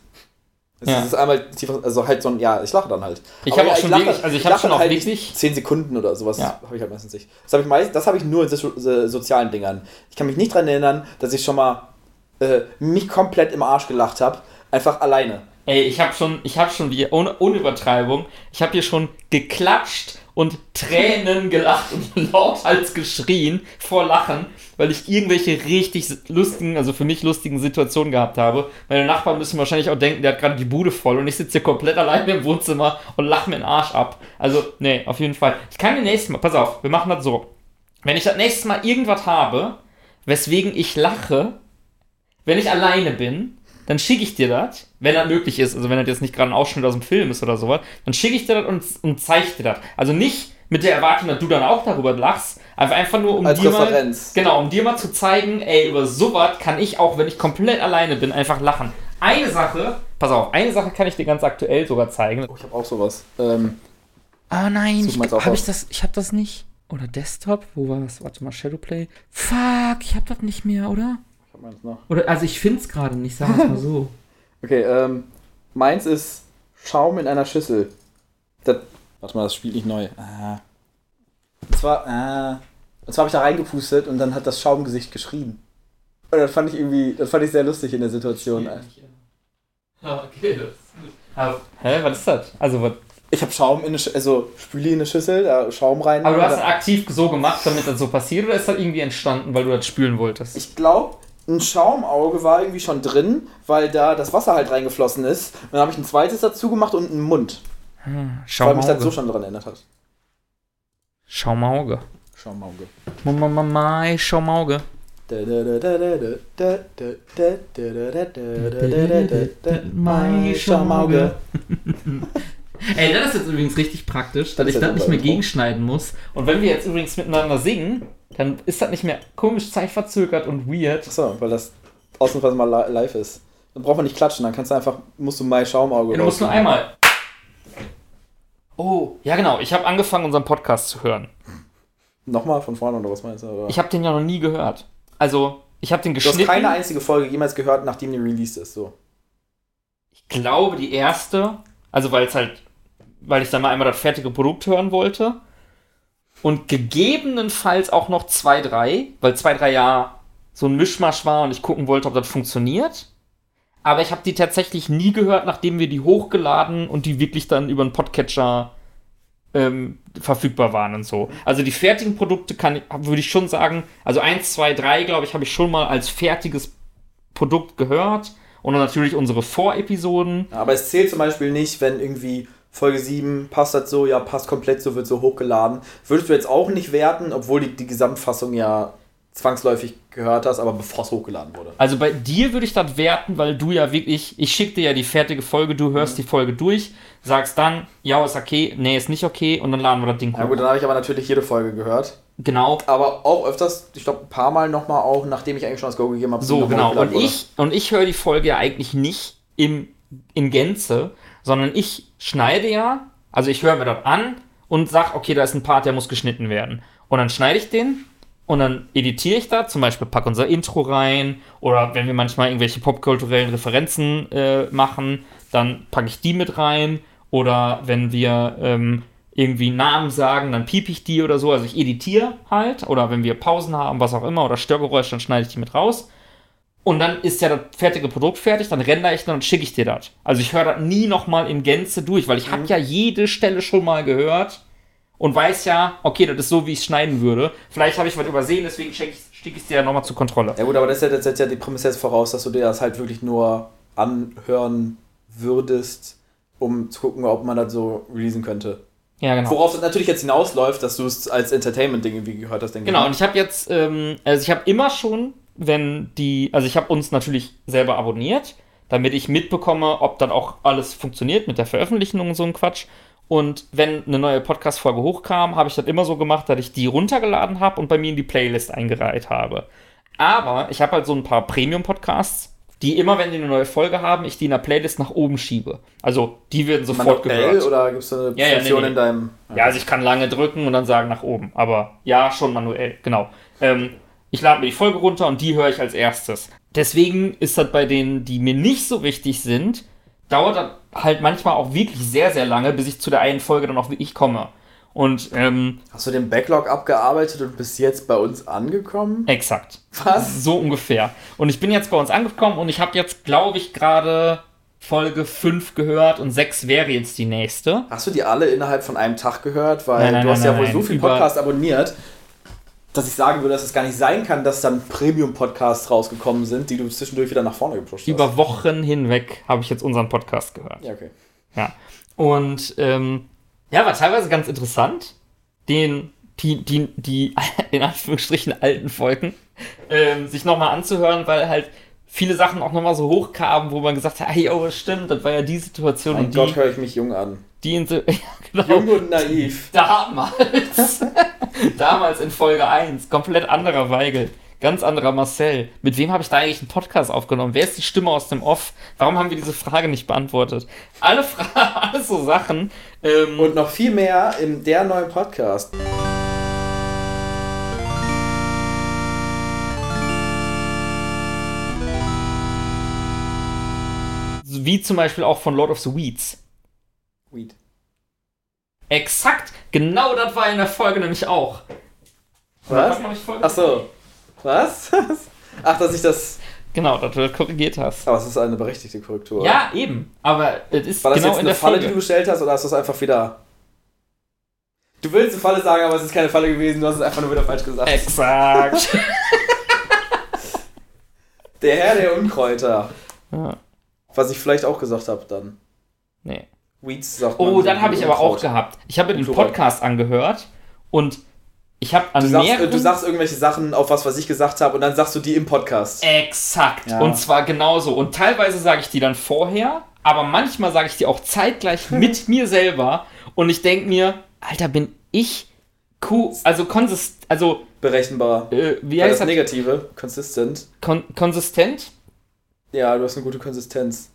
es Ja. ist einmal tiefer, also halt so ein, ja, ich lache dann halt. Ich habe ja, auch schon lache- wirklich, also ich ich habe schon auch halt wirklich, nicht 10 Sekunden oder sowas, Ja. habe ich halt meistens nicht. Das habe ich meist, das habe ich nur in so, so, sozialen Dingern. Ich kann mich nicht daran erinnern, dass ich schon mal äh, mich komplett im Arsch gelacht habe, einfach alleine. Ey, ich habe schon, ich habe schon wie, ohne, ohne Übertreibung, ich habe hier schon geklatscht und Tränen gelacht und lauthals geschrien vor Lachen, weil ich irgendwelche richtig lustigen, also für mich lustigen Situationen gehabt habe. Meine Nachbarn müssen wahrscheinlich auch denken, der hat gerade die Bude voll und ich sitze hier komplett alleine im Wohnzimmer und lache mir den Arsch ab. Also, nee, auf jeden Fall. Ich kann mir nächstes Mal, pass auf, wir machen das so. Wenn ich das nächste Mal irgendwas habe, weswegen ich lache, wenn ich alleine bin, dann schicke ich dir das, wenn das möglich ist, also wenn das jetzt nicht gerade ein Ausschnitt aus dem Film ist oder sowas, dann schicke ich dir das und, und zeige dir das. Also nicht mit der Erwartung, dass du dann auch darüber lachst, einfach, einfach nur um Als dir Referenz. mal, genau, um dir mal zu zeigen, ey, über sowas kann ich auch, wenn ich komplett alleine bin, einfach lachen. Eine Sache, pass auf, eine Sache kann ich dir ganz aktuell sogar zeigen. Oh, ich habe auch sowas. Ähm, Ah nein, auch habe ich das, ich habe das nicht. Oder Desktop, wo war das? Warte mal, Shadowplay. Fuck, ich habe das nicht mehr, oder? Ich hab meins noch. Oder, also ich finde es gerade nicht, sagen wir mal so. Okay, ähm, meins ist Schaum in einer Schüssel. Das, warte mal, das spielt nicht neu. Ah. Und zwar, ah. Und zwar habe ich da reingepustet und dann hat das Schaumgesicht geschrien. Und das fand ich irgendwie, das fand ich sehr lustig in der Situation. Ja, okay, das ist gut. Aber, hä, was ist das? Also, was? Ich habe Schaum in eine Schüssel, also Spüli in eine Schüssel, da Schaum rein. Aber du hast es aktiv so gemacht, damit das so passiert, oder ist das irgendwie entstanden, weil du das spülen wolltest? Ich glaube, ein Schaumauge war irgendwie schon drin, weil da das Wasser halt reingeflossen ist. Und dann habe ich ein zweites dazu gemacht und einen Mund, weil mich das so Schaumauge. schon daran erinnert hat. Schaumauge. Schaumauge. Mama, Mama, Schaumauge. Mein Schaumauge. Ey, das ist jetzt übrigens richtig praktisch, dass Das ich das nicht mehr gegenschneiden muss. Und wenn wir jetzt übrigens miteinander singen, dann ist das nicht mehr komisch zeitverzögert und weird. Achso, weil das ausnahmsweise mal li- live ist. Dann braucht man nicht klatschen, dann kannst du einfach, musst du mein Schaumauge Ja, du musst nur einmal. Oh, ja genau. Ich habe angefangen, unseren Podcast zu hören. Nochmal von vorne oder was meinst du? Oder? Ich habe den ja noch nie gehört. Also, ich habe den du hast geschnitten. keine einzige Folge jemals gehört, nachdem die released ist. So. ich glaube, die erste, also weil es halt, weil ich dann mal einmal das fertige Produkt hören wollte. Und gegebenenfalls auch noch zwei, drei, weil zwei, drei ja so ein Mischmasch war und ich gucken wollte, ob das funktioniert. Aber ich habe die tatsächlich nie gehört, nachdem wir die hochgeladen und die wirklich dann über einen Podcatcher ähm, verfügbar waren und so. Also die fertigen Produkte kann würde ich schon sagen, also 1, 2, 3, glaube ich, habe ich schon mal als fertiges Produkt gehört. Und natürlich unsere Vorepisoden. Aber es zählt zum Beispiel nicht, wenn irgendwie Folge 7 passt das so, ja, passt komplett so, wird so hochgeladen. Würdest du jetzt auch nicht werten, obwohl die, die Gesamtfassung ja zwangsläufig gehört hast, aber bevor es hochgeladen wurde. Also bei dir würde ich das werten, weil du ja wirklich, ich schicke dir ja die fertige Folge, du hörst die Folge durch, sagst dann, ja, ist okay, nee, ist nicht okay und dann laden wir das Ding Ja hoch. gut, dann habe ich aber natürlich jede Folge gehört. Genau, Aber auch öfters, ich glaube ein paar Mal nochmal auch, nachdem ich eigentlich schon das Go gegeben habe. so, genau. Und ich, und ich höre die Folge ja eigentlich nicht im, in Gänze, sondern ich schneide ja, also ich höre mir das an und sag, okay, da ist ein Part, der muss geschnitten werden. Und dann schneide ich den und dann editiere ich da, zum Beispiel pack unser Intro rein oder wenn wir manchmal irgendwelche popkulturellen Referenzen äh, machen, dann packe ich die mit rein oder wenn wir ähm, irgendwie Namen sagen, dann piep ich die oder so. Also ich editiere halt oder wenn wir Pausen haben, was auch immer oder Störgeräusche, dann schneide ich die mit raus. Und dann ist ja das fertige Produkt fertig, dann rendere ich dann und schicke ich dir das. Also ich höre das nie nochmal in Gänze durch, weil ich habe ja jede Stelle schon mal gehört und weiß ja, okay, das ist so, wie ich es schneiden würde. Vielleicht habe ich was übersehen, deswegen schicke ich es dir ja nochmal zur Kontrolle. Ja gut, aber das setzt ja, ja die Prämisse jetzt voraus, dass du dir das halt wirklich nur anhören würdest, um zu gucken, ob man das so releasen könnte. Ja, genau. Worauf es natürlich jetzt hinausläuft, dass du es als Entertainment-Ding irgendwie gehört hast, denke Genau, ich. und ich habe jetzt, ähm, also ich habe immer schon, wenn die, also ich habe uns natürlich selber abonniert, damit ich mitbekomme, ob dann auch alles funktioniert mit der Veröffentlichung und so ein Quatsch. Und wenn eine neue Podcast-Folge hochkam, habe ich das immer so gemacht, dass ich die runtergeladen habe und bei mir in die Playlist eingereiht habe. Aber ich habe halt so ein paar Premium-Podcasts, die immer, wenn die eine neue Folge haben, ich die in der Playlist nach oben schiebe. Also die werden sofort Manuell gehört. oder gibt es eine Ja, ja, nee, nee. in deinem... Ja, also ich kann lange drücken und dann sagen nach oben. Aber ja, schon manuell, genau. Ähm, ich lade mir die Folge runter und die höre ich als erstes. Deswegen ist das bei denen, die mir nicht so wichtig sind, dauert das halt manchmal auch wirklich sehr, sehr lange, bis ich zu der einen Folge dann auch wirklich komme. Und ähm, Hast du den Backlog abgearbeitet und bist jetzt bei uns angekommen? exakt. Was? So ungefähr. Und ich bin jetzt bei uns angekommen und ich habe jetzt, glaube ich, gerade Folge 5 gehört und 6 wäre jetzt die nächste. Hast du die alle innerhalb von einem Tag gehört? Weil Nein, nein, du hast nein, ja wohl so viel Podcast abonniert, dass ich sagen würde, dass es gar nicht sein kann, dass dann Premium-Podcasts rausgekommen sind, die du zwischendurch wieder nach vorne gepusht hast. Über Wochen hinweg habe ich jetzt unseren Podcast gehört. Ja, okay. Ja. Und ähm, ja, war teilweise ganz interessant, den, die, die, die in Anführungsstrichen alten Folgen ähm, sich nochmal anzuhören, weil halt viele Sachen auch nochmal so hochkamen, wo man gesagt hat, hey, oh, stimmt, das war ja die Situation Mein und Gott, höre ich mich jung an. Die in so, ja, genau. Jung und naiv. Damals. Damals in Folge 1. Komplett anderer Weigel. Ganz anderer Marcel. Mit wem habe ich da eigentlich einen Podcast aufgenommen? Wer ist die Stimme aus dem Off? Warum haben wir diese Frage nicht beantwortet? Alle Fragen, alles so Sachen. Ähm, Und noch viel mehr in der neuen Podcast. wie zum Beispiel auch von Lord of the Weeds. Weed. Exakt, genau das war in der Folge nämlich auch. Was? Ach so. Was? Ach, dass ich das. Genau, dass du das korrigiert hast. Aber es ist eine berechtigte Korrektur. Ja, eben. Aber es ist War das genau jetzt in eine der Falle, Folge. die du gestellt hast, oder hast du es einfach wieder. Du willst eine Falle sagen, aber es ist keine Falle gewesen, du hast es einfach nur wieder falsch gesagt. Exakt. Der Herr der Unkräuter. ja, Was ich vielleicht auch gesagt habe dann. nee. Weeds sagt Oh, dann habe ich aber auch gehabt. Ich habe den. Podcast angehört und ich habe an Du sagst, mehreren... äh, du sagst irgendwelche Sachen auf was, was ich gesagt habe, und dann sagst du die im Podcast. Exakt. Ja. Und zwar genauso. Und teilweise sage ich die dann vorher, aber manchmal sage ich die auch zeitgleich mit mir selber. Und ich denke mir, Alter, bin ich cool, also konsist, also Berechenbar. äh, wie heißt das? Negative, consistent. Kon konsistent? Ja, du hast eine gute Konsistenz.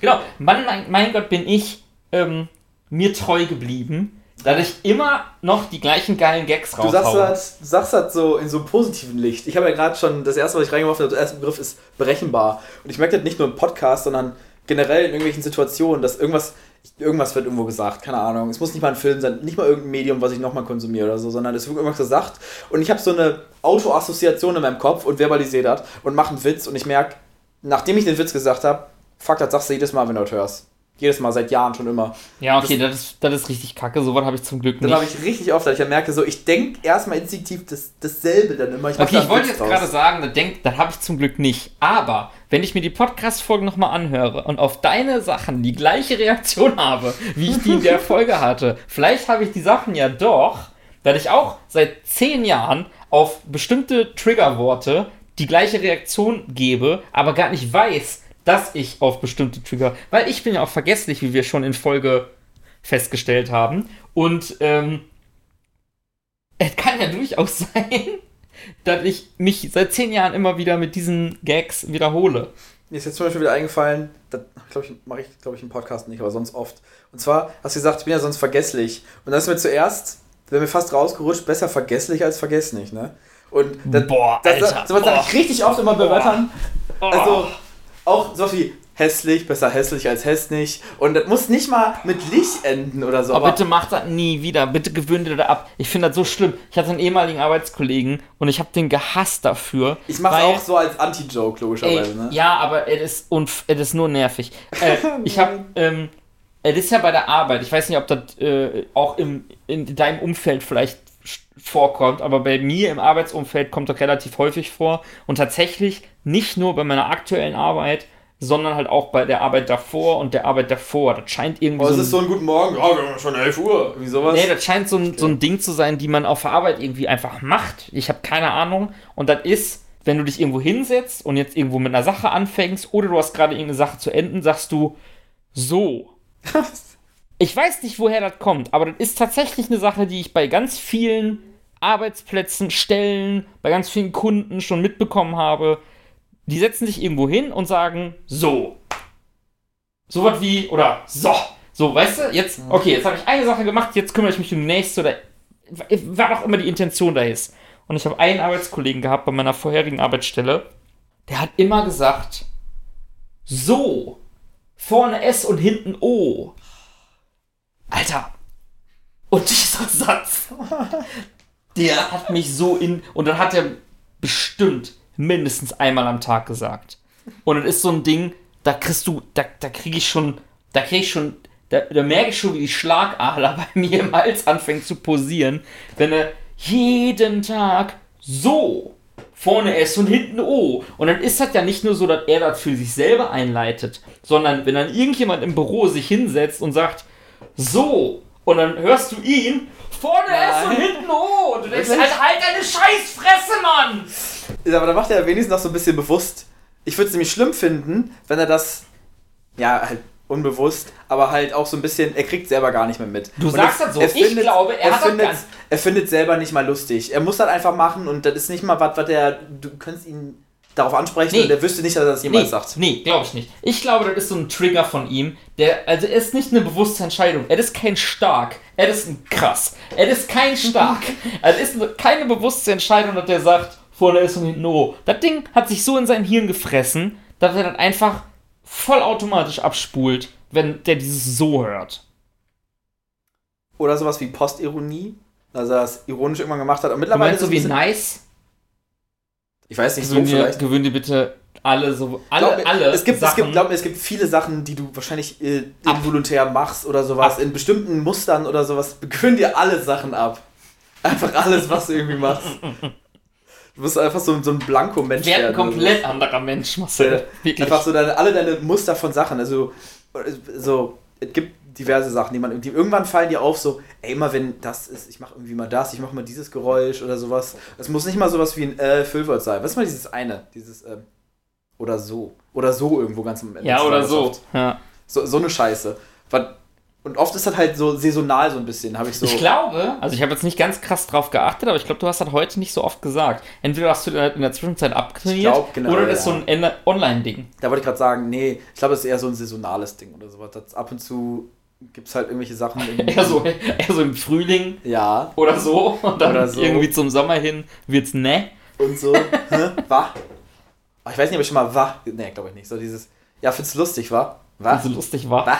Genau. Mann, mein, mein Gott, bin ich ähm, mir treu geblieben, dass ich immer noch die gleichen geilen Gags Du sagst raushaue. das, du sagst das so in so einem positiven Licht. Ich habe ja gerade schon, das erste, was ich reingeworfen habe, der erste Begriff ist berechenbar. Und ich merke das nicht nur im Podcast, sondern generell in irgendwelchen Situationen, dass irgendwas, irgendwas wird irgendwo gesagt, keine Ahnung. Es muss nicht mal ein Film sein, nicht mal irgendein Medium, was ich nochmal konsumiere oder so, sondern es wird irgendwas gesagt. Und ich habe so eine Autoassoziation in meinem Kopf und verbalisiere das und mache einen Witz und ich merke, nachdem ich den Witz gesagt habe, fuck, das sagst du jedes Mal, wenn du das hörst. Jedes Mal, seit Jahren schon immer. Ja, okay, das, ist, das ist richtig kacke. So was habe ich zum Glück Das nicht. habe ich richtig oft, dass ich dann merke, so, ich denke erstmal instinktiv das, dasselbe dann immer. mach Okay, ich wollte jetzt gerade sagen, das, denk- das habe ich zum Glück nicht. Aber wenn ich mir die Podcast-Folgen nochmal anhöre und auf deine Sachen die gleiche Reaktion habe, wie ich die in der Folge hatte, vielleicht habe ich die Sachen ja doch, dass ich auch seit zehn Jahren auf bestimmte Triggerworte die gleiche Reaktion gebe, aber gar nicht weiß, dass ich auf bestimmte Trigger, weil ich bin ja auch vergesslich, wie wir schon in Folge festgestellt haben. Und ähm, es kann ja durchaus sein, dass ich mich seit zehn Jahren immer wieder mit diesen Gags wiederhole. Mir ist jetzt zum Beispiel wieder eingefallen, das glaube ich, mache ich, glaube ich, im Podcast nicht, aber sonst oft. Und zwar hast du gesagt, ich bin ja sonst vergesslich. Und das ist mir zuerst, wäre mir fast rausgerutscht, besser vergesslich als vergesslich, ne? Und das, Boah, das, Alter, das, sowas sage ich boah. richtig oft immer bei Boah. Wörtern. Also, auch sowas wie hässlich, besser hässlich als hässlich. Und das muss nicht mal mit Licht enden oder so. Aber bitte mach das nie wieder. Bitte gewöhn dir das ab. Ich finde das so schlimm. Ich hatte einen ehemaligen Arbeitskollegen und ich habe den gehasst dafür. ich mach's weil- auch so als Anti-Joke, logischerweise. Ey, ne? Ja, aber es ist, unf es ist nur nervig. Äh, ich habe, ähm, es ist ja bei der Arbeit, ich weiß nicht, ob das äh, auch im, in deinem Umfeld vielleicht vorkommt, aber bei mir im Arbeitsumfeld kommt das relativ häufig vor und tatsächlich nicht nur bei meiner aktuellen Arbeit, sondern halt auch bei der Arbeit davor und der Arbeit davor. Das scheint irgendwie Oh, es so, ein, ist so ein guten Morgen. Ja, wir haben schon 11 Uhr. Wie sowas. Nee, das scheint so ein, so ein Ding zu sein, die man auf der Arbeit irgendwie einfach macht. Ich habe keine Ahnung. Und das ist, wenn du dich irgendwo hinsetzt und jetzt irgendwo mit einer Sache anfängst oder du hast gerade irgendeine Sache zu enden, sagst du so. Ich weiß nicht, woher das kommt, aber das ist tatsächlich eine Sache, die ich bei ganz vielen Arbeitsplätzen, Stellen, bei ganz vielen Kunden schon mitbekommen habe. Die setzen sich irgendwo hin und sagen so. So was wie, oder so. So, weißt du, jetzt, okay, jetzt habe ich eine Sache gemacht, jetzt kümmere ich mich um die nächste oder war doch immer die Intention da ist. Und ich habe einen Arbeitskollegen gehabt bei meiner vorherigen Arbeitsstelle, der hat immer gesagt, so, vorne S und hinten O. Alter. Und dieser Satz, der hat mich so in, und dann hat er bestimmt mindestens einmal am Tag gesagt. Und das ist so ein Ding, da kriegst du, da, da kriege ich schon, da kriege ich schon, da, da merke ich schon, wie die Schlagader bei mir im Hals anfängt zu posieren, wenn er jeden Tag so vorne S und hinten O. Und dann ist das ja nicht nur so, dass er das für sich selber einleitet, sondern wenn dann irgendjemand im Büro sich hinsetzt und sagt, so, und dann hörst du ihn, vorne S und Nein. hinten O. Und du denkst, halt, halt deine Scheißfresse, Mann! Aber da macht er ja wenigstens noch so ein bisschen bewusst. Ich würde es nämlich schlimm finden, wenn er das, ja, halt unbewusst, aber halt auch so ein bisschen, er kriegt selber gar nicht mehr mit. Du Und sagst er- das so. er Ich findet- glaube, er hat das findet, er findet selber nicht mal lustig. Er muss das einfach machen und das ist nicht mal was, was er, du könntest ihn darauf ansprechen Nee. und er wüsste nicht, dass er das jemals Nee, sagt. nee glaube ich nicht. Ich glaube, das ist so ein Trigger von ihm, der, also er ist nicht eine bewusste Entscheidung. Er ist kein Stark. Er ist ein Krass. Er ist kein Stark. also ist eine- keine bewusste Entscheidung, dass der sagt, vorne ist und hinten O. Das Ding hat sich so in sein Hirn gefressen, dass er das einfach vollautomatisch abspult, wenn der dieses so hört. Oder sowas wie Postironie, dass er das ironisch irgendwann gemacht hat. Und Du mittlerweile meinst so ist wie nice? Ich weiß nicht, so Gewöhn dir, vielleicht. gewöhn dir bitte alle so, alle, Glaub mir, alle es gibt, es Sachen. gibt, glaub mir, es gibt viele Sachen, die du wahrscheinlich äh, involuntär machst oder sowas, Ab. in bestimmten Mustern oder sowas. Gewöhn dir alle Sachen ab. Einfach alles, was du irgendwie machst. Du bist einfach so, so ein Blanko-Mensch. Werd ein werden oder komplett anderer Mensch, Marcel. Wirklich. Einfach so deine, alle deine Muster von Sachen. Also, äh, so, es gibt diverse Sachen, die man, die irgendwann fallen dir auf, so, ey, immer wenn das ist, ich mache irgendwie mal das, ich mache mal dieses Geräusch oder sowas. Es muss nicht mal sowas wie ein äh, Füllwort sein. Was ist mal dieses eine? Dieses, ähm, oder so. Oder so irgendwo ganz am Ende. ja, Das oder so. Ja. So, so eine Scheiße. Was- Und oft ist das halt so saisonal so ein bisschen, habe ich so. Ich glaube, also ich habe jetzt nicht ganz krass drauf geachtet, aber ich glaube, du hast das heute nicht so oft gesagt. Entweder hast du das in der Zwischenzeit abtrainiert glaub, genau, oder das ist so ja. ein Online-Ding. Da wollte ich gerade sagen, nee, ich glaube, es ist eher so ein saisonales Ding oder sowas. Das ab und zu gibt es halt irgendwelche Sachen. Eher so, eher so im Frühling Ja, oder so und dann Oder so. irgendwie zum Sommer hin wird's ne. und so. Hä? Wa? Ach, Ich weiß nicht, ob ich schon mal wa. Nee, glaube ich nicht. So dieses. Ja, find's lustig, wa? Wa? Was so lustig war. Wa?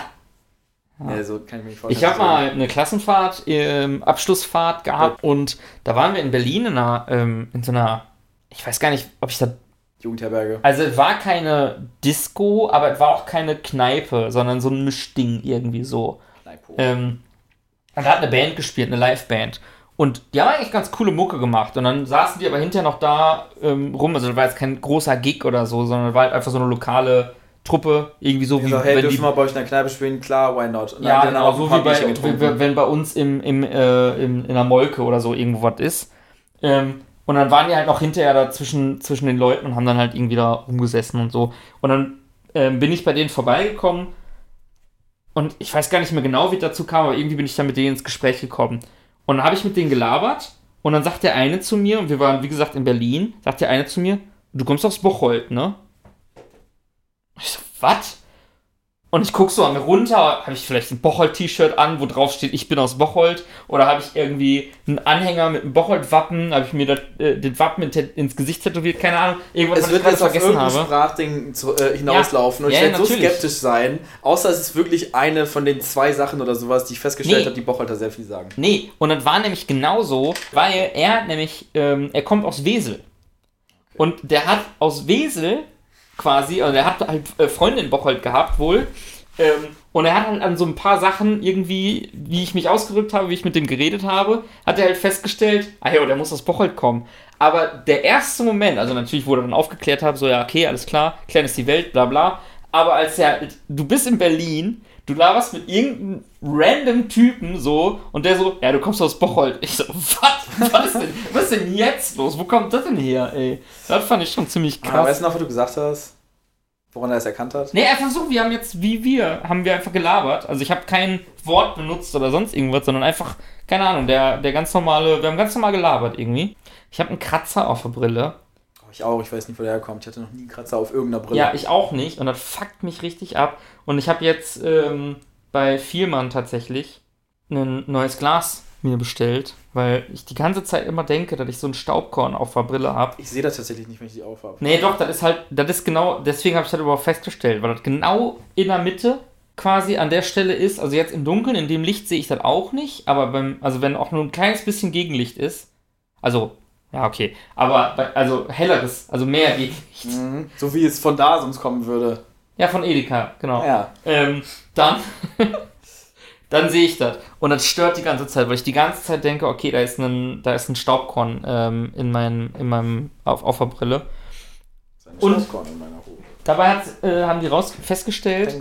Nee, so kann ich mir nicht vorstellen. Ich habe mal eine Klassenfahrt, ähm, Abschlussfahrt gehabt und da waren wir in Berlin in, einer, ähm, in so einer, ich weiß gar nicht, ob ich da Jugendherberge. Also es war keine Disco, aber es war auch keine Kneipe, sondern so ein Mischding irgendwie so. Kneipo. Ähm, und da hat eine Band gespielt, eine Liveband. Und die haben eigentlich ganz coole Mucke gemacht. Und dann saßen die aber hinterher noch da ähm, rum. Also das war jetzt kein großer Gig oder so, sondern war halt einfach so eine lokale Truppe. Irgendwie so Ich wie so, hey, wenn dürfen die. wir bei euch in der Kneipe spielen? Klar, why not? Und Ja, genau, so wie bei, wenn wenn bei uns im, im, äh, im, in der Molke oder so irgendwo was ist. Ähm, und dann waren die halt noch hinterher da zwischen, den Leuten und haben dann halt irgendwie da rumgesessen und so. Und dann ähm, bin ich bei denen vorbeigekommen und ich weiß gar nicht mehr genau, wie es dazu kam, aber irgendwie bin ich dann mit denen ins Gespräch gekommen. Und dann habe ich mit denen gelabert und dann sagt der eine zu mir, und wir waren wie gesagt in Berlin, sagt der eine zu mir, du kommst aus Bocholt, ne? Ich so, was? Und ich gucke so an mir runter, habe ich vielleicht ein Bocholt-T-Shirt an, wo drauf steht, ich bin aus Bocholt, oder habe ich irgendwie einen Anhänger mit einem Bocholt-Wappen, habe ich mir das, äh, den Wappen in, ins Gesicht tätowiert, keine Ahnung, irgendwas, Es was wird ich jetzt auf vergessen habe. Sprachding zu, äh, hinauslaufen und Ja, ich werde so natürlich. skeptisch sein, außer es ist wirklich eine von den zwei Sachen oder sowas, die ich festgestellt Nee. habe, die Bocholter sehr viel sagen. Nee, und das war nämlich genauso, weil er nämlich, ähm, er kommt aus Wesel. Und der hat aus Wesel quasi, also der hat halt äh, Freunde in Bocholt gehabt wohl. Ähm, und er hat halt an so ein paar Sachen irgendwie, wie ich mich ausgedrückt habe, wie ich mit dem geredet habe, hat er halt festgestellt, ah ja, der muss aus Bocholt kommen. Aber der erste Moment, also natürlich wurde dann aufgeklärt habe, so ja, okay, alles klar, klein ist die Welt, bla bla. Aber als er, du bist in Berlin, du laberst mit irgendeinem random Typen so und der so, ja, du kommst aus Bocholt. Ich so, was? Was ist denn, was ist denn jetzt los? Wo kommt das denn her, ey? Das fand ich schon ziemlich Ah, krass. weißt du noch, was du gesagt hast? Woran er es erkannt hat? Nee, einfach so, wir haben jetzt, wie wir, haben wir einfach gelabert. Also ich habe kein Wort benutzt oder sonst irgendwas, sondern einfach, keine Ahnung, der, der ganz normale, wir haben ganz normal gelabert irgendwie. Ich habe einen Kratzer auf der Brille. Ich auch, ich weiß nicht, wo der herkommt. Ich hatte noch nie einen Kratzer auf irgendeiner Brille. Ja, ich auch nicht. Und das fuckt mich richtig ab. Und ich habe jetzt ähm, bei Vielmann tatsächlich ein neues Glas mir bestellt, weil ich die ganze Zeit immer denke, dass ich so ein Staubkorn auf der Brille habe. Ich sehe das tatsächlich nicht, wenn ich die aufhabe. Nee, doch, das ist halt, das ist genau, deswegen habe ich das überhaupt festgestellt, weil das genau in der Mitte quasi an der Stelle ist. Also jetzt im Dunkeln, in dem Licht sehe ich das auch nicht, aber beim, also wenn auch nur ein kleines bisschen Gegenlicht ist, also, ja, okay, aber also helleres, also mehr Gegenlicht. Mhm. So wie es von da sonst kommen würde. Ja, von Edeka, genau. Ja. Ähm, dann, dann sehe ich das. Und das stört die ganze Zeit, weil ich die ganze Zeit denke, okay, da ist ein, da ist ein Staubkorn ähm, in, meinem, in meinem, auf, auf der Brille. Und- Staubkorn in meiner Hose. Dabei hat, äh, haben die raus festgestellt,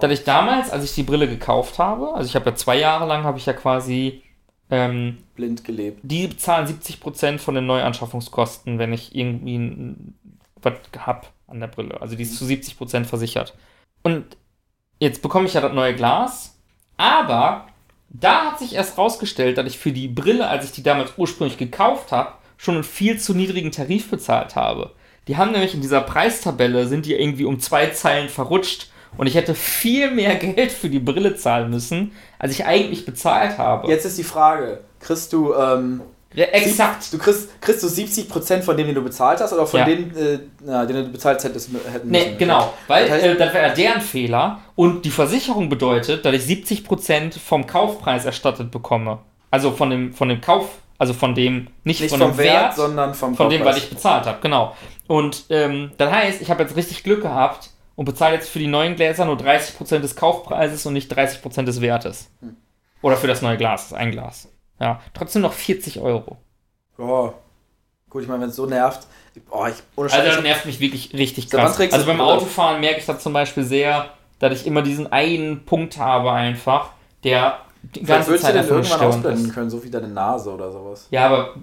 dass ich damals, als ich die Brille gekauft habe, also ich habe ja zwei Jahre lang, habe ich ja quasi, ähm, blind gelebt. die bezahlen 70% von den Neuanschaffungskosten, wenn ich irgendwie was hab an der Brille. Also die ist zu 70% versichert. Und jetzt bekomme ich ja das neue Glas, aber da hat sich erst rausgestellt, dass ich für die Brille, als ich die damals ursprünglich gekauft habe, schon einen viel zu niedrigen Tarif bezahlt habe. Die haben nämlich in dieser Preistabelle, sind die irgendwie um zwei Zeilen verrutscht und ich hätte viel mehr Geld für die Brille zahlen müssen, als ich eigentlich bezahlt habe. Jetzt ist die Frage, kriegst du, ähm, Ja, exakt. Du kriegst, kriegst du 70% von dem, den du bezahlt hast, oder von Ja. dem, äh, na, den du bezahlt hättest, hätten Nee, müssen? genau. Weil Das heißt- äh, das wäre deren Fehler und die Versicherung bedeutet, dass ich 70% vom Kaufpreis erstattet bekomme. Also von dem, von dem Kauf, also von dem, nicht, Nicht von vom dem Wert, Wert, sondern vom von dem, was Kaufpreis. ich bezahlt habe, genau. Und ähm, das heißt, ich habe jetzt richtig Glück gehabt und bezahle jetzt für die neuen Gläser nur 30% des Kaufpreises und nicht 30% des Wertes. Hm. Oder für das neue Glas, das ein Glas. Ja, trotzdem noch 40 Euro. Ja. Gut, ich meine, wenn es so nervt. Boah, ich, ohne Also das nervt mich wirklich richtig krass. du Also beim? Autofahren merke ich das zum Beispiel sehr, dass ich immer diesen einen Punkt habe einfach, der die Vielleicht ganze würdest du Zeit den einfach nur irgendwann ausblenden ist. können, so wie deine Nase oder sowas. Ja, aber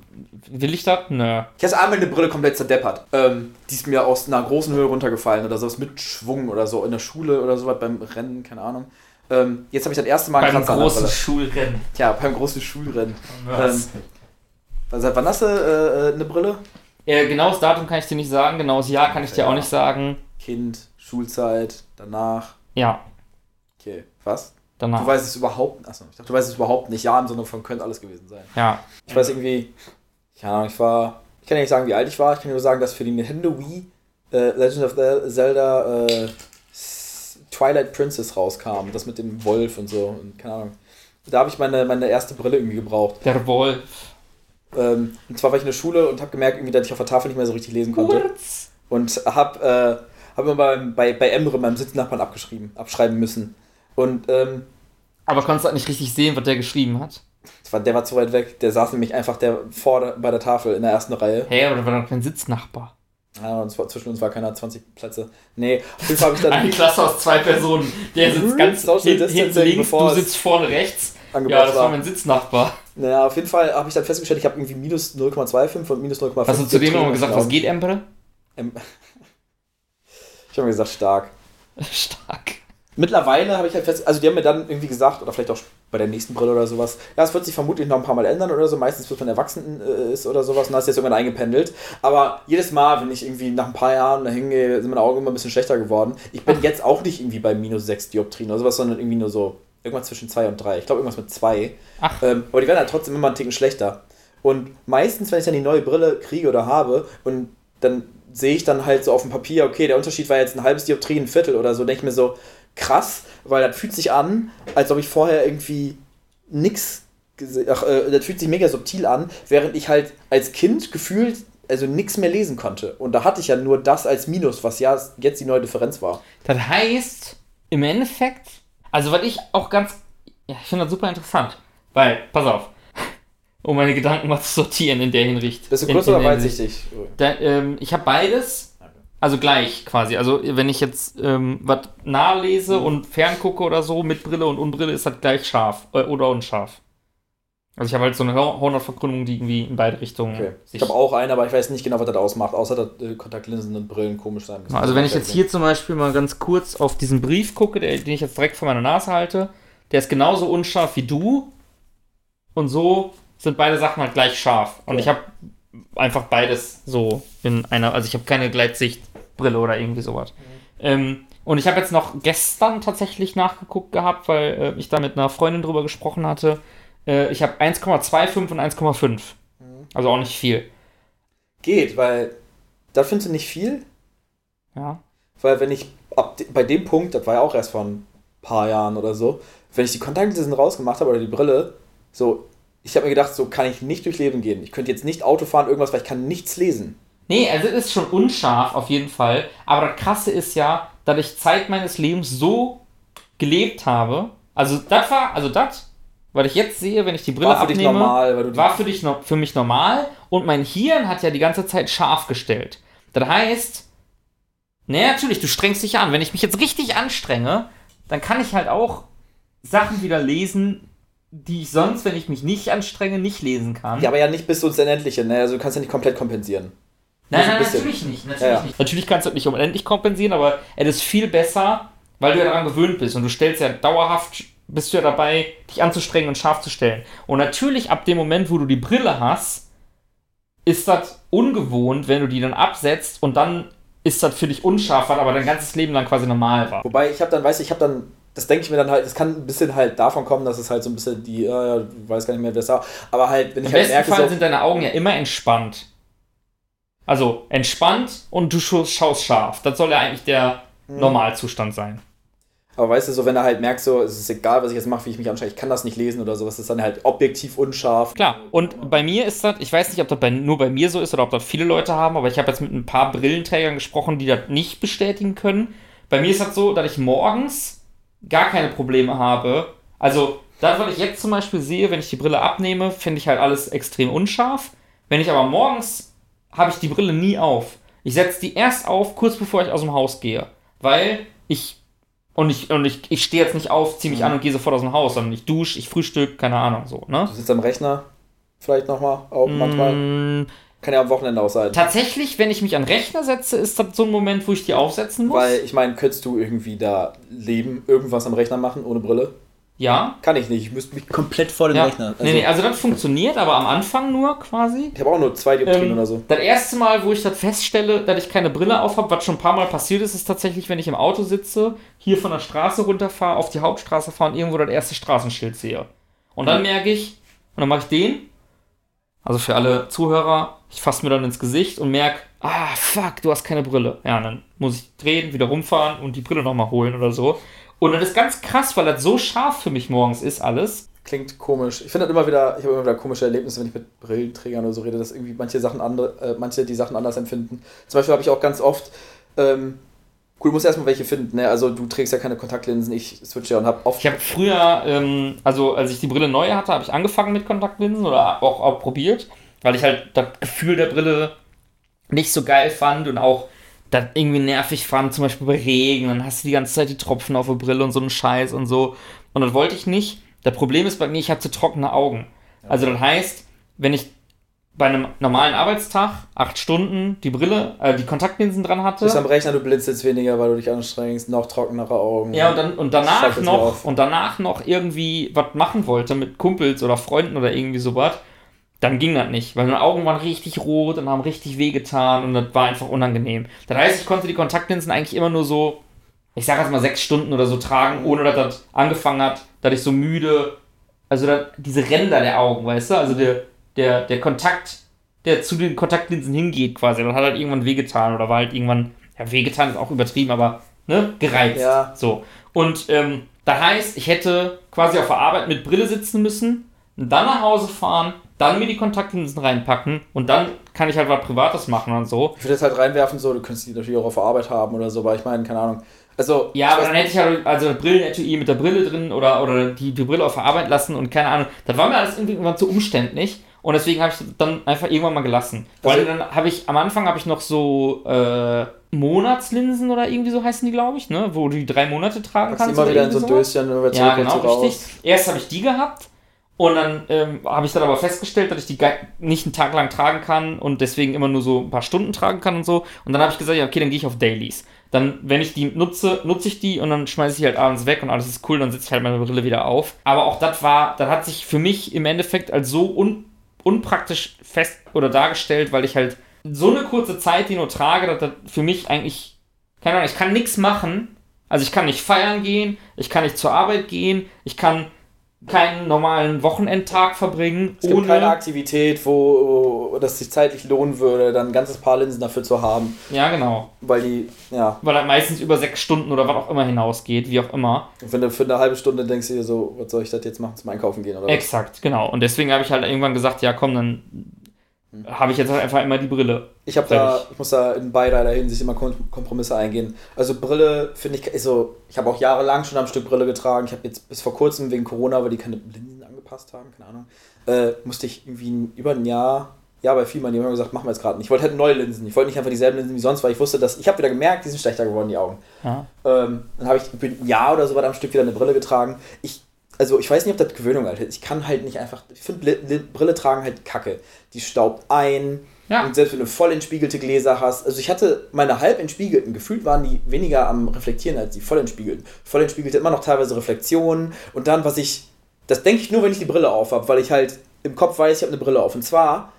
will ich das? Nö. Ich habe einmal eine Brille komplett zerdeppert. Ähm, die ist mir aus einer großen Höhe runtergefallen oder sowas mit Schwung oder so in der Schule oder sowas beim Rennen, keine Ahnung. Ähm, jetzt habe ich das erste Mal Beim großen. Schulrennen. Ja, beim großen Schulrennen. Was? Ähm, seit wann hast du äh, äh, eine Brille? Äh, genaues Datum kann ich dir nicht sagen, genaues Jahr kann ich dir Ja. auch nicht sagen. Kind, Schulzeit, danach. Ja, Okay, was? Du danach. weißt es überhaupt Achso, ich dachte, du weißt es überhaupt nicht. Ja, im Sinne von könnte alles gewesen sein. Ja. Ich weiß irgendwie, Ahnung, ich war, ich kann ja nicht sagen, wie alt ich war, ich kann nur sagen, dass für die Nintendo Wii äh, Legend of Zelda äh, Twilight Princess rauskam, das mit dem Wolf und so, und keine Ahnung. Da habe ich meine, meine erste Brille irgendwie gebraucht. Der Wolf. Ähm, und zwar war ich in der Schule und habe gemerkt, irgendwie, dass ich auf der Tafel nicht mehr so richtig lesen konnte. Kurz. Und habe äh, hab immer beim, bei, bei Emre, meinem Sitznachbarn, abgeschrieben, abschreiben müssen. Und ähm, Aber konntest du halt nicht richtig sehen, was der geschrieben hat. war, der war zu weit weg, der saß nämlich einfach der vor bei der Tafel in der ersten Reihe. Hä, aber da war doch kein Sitznachbar. Ja, und zwar, zwischen uns war keiner 20 Plätze. Nee, auf jeden Fall habe ich dann Eine Klasse aus zwei Personen. Der sitzt ganz hinten, links, du sitzt vorne rechts. Ja, das war mein Sitznachbar. Naja, auf jeden Fall habe ich dann festgestellt, ich habe irgendwie minus 0,25 und minus 0,5. Hast du zu dem nochmal gesagt, was geht, Emperor? Ich habe mir gesagt, stark. Stark. Mittlerweile habe ich halt fest, also die haben mir dann irgendwie gesagt, oder vielleicht auch bei der nächsten Brille oder sowas. Ja, es wird sich vermutlich noch ein paar Mal ändern oder so. Meistens wird man erwachsen äh, ist oder sowas und dann ist jetzt irgendwann eingependelt. Aber jedes Mal, wenn ich irgendwie nach ein paar Jahren da hingehe, sind meine Augen immer ein bisschen schlechter geworden. Ich bin jetzt auch nicht irgendwie bei minus 6 Dioptrien oder sowas, sondern irgendwie nur so irgendwas zwischen 2 und 3. Ich glaube irgendwas mit 2. Ach. Ähm, aber die werden halt trotzdem immer einen Ticken schlechter. Und meistens, wenn ich dann die neue Brille kriege oder habe und dann sehe ich dann halt so auf dem Papier, okay, der Unterschied war jetzt ein halbes Dioptrien, ein Viertel oder so, denke ich mir so, krass, weil das fühlt sich an, als ob ich vorher irgendwie nix gese- Ach, äh, das fühlt sich mega subtil an, während ich halt als Kind gefühlt also nichts mehr lesen konnte. Und da hatte ich ja nur das als Minus, was ja jetzt die neue Differenz war. Das heißt, im Endeffekt, also weil ich auch ganz, ja, ich finde das super interessant. Weil, pass auf, um meine Gedanken mal zu sortieren in der Hinricht. Bist du kurz in oder der weitsichtig? Da, ähm, ich habe beides, also gleich quasi. Also wenn ich jetzt ähm, was nah lese Mhm. und fern gucke oder so, mit Brille und Unbrille, ist das gleich scharf äh, oder unscharf. Also ich habe halt so eine Hornhautverkrümmung, die irgendwie in beide Richtungen Okay. Ich habe auch eine, aber ich weiß nicht genau, was das ausmacht, außer dass äh, Kontaktlinsen und Brillen komisch sein müssen. Also wenn ich jetzt hier zum Beispiel mal ganz kurz auf diesen Brief gucke, der, den ich jetzt direkt vor meiner Nase halte, der ist genauso unscharf wie du. Und so sind beide Sachen halt gleich scharf. Und Ja. ich habe einfach beides so in einer, also ich habe keine Gleitsichtbrille oder irgendwie sowas. Ähm, und ich habe jetzt noch gestern tatsächlich nachgeguckt gehabt, weil äh, ich da mit einer Freundin drüber gesprochen hatte. Äh, ich habe 1,25 und 1,5. Also auch nicht viel. Geht, weil da findest du nicht viel, Ja. weil wenn ich ab de bei dem Punkt, das war ja auch erst vor ein paar Jahren oder so, wenn ich die Kontaktlinsen rausgemacht habe oder die Brille, so, ich habe mir gedacht, so kann ich nicht durch Leben gehen. Ich könnte jetzt nicht Auto fahren, irgendwas, weil ich kann nichts lesen. Nee, also es ist schon unscharf auf jeden Fall. Aber das Krasse ist ja, dass ich Zeit meines Lebens so gelebt habe. Also das war, also das, was ich jetzt sehe, wenn ich die Brille War für dich normal, war für dich für mich normal. Und mein Hirn hat ja die ganze Zeit scharf gestellt. Das heißt, naja, natürlich, du strengst dich an. Wenn ich mich jetzt richtig anstrenge, dann kann ich halt auch Sachen wieder lesen, die ich sonst, wenn ich mich nicht anstrenge, nicht lesen kann. Ja, aber ja nicht bis ins Unendliche, ne? Also du kannst ja nicht komplett kompensieren. Nein, nein, natürlich nicht. Natürlich, Ja, ja. nicht. natürlich kannst du das nicht unendlich kompensieren, aber es ist viel besser, weil du ja daran gewöhnt bist und du stellst ja dauerhaft, bist du ja dabei, dich anzustrengen und scharf zu stellen. Und natürlich ab dem Moment, wo du die Brille hast, ist das ungewohnt, wenn du die dann absetzt und dann ist das für dich unscharf, was aber dein ganzes Leben lang quasi normal war. Wobei ich habe dann, weiß ich, ich habe dann, das denke ich mir dann halt, das kann ein bisschen halt davon kommen, dass es halt so ein bisschen die, du weißt gar nicht mehr, wer es war. Aber halt, wenn ich Im halt besten merke, Fall so, sind deine Augen ja immer entspannt. Also entspannt und du schaust scharf. Das soll ja eigentlich der Mhm. Normalzustand sein. aber weißt du, so wenn er halt merkt, so, es ist egal, was ich jetzt mache, wie ich mich anstrenge, ich kann das nicht lesen oder sowas, ist dann halt objektiv unscharf. Klar, und bei mir ist das, ich weiß nicht, ob das bei, nur bei mir so ist oder ob das viele Leute haben, aber ich habe jetzt mit ein paar Brillenträgern gesprochen, die das nicht bestätigen können. Bei mir ist das so, dass ich morgens gar keine Probleme habe. Also, das, was ich jetzt zum Beispiel sehe, wenn ich die Brille abnehme, finde ich halt alles extrem unscharf. Wenn ich aber morgens habe ich die Brille nie auf. Ich setze die erst auf, kurz bevor ich aus dem Haus gehe. Weil ich. Und ich, und ich, ich stehe jetzt nicht auf, ziehe mich an und gehe sofort aus dem Haus, sondern ich dusche, ich frühstück, keine Ahnung, so, ne? Du sitzt am Rechner, vielleicht nochmal, auch manchmal. Mm, Kann ja am Wochenende auch sein. Tatsächlich, wenn ich mich an den Rechner setze, ist das so ein Moment, wo ich die aufsetzen muss. Weil, ich meine, könntest du irgendwie da leben, irgendwas am Rechner machen, ohne Brille? Ja. Kann ich nicht, ich müsste mich komplett vor den ja. Rechner. Also, nee, nee, also das funktioniert, aber am Anfang nur quasi. Ich habe auch nur zwei Dioptrien Ähm, oder so. Das erste Mal, wo ich das feststelle, dass ich keine Brille auf habe, was schon ein paar Mal passiert ist, ist tatsächlich, wenn ich im Auto sitze, hier von der Straße runterfahre, auf die Hauptstraße fahre und irgendwo das erste Straßenschild sehe. Und dann merke ich, und dann mache ich den, also für alle Zuhörer, ich fasse mir dann ins Gesicht und merke, ah, fuck, du hast keine Brille. Ja, dann muss ich drehen, wieder rumfahren und die Brille nochmal holen oder so. Und das ist ganz krass, weil das so scharf für mich morgens ist alles. Klingt komisch. Ich finde das immer wieder, ich habe immer wieder komische Erlebnisse, wenn ich mit Brillenträgern oder so rede, dass irgendwie manche Sachen andere, äh, manche die Sachen anders empfinden. Zum Beispiel habe ich auch ganz oft, ähm, gut, du musst erstmal welche finden, ne? Also du trägst ja keine Kontaktlinsen, ich switch ja und habe oft. Ich habe früher, ähm, also als ich die Brille neu hatte, habe ich angefangen mit Kontaktlinsen oder auch, auch probiert, weil ich halt das Gefühl der Brille nicht so geil fand und auch das irgendwie nervig fand, zum Beispiel bei Regen, dann hast du die ganze Zeit die Tropfen auf der Brille und so einen Scheiß und so. Und das wollte ich nicht. Das Problem ist bei mir, ich habe zu trockene Augen. Also das heißt, wenn ich bei einem normalen Arbeitstag, acht Stunden, die Brille, äh, die Kontaktlinsen dran hatte. Du bist am Rechner, du blinzelst weniger, weil du dich anstrengst, noch trockenere Augen. Ja, und, dann, und danach jetzt noch und danach noch irgendwie was machen wollte mit Kumpels oder Freunden oder irgendwie sowas, dann ging das nicht, weil meine Augen waren richtig rot und haben richtig wehgetan und das war einfach unangenehm. Das heißt, ich konnte die Kontaktlinsen eigentlich immer nur so, ich sag jetzt mal sechs Stunden oder so tragen, ohne dass das angefangen hat, dass ich so müde, also da, diese Ränder der Augen, weißt du, also der, der, der Kontakt, der zu den Kontaktlinsen hingeht quasi, dann hat halt irgendwann wehgetan oder war halt irgendwann, ja, wehgetan ist auch übertrieben, aber, ne, gereizt. Ja. So. Und ähm, da heißt, ich hätte quasi auf der Arbeit mit Brille sitzen müssen, dann nach Hause fahren, dann mir die Kontaktlinsen reinpacken und dann kann ich halt was Privates machen und so. Ich würde jetzt halt reinwerfen, so, du könntest die natürlich auch auf der Arbeit haben oder so, weil ich meine, keine Ahnung. Also, Ja, aber dann hätte ich halt also ein Brillenetui mit der Brille drin oder, oder die, die Brille auf der Arbeit lassen und keine Ahnung. Das war mir alles irgendwie irgendwann zu umständlich und deswegen habe ich dann einfach irgendwann mal gelassen. Weil Also- dann habe ich, am Anfang habe ich noch so äh, Monatslinsen oder irgendwie so heißen die, glaube ich, ne? Wo du die drei Monate tragen kannst. immer wieder in so ein. Döschen, wenn wir Ja, genau, richtig. raus. Erst habe ich die gehabt und dann ähm, habe ich dann aber festgestellt, dass ich die nicht einen Tag lang tragen kann und deswegen immer nur so ein paar Stunden tragen kann und so. Und dann habe ich gesagt, ja, okay, dann gehe ich auf Dailies. Dann, wenn ich die nutze, nutze ich die und dann schmeiße ich die halt abends weg und alles ist cool, dann setze ich halt meine Brille wieder auf. Aber auch das war, das hat sich für mich im Endeffekt als so un, unpraktisch fest oder dargestellt, weil ich halt so eine kurze Zeit die nur trage, dass das für mich eigentlich, keine Ahnung, ich kann nichts machen. Also ich kann nicht feiern gehen, ich kann nicht zur Arbeit gehen, ich kann keinen normalen Wochenendtag verbringen, Es gibt ohne. keine Aktivität, wo, wo das sich zeitlich lohnen würde, dann ein ganzes Paar Linsen dafür zu haben, ja, genau. weil die, ja, Weil er meistens über sechs Stunden oder was auch immer hinausgeht, wie auch immer. wenn du für eine halbe Stunde denkst du dir so, was soll ich das jetzt machen, zum Einkaufen gehen oder was? Exakt, genau. Und deswegen habe ich halt irgendwann gesagt, ja komm, dann habe ich jetzt einfach immer die Brille. Ich habe da, ich muss da in beiderlei Hinsicht immer Kom Kompromisse eingehen. Also Brille finde ich, also ich habe auch jahrelang schon am Stück Brille getragen. Ich habe jetzt bis vor kurzem wegen Corona, weil die keine Linsen angepasst haben, keine Ahnung, äh, musste ich irgendwie ein, über ein Jahr, ja bei vielen, die haben immer gesagt, machen wir jetzt gerade nicht. Ich wollte halt neue Linsen. Ich wollte nicht einfach dieselben Linsen wie sonst, weil ich wusste, dass ich habe wieder gemerkt, die sind schlechter geworden die Augen. Ja. Ähm, dann habe ich über ein Jahr oder so was am Stück wieder eine Brille getragen. Ich, also ich weiß nicht, ob das Gewöhnung halt ist. Ich kann halt nicht einfach, ich finde Brille tragen halt kacke. Die staubt ein. Ja. Und selbst wenn du voll entspiegelte Gläser hast, also ich hatte meine halb entspiegelten, gefühlt waren die weniger am Reflektieren als die voll entspiegelten. Voll entspiegelte immer noch teilweise Reflexionen und dann, was ich, das denke ich nur, wenn ich die Brille auf habe, weil ich halt im Kopf weiß, ich habe eine Brille auf. Und zwar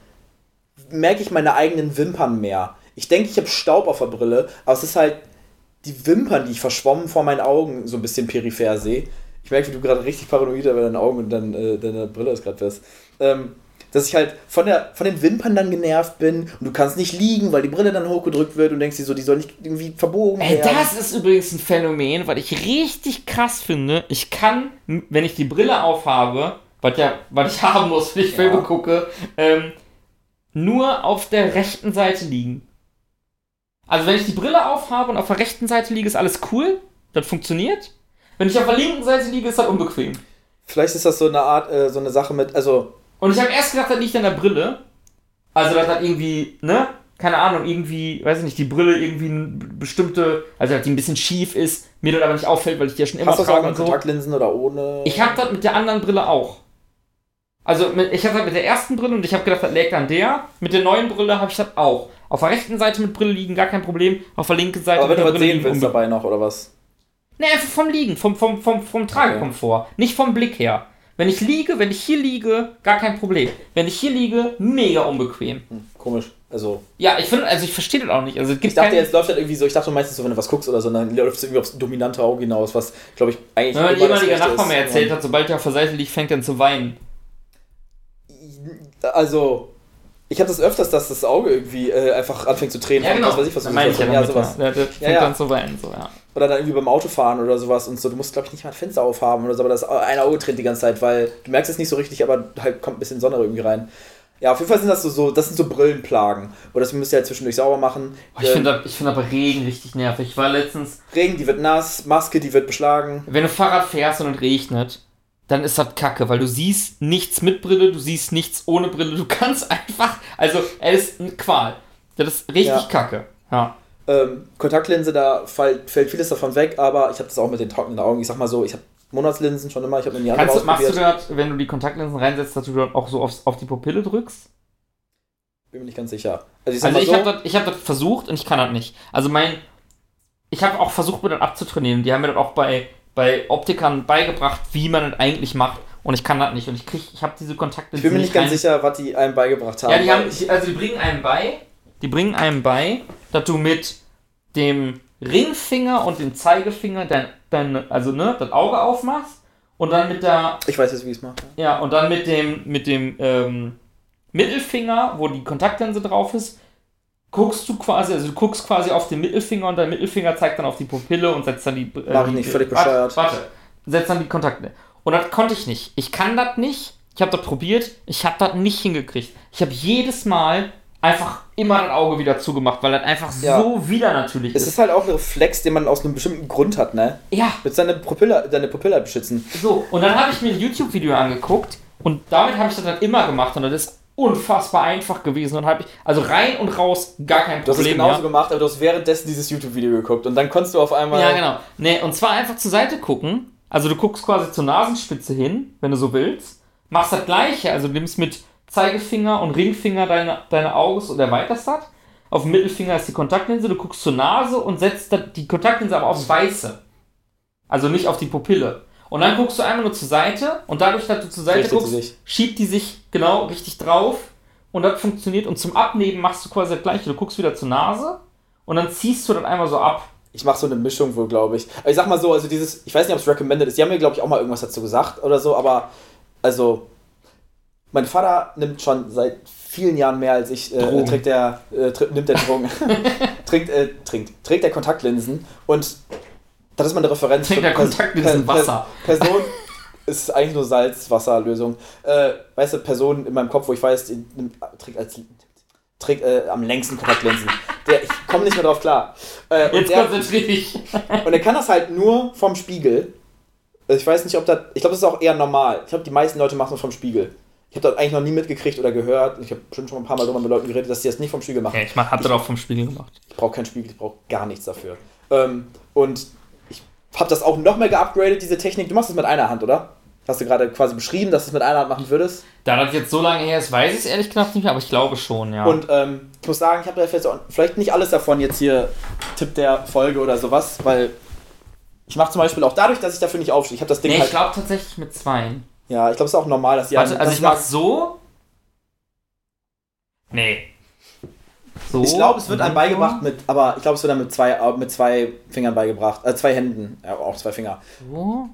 merke ich meine eigenen Wimpern mehr. Ich denke, ich habe Staub auf der Brille, aber es ist halt die Wimpern, die ich verschwommen vor meinen Augen so ein bisschen peripher sehe. Ich merke, wie du gerade richtig paranoid über deine Augen und dann, äh, deine Brille ist gerade was. Ähm, dass ich halt von, der, von den Wimpern dann genervt bin und du kannst nicht liegen, weil die Brille dann hochgedrückt wird und denkst dir so, die soll nicht irgendwie verbogen Ey, werden. das ist übrigens ein Phänomen, was ich richtig krass finde. Ich kann, wenn ich die Brille aufhabe, was ja, was ich haben muss, wenn ich Ja. Filme gucke, ähm, nur auf der rechten Seite liegen. Also wenn ich die Brille aufhabe und auf der rechten Seite liege, ist alles cool. Das funktioniert. Wenn ich auf der linken Seite liege, ist das unbequem. Vielleicht ist das so eine Art, äh, so eine Sache mit, also Und ich habe erst gedacht, das liegt an der Brille. Also, dass das irgendwie, ne? Keine Ahnung, irgendwie, weiß ich nicht, die Brille irgendwie eine bestimmte, also dass die ein bisschen schief ist, mir das aber nicht auffällt, weil ich die ja schon immer hast du das auch trage mit so. Kontaktlinsen oder ohne? Ich habe das mit der anderen Brille auch. Also, mit, ich hatte das mit der ersten Brille und ich habe gedacht, das liegt an der. Mit der neuen Brille habe ich das auch. Auf der rechten Seite mit Brille liegen, gar kein Problem. Auf der linken Seite aber wenn mit du der was Brille sehen willst dabei noch, oder was? Nee, einfach vom Liegen, vom, vom, vom, vom Tragekomfort. Nicht vom Blick her. Wenn ich liege, wenn ich hier liege, gar kein Problem. Wenn ich hier liege, mega unbequem. Hm, komisch. Also, Ja, ich finde, also ich verstehe das auch nicht. Also ich dachte, jetzt läuft das irgendwie so, ich dachte meistens so, wenn du was guckst oder so, dann läuft es irgendwie aufs dominante Auge hinaus, was, glaube ich, eigentlich wenn mein ehemaliger Nachbar mir erzählt hat, sobald er auf der Seite liegt, fängt er an zu weinen. Also, ich habe das öfters, dass das Auge irgendwie äh, einfach anfängt zu tränen. von Was weiß ich, was Das meine ich ja, ja, sowas. ja. Fängt ja. an zu weinen, so, ja. Oder dann irgendwie beim Autofahren oder sowas und so. Du musst, glaube ich, nicht mal ein Fenster aufhaben oder so, aber das eine Auge tränt die ganze Zeit, weil du merkst es nicht so richtig, aber halt kommt ein bisschen Sonne irgendwie rein. Ja, auf jeden Fall sind das so, so das sind so Brillenplagen. Und das müsst ihr halt zwischendurch sauber machen. Oh, ich finde finde aber Regen richtig nervig. Ich war letztens, Regen, die wird nass, Maske, die wird beschlagen. wenn du Fahrrad fährst und es regnet, dann ist das kacke, weil du siehst nichts mit Brille, du siehst nichts ohne Brille. Du kannst einfach, also, es ist eine Qual. Das ist richtig Ja. kacke. Ja. Ähm, Kontaktlinse, da fall, fällt vieles davon weg, aber ich habe das auch mit den trockenen Augen. Ich sag mal so, ich habe Monatslinsen schon immer, ich habe mir nie andere Kannst machst du das, wenn du die Kontaktlinsen reinsetzt, dass du dann auch so aufs, auf die Pupille drückst? Bin mir nicht ganz sicher. Also ich Also ich so, habe das, ich hab das versucht und ich kann das nicht. Also mein, ich habe auch versucht, mir das abzutrainieren. Die haben mir das auch bei, bei Optikern beigebracht, wie man das eigentlich macht. Und ich kann das nicht. Und ich krieg, ich habe diese Kontakte ich bin mir nicht ganz sicher, was die einem beigebracht haben. Ja, die haben, die, also die bringen einem bei, die bringen einem bei, dass du mit dem Ringfinger und dem Zeigefinger dein, dein also ne, das Auge aufmachst und dann mit der, ich weiß jetzt, wie ich es mache. ja, und dann mit dem, mit dem ähm, Mittelfinger, wo die Kontaktlinse drauf ist, guckst du quasi, also du guckst quasi auf den Mittelfinger und dein Mittelfinger zeigt dann auf die Pupille und setzt dann die. Äh, Mach ich nicht, völlig warte, bescheuert. Warte, setzt dann die Kontaktlinse. Und das konnte ich nicht. Ich kann das nicht. Ich habe das probiert. Ich habe das nicht hingekriegt. Ich habe jedes Mal einfach immer das Auge wieder zugemacht, weil das einfach Ja. so wieder natürlich Es ist. ist halt auch ein Reflex, den man aus einem bestimmten Grund hat, ne? Ja, Mit seine Pupille, deine Pupille beschützen. so. Und dann habe ich mir ein YouTube-Video angeguckt und damit habe ich das dann immer gemacht und das ist unfassbar einfach gewesen und habe ich, also rein und raus, gar kein Du hast es Problem genauso mehr. gemacht, aber du hast währenddessen dieses YouTube-Video geguckt und dann konntest du auf einmal. Ja, genau. Nee, und zwar einfach zur Seite gucken. Also du guckst quasi zur Nasenspitze hin, wenn du so willst. Machst das gleiche, also du nimmst mit Zeigefinger und Ringfinger deine, deine Augen und erweiterst das. Auf dem Mittelfinger ist die Kontaktlinse, du guckst zur Nase und setzt die Kontaktlinse aber aufs Weiße. Also nicht auf die Pupille. Und dann guckst du einmal nur zur Seite und dadurch, dass du zur Seite Richtet guckst, schiebt die sich genau richtig drauf und das funktioniert. Und zum Abnehmen machst du quasi das gleiche. Du guckst wieder zur Nase und dann ziehst du das einmal so ab. Ich mache so eine Mischung wohl, glaube ich. Aber ich sag mal so, also dieses, ich weiß nicht, ob es recommended ist. Die haben mir, glaube ich, auch mal irgendwas dazu gesagt oder so, aber also, mein Vater nimmt schon seit vielen Jahren mehr als ich, äh, Drogen. trägt der, äh, tr nimmt der Drogen, trinkt, äh, trinkt, trägt der Kontaktlinsen und das ist meine Referenz. Trinkt für der Kontaktlinsen Per- Per- Wasser. Person ist eigentlich nur Salzwasserlösung. Äh, weißt du, Person in meinem Kopf, wo ich weiß, die nimmt, trägt als trägt äh, am längsten Kontaktlinsen. Der, ich komme nicht mehr drauf klar. Äh, und Jetzt konzentriere und er kann das halt nur vom Spiegel. Also ich weiß nicht, ob das. Ich glaube, das ist auch eher normal. Ich glaube, die meisten Leute machen das vom Spiegel. Ich habe das eigentlich noch nie mitgekriegt oder gehört. Ich habe schon schon ein paar Mal drüber mit Leuten geredet, dass die das nicht vom Spiegel machen. Ja, ich mach, hab das auch vom Spiegel gemacht. Ich brauche keinen Spiegel, ich brauche gar nichts dafür. Ähm, und ich habe das auch noch mehr geupgradet, diese Technik. Du machst es mit einer Hand, oder? Hast du gerade quasi beschrieben, dass du es mit einer Hand machen würdest? Da das jetzt so lange her ist, weiß ich es ehrlich gesagt nicht mehr, aber ich glaube schon, ja. Und ähm, ich muss sagen, ich habe da vielleicht, vielleicht nicht alles davon jetzt hier Tipp der Folge oder sowas, weil ich mache zum Beispiel auch dadurch, dass ich dafür nicht aufstehe. Ich habe das Ding nee, halt. ich glaube tatsächlich mit zweien. Ja, ich glaube, es ist auch normal, dass die Warte, haben- also dass ich mach so. Nee. So. Ich glaube, es wird einem beigebracht mit, aber ich glaube, es wird einem mit zwei, mit zwei Fingern beigebracht. Äh, zwei Händen. Ja, auch zwei Finger. So.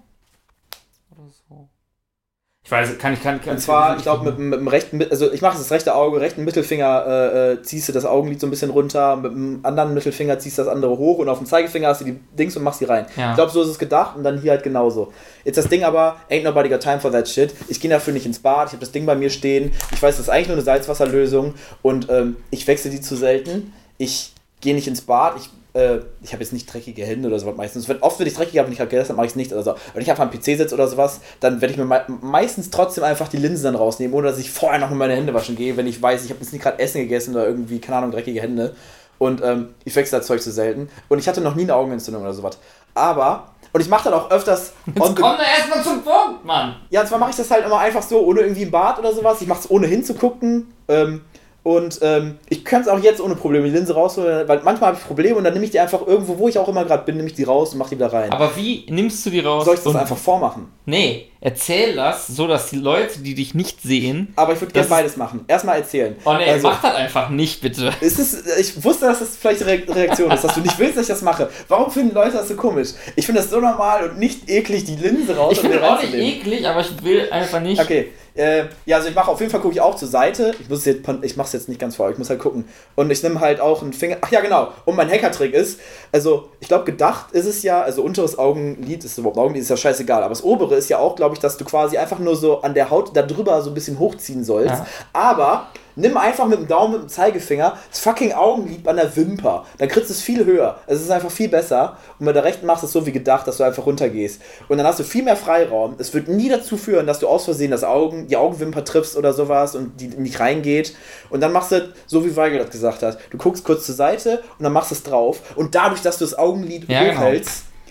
Ich weiß, kann ich, kann, kann Und zwar, ich glaube, mit, dem- mit dem rechten, also ich mache das rechte Auge, rechten Mittelfinger äh, äh, ziehst du das Augenlid so ein bisschen runter, mit dem anderen Mittelfinger ziehst du das andere hoch und auf dem Zeigefinger hast du die Dings und machst die rein. Ja. Ich glaube, so ist es gedacht und dann hier halt genauso. Jetzt das Ding aber, ain't nobody got time for that shit. Ich gehe dafür nicht ins Bad, ich habe das Ding bei mir stehen. Ich weiß, das ist eigentlich nur eine Salzwasserlösung und ähm, ich wechsle die zu selten. Ich gehe nicht ins Bad, ich äh, ich habe jetzt nicht dreckige Hände oder sowas meistens. Wenn, oft, wenn ich dreckig habe und ich habe gegessen, mache ich es nicht oder so. Wenn ich einfach am PC sitze oder sowas, dann werde ich mir mei meistens trotzdem einfach die Linsen dann rausnehmen, ohne dass ich vorher noch mit meine Hände waschen gehe, wenn ich weiß, ich habe jetzt nicht gerade Essen gegessen oder irgendwie, keine Ahnung, dreckige Hände. Und ähm, ich wechsle das Zeug zu selten. Und ich hatte noch nie eine Augenentzündung oder sowas. Aber, und ich mache dann auch öfters. Jetzt komm doch erstmal zum Punkt, Mann. ja, zwar mache ich das halt immer einfach so, ohne irgendwie im Bad oder sowas. Ich mache es ohne hinzugucken. Ähm, und ähm, ich könnte es auch jetzt ohne Probleme die Linse rausholen, weil manchmal habe ich Probleme und dann nehme ich die einfach irgendwo, wo ich auch immer gerade bin, nehme ich die raus und mache die wieder rein. Aber wie nimmst du die raus? Soll ich das einfach vormachen? Nee, erzähl das, so dass die Leute, die dich nicht sehen. Aber ich würde gerne beides machen. Erstmal erzählen. Oh nee, Also- mach das einfach nicht, bitte. Es ist, ich wusste, dass das vielleicht Re Reaktion ist, dass du nicht willst, dass ich das mache. Warum finden Leute das so komisch? Ich finde das so normal und nicht eklig, die Linse raus Ich finde auch nicht eklig, aber ich will einfach nicht. Okay, äh, ja, also ich mache auf jeden Fall gucke ich auch zur Seite. Ich muss jetzt, ich mache es jetzt nicht ganz vor, ich muss halt gucken. Und ich nehme halt auch einen Finger. Ach ja, genau. Und mein Hackertrick ist, also ich glaube gedacht ist es ja, also unteres Augenlid ist überhaupt Augenlid ist ja scheißegal, aber das obere ist ja auch, glaube ich, dass du quasi einfach nur so an der Haut da drüber so ein bisschen hochziehen sollst. Ja. Aber nimm einfach mit dem Daumen, mit dem Zeigefinger das fucking Augenlid an der Wimper. Dann kriegst du es viel höher. Es ist einfach viel besser. Und mit der rechten machst du es so wie gedacht, dass du einfach runtergehst. Und dann hast du viel mehr Freiraum. Es wird nie dazu führen, dass du aus Versehen das Augen, die Augenwimper triffst oder sowas und die nicht reingeht. Und dann machst du, so wie Weigel das gesagt hat, du guckst kurz zur Seite und dann machst du es drauf. Und dadurch, dass du das Augenlid Ja, genau.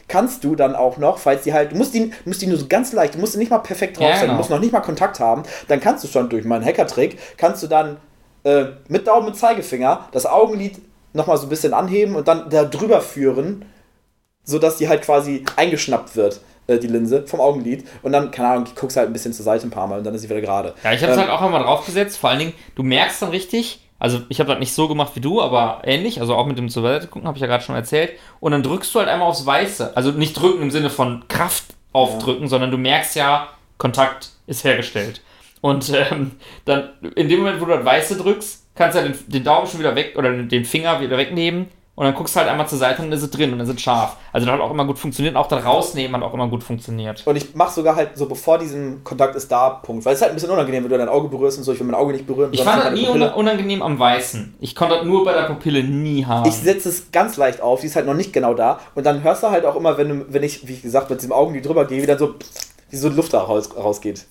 Kannst du dann auch noch, falls die halt, du musst die, musst die nur so ganz leicht, du musst die nicht mal perfekt drauf Ja, sein, genau. du musst noch nicht mal Kontakt haben, dann kannst du schon durch meinen Hackertrick, kannst du dann äh, mit Daumen und Zeigefinger das Augenlid nochmal so ein bisschen anheben und dann da drüber führen, sodass die halt quasi eingeschnappt wird, äh, die Linse, vom Augenlid. Und dann, keine Ahnung, guckst halt ein bisschen zur Seite ein paar Mal und dann ist sie wieder gerade. Ja, ich habe es Ähm, halt auch einmal draufgesetzt. Vor allen Dingen, du merkst dann richtig, also ich habe das nicht so gemacht wie du, aber ähnlich, also auch mit dem zur Seite gucken, habe ich ja gerade schon erzählt. Und dann drückst du halt einmal aufs Weiße. Also nicht drücken im Sinne von Kraft aufdrücken, sondern du merkst ja, Kontakt ist hergestellt. Und ähm, dann, in dem Moment, wo du das Weiße drückst, kannst du ja den, den Daumen schon wieder weg oder den Finger wieder wegnehmen. Und dann guckst du halt einmal zur Seite und dann ist es drin und dann ist es scharf. Also das hat auch immer gut funktioniert. Auch das Rausnehmen hat auch immer gut funktioniert. Und ich mache sogar halt so bevor diesem Kontakt ist da Punkt. Weil es ist halt ein bisschen unangenehm, wenn du dein Auge berührst und so. Ich will mein Auge nicht berühren. Ich fand das nie Pupille- una- unangenehm am Weißen. Ich konnte das nur bei der Pupille nie haben. Ich setze es ganz leicht auf, die ist halt noch nicht genau da. Und dann hörst du halt auch immer, wenn, du, wenn ich, wie gesagt, mit diesem Augenlid drüber gehe, wie dann so, wie so Luft da raus, rausgeht.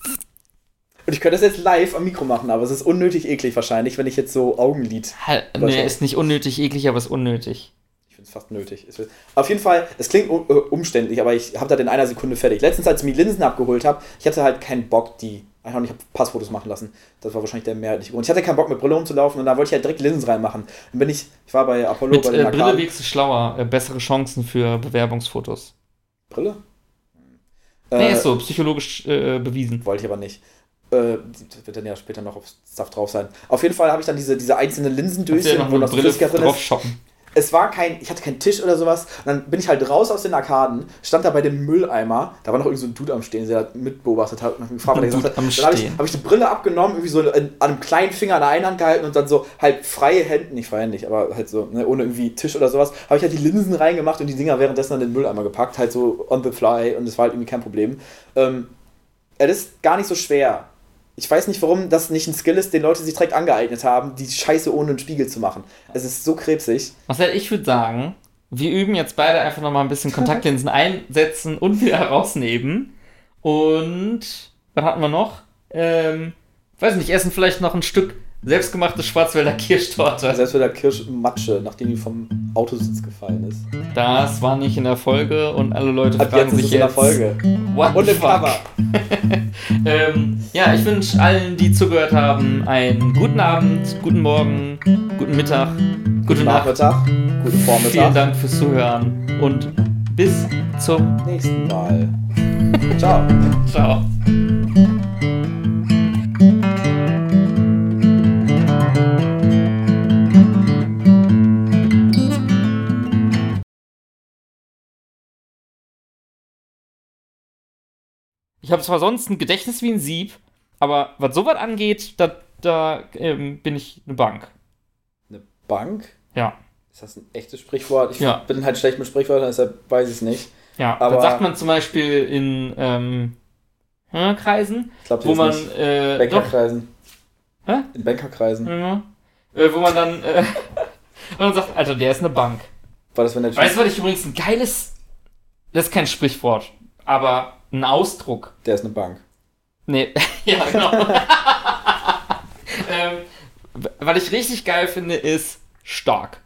Und ich könnte das jetzt live am Mikro machen, aber es ist unnötig eklig wahrscheinlich, wenn ich jetzt so Augenlid. Halt, nee, ist nicht unnötig eklig, aber ist unnötig. Ich finde es fast nötig. Es Auf jeden Fall, es klingt äh, umständlich, aber ich habe das in einer Sekunde fertig. Letztens, als ich mir Linsen abgeholt habe, ich hatte halt keinen Bock, die ich habe Passfotos machen lassen. Das war wahrscheinlich der mehrheitliche Grund. Ich hatte keinen Bock, mit Brille rumzulaufen und da wollte ich halt direkt Linsen reinmachen. Dann bin ich, ich war bei Apollo Mit bei den äh, Brille wirkst du schlauer, äh, bessere Chancen für Bewerbungsfotos. Brille? Nee, Äh, ist so, psychologisch äh, bewiesen. Wollte ich aber nicht. Äh, das wird dann ja später noch auf Stuff drauf sein. Auf jeden Fall habe ich dann diese, diese einzelnen Linsendöschen, ja wo noch Flüssigkeit drin drauf ist. shoppen. Es war kein, ich hatte keinen Tisch oder sowas. Und dann bin ich halt raus aus den Arkaden, stand da bei dem Mülleimer. Da war noch irgend so ein Dude am Stehen, der mitbeobachtet hat und hat mich gefragt, was er gesagt hat. Dann habe ich, hab ich die Brille abgenommen, irgendwie so in, an einem kleinen Finger an der einen Hand gehalten und dann so halt freie Hände, nicht freie Hände, nicht, aber halt so, ne, ohne irgendwie Tisch oder sowas, habe ich halt die Linsen reingemacht und die Dinger währenddessen an den Mülleimer gepackt, halt so on the fly und das war halt irgendwie kein Problem. Ähm, es ist gar nicht so schwer. Ich weiß nicht, warum das nicht ein Skill ist, den Leute sich direkt angeeignet haben, die Scheiße ohne einen Spiegel zu machen. Es ist so krebsig. Marcel, ich würde sagen, wir üben jetzt beide einfach nochmal ein bisschen Kontaktlinsen einsetzen und wieder herausnehmen. Und was hatten wir noch? Ähm, weiß nicht, essen vielleicht noch ein Stück selbstgemachte Schwarzwälder Kirschtorte. Selbst für der Kirschmatsche, nachdem die vom Autositz gefallen ist. Das war nicht in der Folge und alle Leute Ab fragen jetzt ist sich es in der jetzt. Folge. What Und im fuck? Cover. Ähm, ja, ich wünsche allen, die zugehört haben, einen guten Abend, guten Morgen, guten Mittag, gute Nacht. Nachmittag, guten Vielen Vormittag. Dank fürs Zuhören und bis zum Nächsten Mal. Ciao. Ciao. Ich habe zwar sonst ein Gedächtnis wie ein Sieb, aber was sowas angeht, da, da ähm, bin ich eine Bank. Eine Bank? Ja. Ist das ein echtes Sprichwort? Ich Ja. bin halt schlecht mit Sprichwörtern, deshalb weiß ich es nicht. Ja, Aber- das sagt man zum Beispiel in ähm, äh, Kreisen, Ich glaube, wo man äh, doch, Bankerkreisen. Hä? In Bankerkreisen. ja, äh, wo man dann äh, und dann sagt, Alter, der ist eine Bank. War das, wenn der Weißt du, was ich übrigens ein geiles, das ist kein Sprichwort, aber ein Ausdruck. Der ist eine Bank. Nee, ja, genau. ähm, was ich richtig geil finde, ist stark.